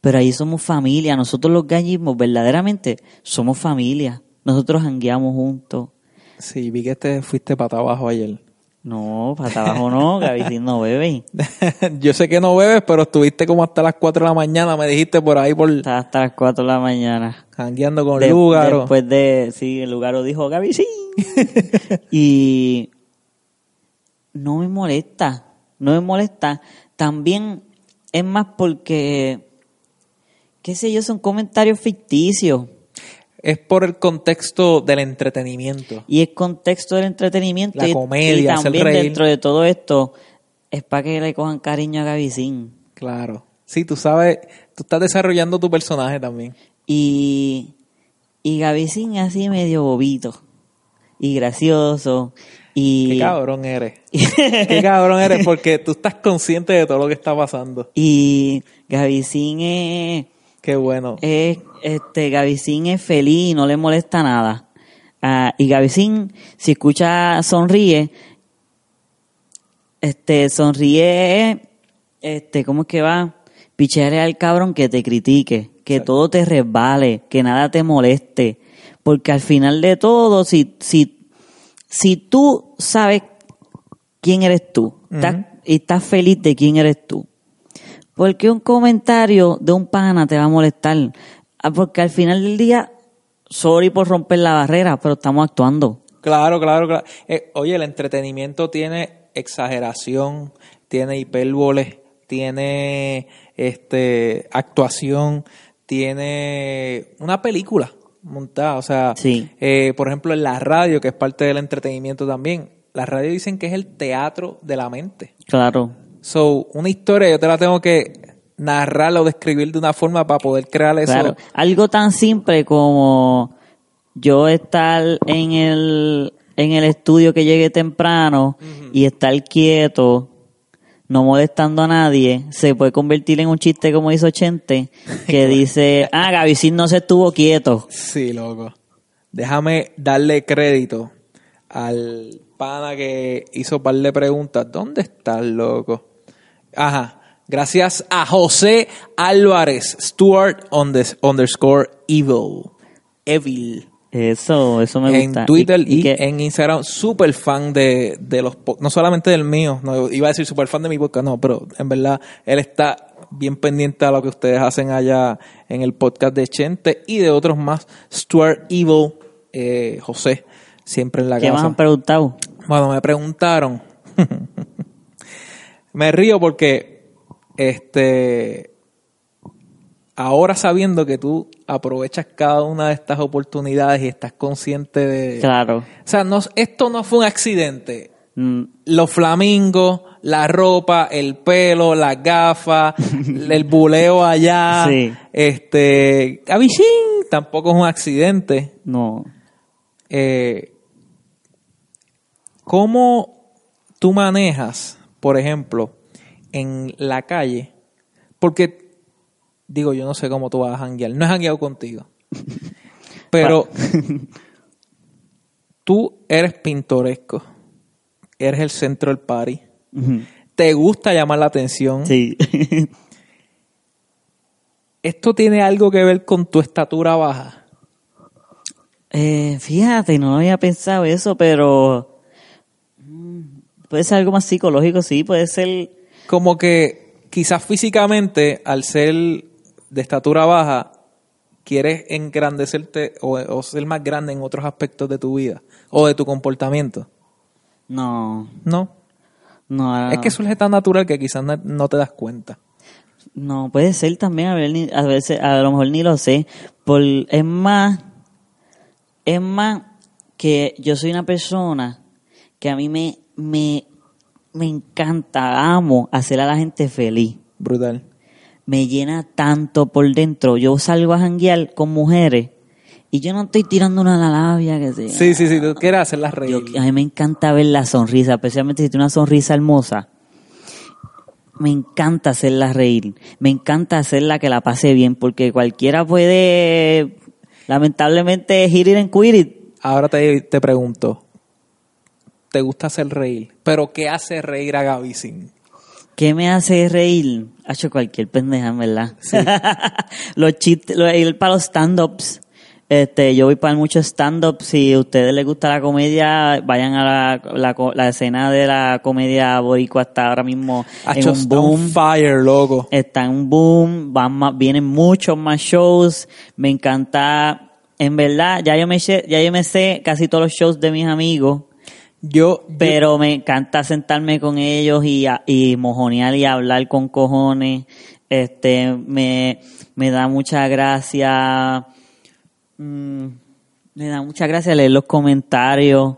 Pero ahí somos familia, nosotros los gallismos verdaderamente somos familia. Nosotros jangueamos juntos. Sí, vi que te fuiste para abajo ayer. No, para abajo no, Gaby no bebe. <laughs> Yo sé que no bebes, pero estuviste como hasta las 4 de la mañana, me dijiste por ahí por Estaba hasta las 4 de la mañana. jangueando con De- Lúgaro. Después de, sí, el lugar dijo Gaby sí. <laughs> y no me molesta, no me molesta. También es más porque, qué sé yo, son comentarios ficticios. Es por el contexto del entretenimiento. Y es contexto del entretenimiento. La y, comedia, y también reír. dentro de todo esto es para que le cojan cariño a Gavicín. Claro. Sí, tú sabes, tú estás desarrollando tu personaje también. Y, y Gavicín es así medio bobito y gracioso. Y, Qué cabrón eres. <laughs> Qué cabrón eres porque tú estás consciente de todo lo que está pasando. y Gavicín es, Qué bueno. es, este, Gavicín es feliz y no le molesta nada. Ah, y Gavicín, si escucha, sonríe, este, sonríe, este, ¿cómo es que va? Pichere al cabrón que te critique, que todo te resbale, que nada te moleste. Porque al final de todo, si, si, si tú sabes quién eres tú, estás- y estás feliz de quién eres tú, porque un comentario de un pana te va a molestar? Ah, Porque al final del día, sorry por romper la barrera, pero estamos actuando. Claro, claro, claro. Eh, oye, el entretenimiento tiene exageración, tiene hipérboles, tiene este actuación, tiene una película montada. O sea, Sí. eh, por ejemplo, en la radio, que es parte del entretenimiento también, la radio dicen que es el teatro de la mente. Claro. So, una historia yo te la tengo que narrar o describir de una forma para poder crear eso. Claro, algo tan simple como yo estar en el, en el estudio que llegue temprano y estar quieto, no molestando a nadie, se puede convertir en un chiste como hizo Chente, <laughs> que dice, ah, Gavicín no se estuvo quieto. Sí, loco. Déjame darle crédito al pana que hizo par de preguntas. ¿Dónde estás, loco? Ajá. Gracias a José Álvarez, Stuart unders- underscore evil. Evil. Eso, eso me gusta. En Twitter y, que- en Instagram, súper fan de, de los no solamente del mío, no iba a decir súper fan de mi podcast, no, pero en verdad él está bien pendiente a lo que ustedes hacen allá en el podcast de Chente y de otros más. Stuart Evil, eh, José, siempre en la ¿Qué más casa. han preguntado? Bueno, me preguntaron. <laughs> me río porque este ahora sabiendo que tú aprovechas cada una de estas oportunidades y estás consciente de Claro. o sea, no, esto no fue un accidente. Mm, Los flamingos, la ropa, el pelo, las gafas, <laughs> el buleo allá, Sí. este, Abichín, tampoco es un accidente. No. Eh, ¿Cómo tú manejas, por ejemplo, en la calle? Porque, digo, yo no sé cómo tú vas a janguear. No he jangueado contigo. <laughs> Pero <laughs> tú eres pintoresco. Eres el centro del party. Te gusta llamar la atención. Sí. <laughs> ¿Esto tiene algo que ver con tu estatura baja? Eh, fíjate, no había pensado eso, pero puede ser algo más psicológico, sí, puede ser, como que quizás físicamente, al ser de estatura baja, quieres engrandecerte o, o ser más grande en otros aspectos de tu vida o de tu comportamiento. no, No. no, ahora Es no. que surge tan natural que quizás no, no te das cuenta. no, puede ser también, a, ver, a veces, a lo mejor ni lo sé, por, es más, es más que yo soy una persona que a mí me, me, me encanta, amo hacer a la gente feliz. Brutal. me llena tanto por dentro. Yo salgo a janguear con mujeres y yo no estoy tirando una la labia que sea. Sí, sí, sí, tú quieres hacerlas reír. Yo- a mí me encanta ver la sonrisa, especialmente si tiene una sonrisa hermosa. Me encanta hacerla reír. Me encanta hacerla que la pase bien, porque cualquiera puede, lamentablemente, hit it and quit it. Ahora te, te pregunto, ¿te gusta hacer reír? ¿Pero qué hace reír a Gaby Sin? ¿Qué me hace reír? Ha hecho cualquier pendeja, en verdad. <laughs> los chistes, lo- ir para los stand-ups. Este, yo voy para muchos stand-ups. Si a ustedes les gusta la comedia, vayan a la, la, escena de la comedia boricua. Está ahora mismo en Hacho, un boom. fire, loco. Está en un boom. Van más, vienen muchos más shows. Me encanta. En verdad, ya yo me, sé- ya yo me sé casi todos los shows de mis amigos. Yo, yo- Pero me encanta sentarme con ellos y, y mojonear y hablar con cojones. Este, me, me da mucha gracia, mm, me da mucha gracia leer los comentarios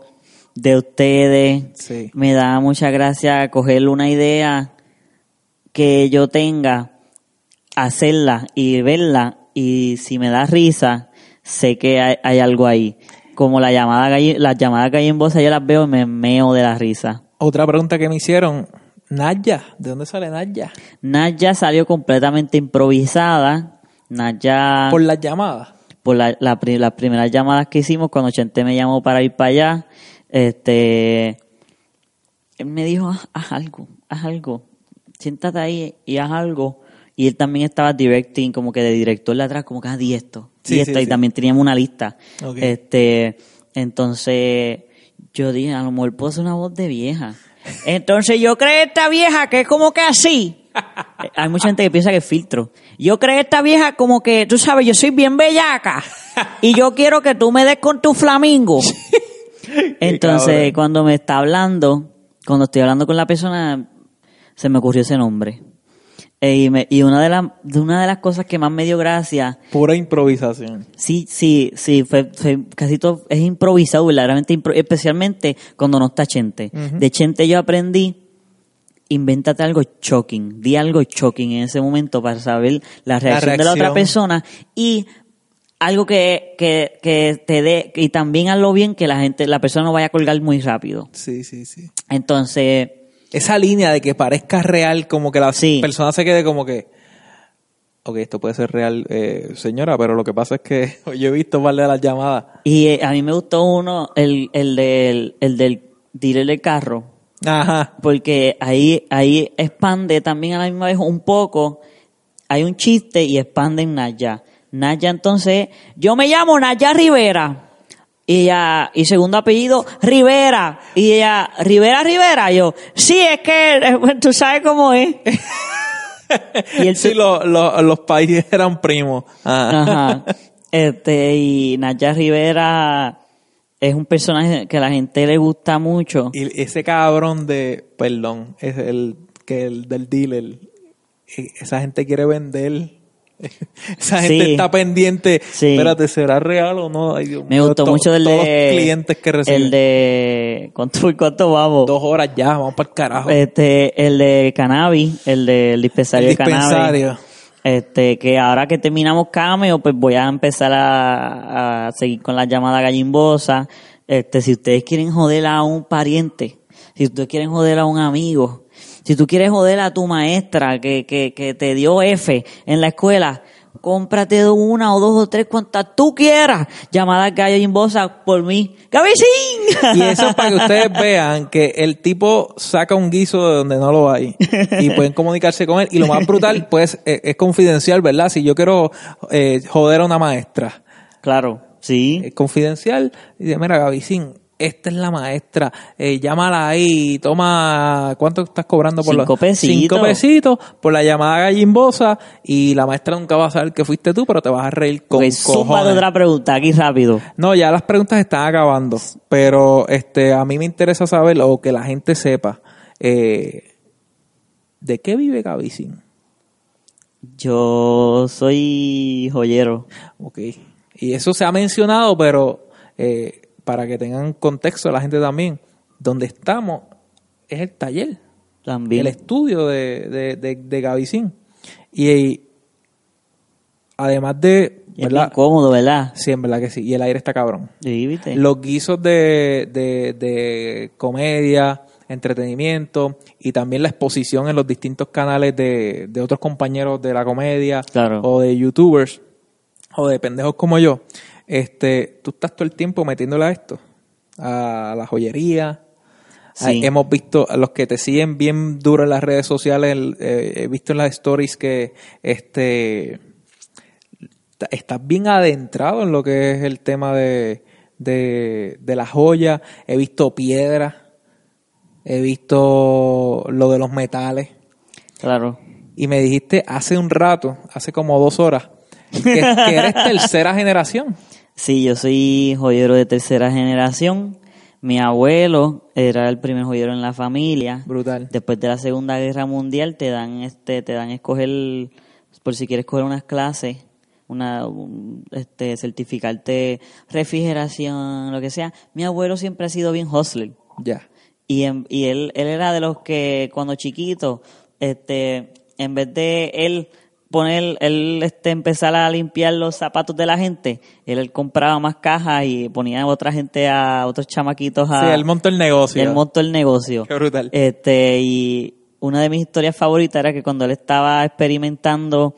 de ustedes. Sí. Me da mucha gracia coger una idea que yo tenga, hacerla y verla y si me da risa, sé que hay, hay algo ahí. Como la llamada galli- las llamadas gallimbosas, yo las veo y me meo de la risa. Otra pregunta que me hicieron, Naya, ¿de dónde sale Naya? Naya salió completamente improvisada. Naya, Por las llamadas. por la- las primeras llamadas que hicimos cuando Chente me llamó para ir para allá, este, él me dijo, haz, haz algo, haz algo, siéntate ahí y haz algo. Y él también estaba directing, como que de director de atrás, como que, di esto, Sí, y sí. también teníamos una lista. Este, entonces, yo dije, a lo mejor puedo hacer una voz de vieja. <laughs> Entonces yo creo esta vieja que es como que así. <laughs> Hay mucha gente que piensa que es filtro. Yo creo esta vieja como que, tú sabes, yo soy bien bellaca. Y yo quiero que tú me des con tu flamingo. <laughs> Entonces, cuando me está hablando, cuando estoy hablando con la persona, se me ocurrió ese nombre. Eh, y, me- y una de, las de una de las cosas que más me dio gracia Pura improvisación. Sí, sí, sí, fue, fue casi todo es improvisado, verdaderamente, impro- especialmente cuando no está Chente. De Chente yo aprendí, invéntate algo shocking, di algo shocking en ese momento para saber la reacción, de la otra reacción. persona y algo que, que, que te dé, y también hazlo bien que la gente, la persona no vaya a colgar muy rápido. Sí, sí, sí. Entonces, Esa línea de que parezca real, como que la Sí. persona se quede como que, ok, esto puede ser real, eh, señora, pero lo que pasa es que <laughs> yo he visto par de las llamadas. y eh, a mí me gustó uno, el, el del, el del dealer del carro. Ajá. porque ahí, ahí expande también a la misma vez un poco, hay un chiste y expande en Naya. Naya entonces, yo me llamo Naya Rivera. Y ella, y segundo apellido, Rivera. Y ella, Rivera, Rivera. Yo, sí, es que, <laughs> tú sabes cómo es. <laughs> y él Sí, lo- lo- los países <laughs> eran primos. Ajá. Ajá. Este, y Naya Rivera es un personaje que a la gente le gusta mucho. Y ese cabrón de, perdón, es el que el del dealer. Esa gente quiere vender. <laughs> Esa gente Sí. está pendiente. Sí. Espérate, ¿será real o no? Ay, Dios Me mío, gustó mucho el todos de. los clientes que reciben. El de. ¿Cuánto, <laughs> cuánto vamos? Dos horas ya, vamos para el carajo. Este, el de cannabis, el del dispensario El de cannabis. dispensario. Este, que ahora que terminamos cameo, pues voy a empezar a, a seguir con la llamada gallimbosa. Este, si ustedes quieren joder a un pariente, si ustedes quieren joder a un amigo, si tú quieres joder a tu maestra que, que, que te dio F en la escuela, cómprate una o dos o tres cuantas tú quieras. Llamada gallimbosa por mí. ¡Gabicín! Y eso es para que ustedes vean que el tipo saca un guiso de donde no lo hay y pueden comunicarse con él. Y lo más brutal, pues, es, es confidencial, ¿verdad? Si yo quiero eh, joder a una maestra, claro, sí. es confidencial. Y dice, mira, Gavicín, esta es la maestra, eh, llámala ahí, toma, ¿cuánto estás cobrando por Cinco los pesitos. Cinco pesitos por la llamada gallimbosa y la maestra nunca va a saber que fuiste tú, pero te vas a reír con Pues cojones. otra pregunta aquí rápido. No, ya las preguntas están acabando, pero este a mí me interesa saber o que la gente sepa eh, de qué vive Gavicín. Yo soy joyero. Ok. Y eso se ha mencionado, pero eh, para que tengan contexto la gente también, donde estamos es el taller, También. el estudio de, de, de, de Gavicín. Y, y además de, es ¿verdad? cómodo, ¿verdad? Sí, en verdad que sí. Y el aire está cabrón. Sí, ¿viste? Los guisos de, de, de comedia, entretenimiento y también la exposición en los distintos canales de, de otros compañeros de la comedia Claro. o de youtubers o de pendejos como yo. Este, tú estás todo el tiempo metiéndole a esto, a la joyería. Sí. Ay, Hemos visto a los que te siguen bien duro en las redes sociales, el- eh, he visto en las stories que este estás bien adentrado en lo que es el tema de, de, de la joya. He visto piedra, he visto lo de los metales. Claro. Y me dijiste hace un rato, hace como dos horas, que, que eres <laughs> tercera generación. Sí, yo soy joyero de tercera generación. Mi abuelo era el primer joyero en la familia. Brutal. Después de la Segunda Guerra Mundial te dan este te dan escoger por si quieres coger unas clases, una un- este certificarte refrigeración, lo que sea. Mi abuelo siempre ha sido bien hustler. Ya. Y, en- y él, él era de los que cuando chiquito, este, en vez de él poner, él este, empezar a limpiar los zapatos de la gente, él, él compraba más cajas y ponía a otra gente, a otros chamaquitos a... Sí, él montó el negocio. Él montó el negocio. Qué brutal. Este, y una de mis historias favoritas era que cuando él estaba experimentando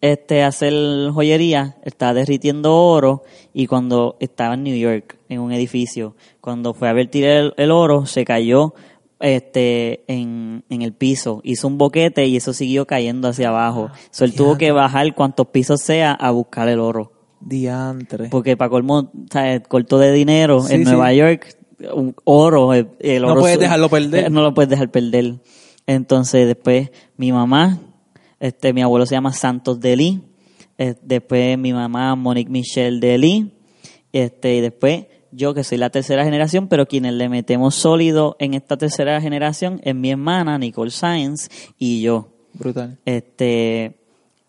este hacer joyería, estaba derritiendo oro y cuando estaba en New York, en un edificio, cuando fue a vertir el, el oro, se cayó este en, en el piso, hizo un boquete y eso siguió cayendo hacia abajo. So, él tuvo que bajar cuantos pisos sea a buscar el oro. Diantre. Porque para colmo, ¿sabes? corto de dinero Sí, en sí. Nueva York, un oro, el, el No oro puedes dejarlo perder. No lo puedes dejar perder. Entonces, después, mi mamá, este, mi abuelo se llama Santos de Lee. eh, después, mi mamá, Monique Michelle de Lee. Este, y después, yo que soy la tercera generación, pero quienes le metemos sólido en esta tercera generación es mi hermana, Nicole Sáenz, y yo. Brutal. Este,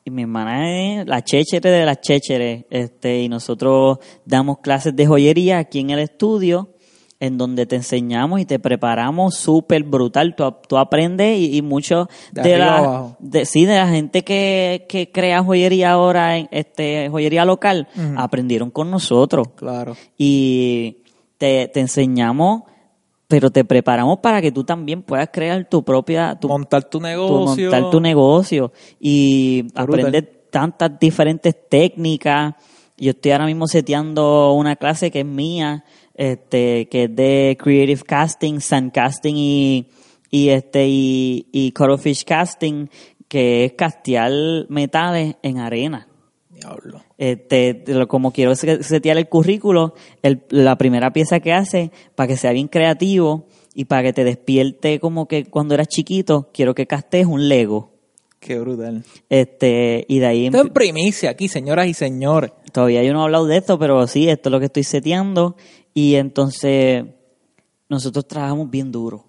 y mi hermana es la chéchere de las chécheres, este, y nosotros damos clases de joyería aquí en el estudio, en donde te enseñamos y te preparamos súper brutal. Tú, tú aprendes y, y mucho De la, de, sí, de la gente que, que crea joyería ahora, en este, joyería local, aprendieron con nosotros Claro. y te, te enseñamos, pero te preparamos para que tú también puedas crear tu propia, tu, montar tu tu negocio. montar tu negocio y brutal. aprender tantas diferentes técnicas. Yo estoy ahora mismo seteando una clase que es mía, este, que es de Creative Casting, Sand Casting y, y este, y, y Cuttlefish Casting, que es castear metales en arena. Diablo. Este, como quiero se- setear el currículo, el- la primera pieza que hace, para que sea bien creativo y para que te despierte como que cuando eras chiquito, quiero que castes un Lego. Qué brutal. Este, y de ahí Esto en primicia aquí, señoras y señores. todavía yo no he hablado de esto, pero sí, esto es lo que estoy seteando. Y entonces, nosotros trabajamos bien duro.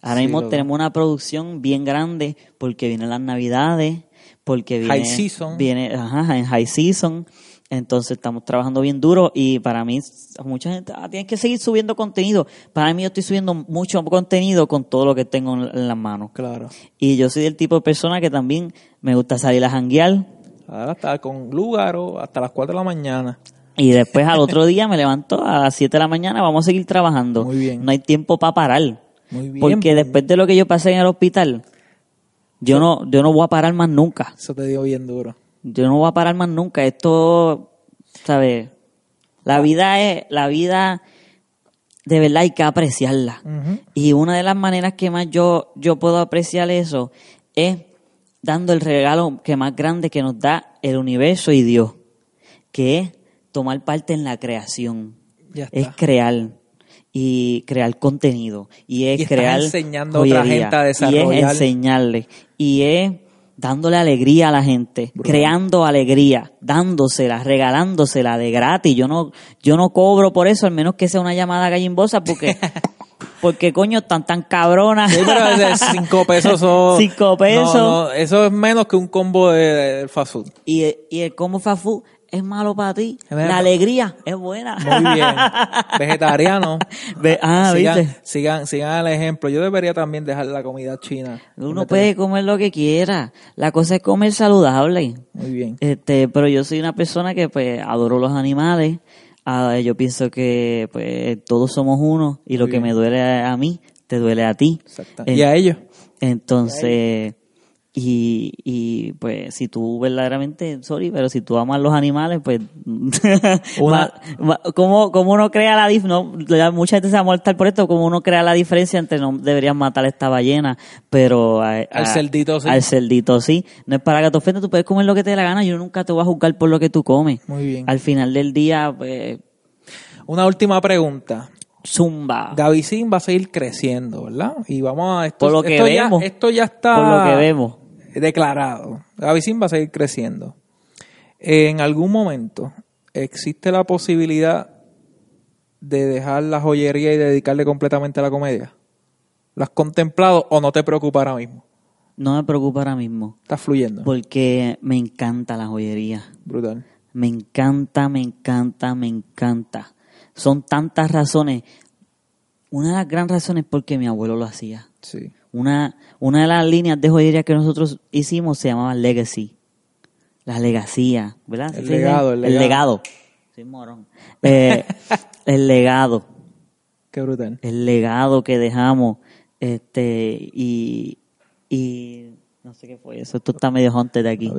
Ahora Sí, mismo tenemos una producción bien grande porque vienen las navidades, porque viene, High season. viene ajá, en high season. Entonces estamos trabajando bien duro y para mí, mucha gente, ah, tienes que seguir subiendo contenido. Para mí yo estoy subiendo mucho contenido con todo lo que tengo en, en las manos. Claro. Y yo soy del tipo de persona que también me gusta salir a janguear, Ahora está con Lugaro hasta las 4 de la mañana. Y después al otro día me levanto a las 7 de la mañana, vamos a seguir trabajando. Muy bien. No hay tiempo para parar. Muy bien. Porque después de lo que yo pasé en el hospital, yo no, yo no voy a parar más nunca. Eso te dio bien duro. Yo no voy a parar más nunca. Esto, ¿sabes? La vida es, la vida, de verdad hay que apreciarla. Y una de las maneras que más yo, yo puedo apreciar eso es dando el regalo que más grande que nos da el universo y Dios, que es tomar parte en la creación, Ya es crear y crear contenido y es Y crear enseñando a otra gente a y es desarrollar. enseñarle y es dándole alegría a la gente, Brutal. creando alegría, dándosela, regalándosela de gratis. Yo no, yo no cobro por eso, al menos que sea una llamada gallimbosa, porque, <laughs> porque coño, están tan cabronas. Sí, pero cinco pesos son... Cinco pesos. No, no, eso es menos que un combo de, de- fast food. y, y el combo fast food es malo para ti. La alegría es buena. Muy bien. <laughs> Vegetariano. Ve- ah, sigan, viste. sigan, sigan el ejemplo. Yo debería también dejar la comida china. Uno puede comer lo que quiera. La cosa es comer saludable. Muy bien. Este, pero yo soy una persona que pues adoro los animales. Ah, yo pienso que pues todos somos uno y lo que me duele a, mí te duele a ti. Exacto. Y a ellos. Entonces, y, y pues si tú verdaderamente, sorry, pero si tú amas los animales, pues <laughs> Una- ¿cómo, cómo uno crea la diferencia? No, mucha gente se va a molestar por esto, como uno crea la diferencia entre no deberían matar a esta ballena, pero a- Al a- cerdito sí. Al cerdito sí. No es para que te ofenda, tú puedes comer lo que te dé la gana, yo nunca te voy a juzgar por lo que tú comes. Muy bien. Al final del día, pues, Una última pregunta. zumba. Gavisin va a seguir creciendo, ¿verdad? Y vamos a esto. Por lo que esto vemos. Ya, esto ya está Por lo que vemos. Declarado. Gavisin va a seguir creciendo. En algún momento existe la posibilidad de dejar la joyería y dedicarle completamente a la comedia. ¿Lo has contemplado o no te preocupa ahora mismo? No me preocupa ahora mismo, Está fluyendo. porque me encanta la joyería. Brutal. Me encanta, me encanta, me encanta. Son tantas razones. Una de las grandes razones es porque mi abuelo lo hacía. Sí. Una, una de las líneas de joyería que nosotros hicimos se llamaba Legacy. la legacía, ¿verdad? El ¿Sí se legado, el legado. legado. Soy morón. Eh, <laughs> el legado, Qué brutal. el legado que dejamos, este, y, y no sé qué fue eso, esto está medio haunted de aquí.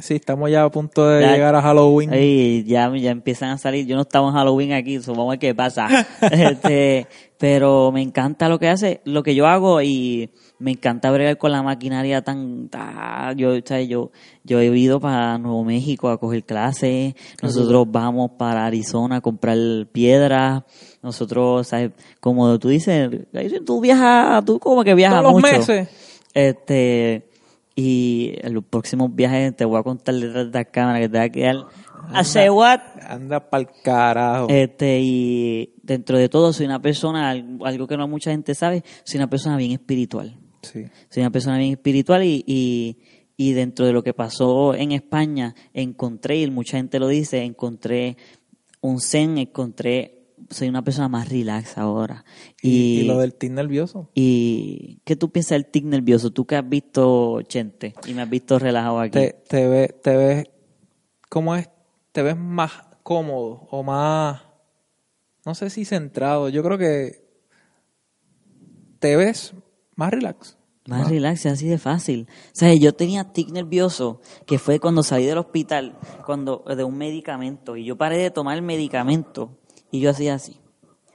Sí, estamos ya a punto de Ya- llegar a Halloween. Ay, ya, ya empiezan a salir. Yo no estaba en Halloween aquí, ver qué pasa. <laughs> este, pero me encanta lo que hace, lo que yo hago y me encanta bregar con la maquinaria tan, ta- yo, o sea, yo, yo he ido para Nuevo México a coger clases. Nosotros vamos para Arizona a comprar piedras. Nosotros, ¿sabes? como tú dices, tú viajas, tú como que viajas Todos los mucho. meses. Este, y en los próximos viajes te voy a contar detrás de la cámara que te va a quedar. ¿Hace what? Anda pa'l carajo. Este, y dentro de todo soy una persona, algo que no mucha gente sabe, soy una persona bien espiritual. sí. Soy una persona bien espiritual y, y, y dentro de lo que pasó en España, encontré, y mucha gente lo dice, encontré un zen, encontré, soy una persona más relax ahora. Y, Y, y lo del tic nervioso. y ¿qué tú piensas del tic nervioso? Tú que has visto Chente y me has visto relajado aquí. Te, te ves, te ves, ¿cómo es? Te ves más cómodo o más, no sé si centrado. Yo creo que te ves más relax. Más relax, así de fácil. O sea, yo tenía tic nervioso, que fue cuando salí del hospital, cuando de un medicamento, y yo paré de tomar el medicamento, y yo hacía así.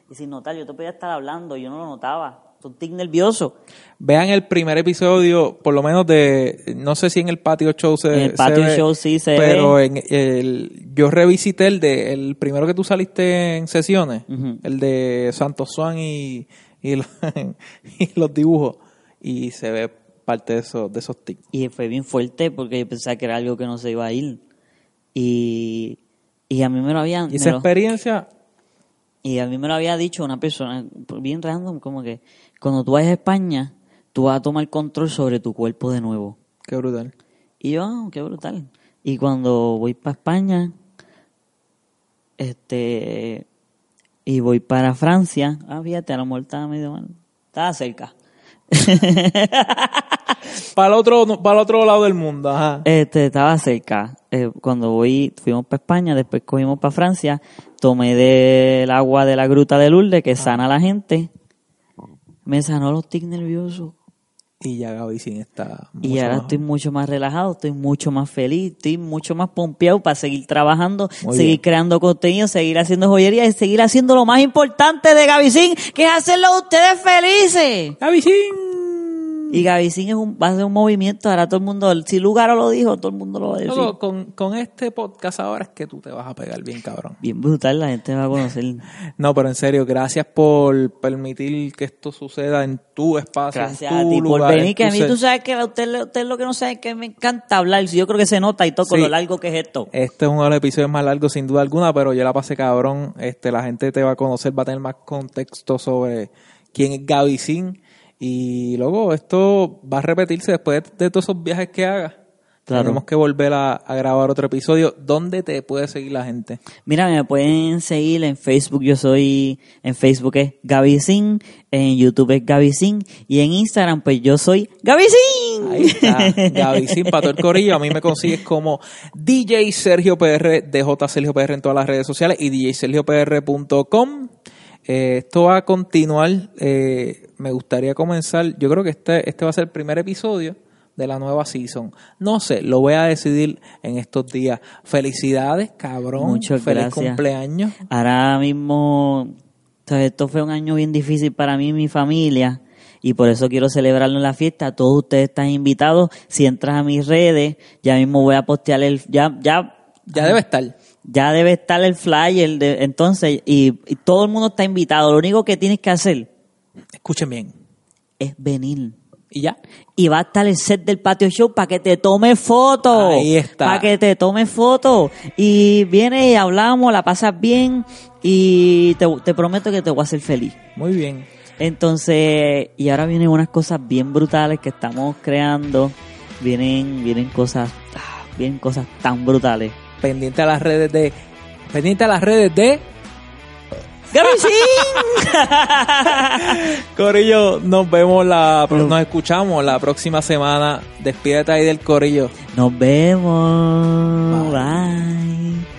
Y sin notar, yo te podía estar hablando, yo no lo notaba. Un tic nervioso. Vean el primer episodio, por lo menos de, no sé si en el patio show se En el se patio ve, show sí se pero ve. en el, yo revisité el de, el primero que tú saliste en sesiones, el de Santos Swan y, y, lo- <laughs> y los dibujos, y se ve parte de esos, de esos tics. Y fue bien fuerte porque yo pensaba que era algo que no se iba a ir. Y, y a mí me lo habían... Y esa lo- experiencia, Y a mí me lo había dicho una persona bien random, como que cuando tú vayas a España, tú vas a tomar control sobre tu cuerpo de nuevo. qué brutal. Y yo, ah, qué brutal. Y cuando voy para España, este, y voy para Francia, ah, fíjate, a lo mejor estaba medio mal. Estaba cerca. <laughs> Para el otro, para el otro lado del mundo, ajá. Este, estaba cerca. Eh, cuando voy, fuimos para España, después cogimos para Francia, tomé del agua de la gruta de Lourdes, que sana a la gente. Me sanó los tics nerviosos. Y ya Gaby sin está Y ahora más- estoy mucho más relajado, estoy mucho más feliz, estoy mucho más pompeado para seguir trabajando, Muy seguir bien. creando contenido, seguir haciendo joyería y seguir haciendo lo más importante de Gavicín, que es hacerlo a ustedes felices. Gaby sin. Y Gavicín es un, va a ser un movimiento, ahora todo el mundo, si Lugaro lo dijo, todo el mundo lo va a decir. Loco, con, con este podcast ahora es que tú te vas a pegar bien, cabrón. Bien brutal, la gente va a conocer. <laughs> No, pero en serio, gracias por permitir que esto suceda en tu espacio, Gracias en a tu ti por lugar, venir, en que a mí tú sabes que a usted, usted lo que no sabe es que me encanta hablar, yo creo que se nota y todo con lo largo que es esto. Este es uno de los episodios más largos sin duda alguna, pero yo la pasé cabrón. Este, la gente te va a conocer, va a tener más contexto sobre quién es Gaby Sin. Y luego esto va a repetirse después de, de todos esos viajes que hagas. Claro. Tenemos que volver a, a grabar otro episodio. ¿Dónde te puede seguir la gente? Mira, me pueden seguir en Facebook, yo soy, en Facebook es Gavicin, en YouTube es Gavicin y en Instagram pues yo soy Gavicin. Ahí está, <laughs> Gaby Sin para todo el corillo. A mí me consigues como DJ Sergio PR, DJ Sergio PR en todas las redes sociales y djsergiopr.com. Eh, esto va a continuar. eh, me gustaría comenzar. Yo creo que este, este va a ser el primer episodio de la nueva season. No sé, lo voy a decidir en estos días. Felicidades, cabrón. Muchas Feliz gracias. cumpleaños. Ahora mismo, ¿sabes? esto fue un año bien difícil para mí y mi familia y por eso quiero celebrarlo en la fiesta. Todos ustedes están invitados. Si entras a mis redes, ya mismo voy a postear el, ya, ya, Ya debe estar. Ya debe estar el flyer de, entonces y, y todo el mundo está invitado. Lo único que tienes que hacer Escuchen bien. es venir. Y ya. Y va a estar el set del patio show para que te tome fotos. Ahí está. Para que te tome fotos. Y viene y hablamos, la pasas bien y te, te prometo que te voy a hacer feliz. Muy bien. Entonces, y ahora vienen unas cosas bien brutales que estamos creando. Vienen, vienen cosas, ah, vienen cosas tan brutales. Pendiente a las redes de pendiente a las redes de <laughs> Corillo, nos vemos la, nos escuchamos la próxima semana. Despídete ahí del Corillo. Nos vemos. Bye.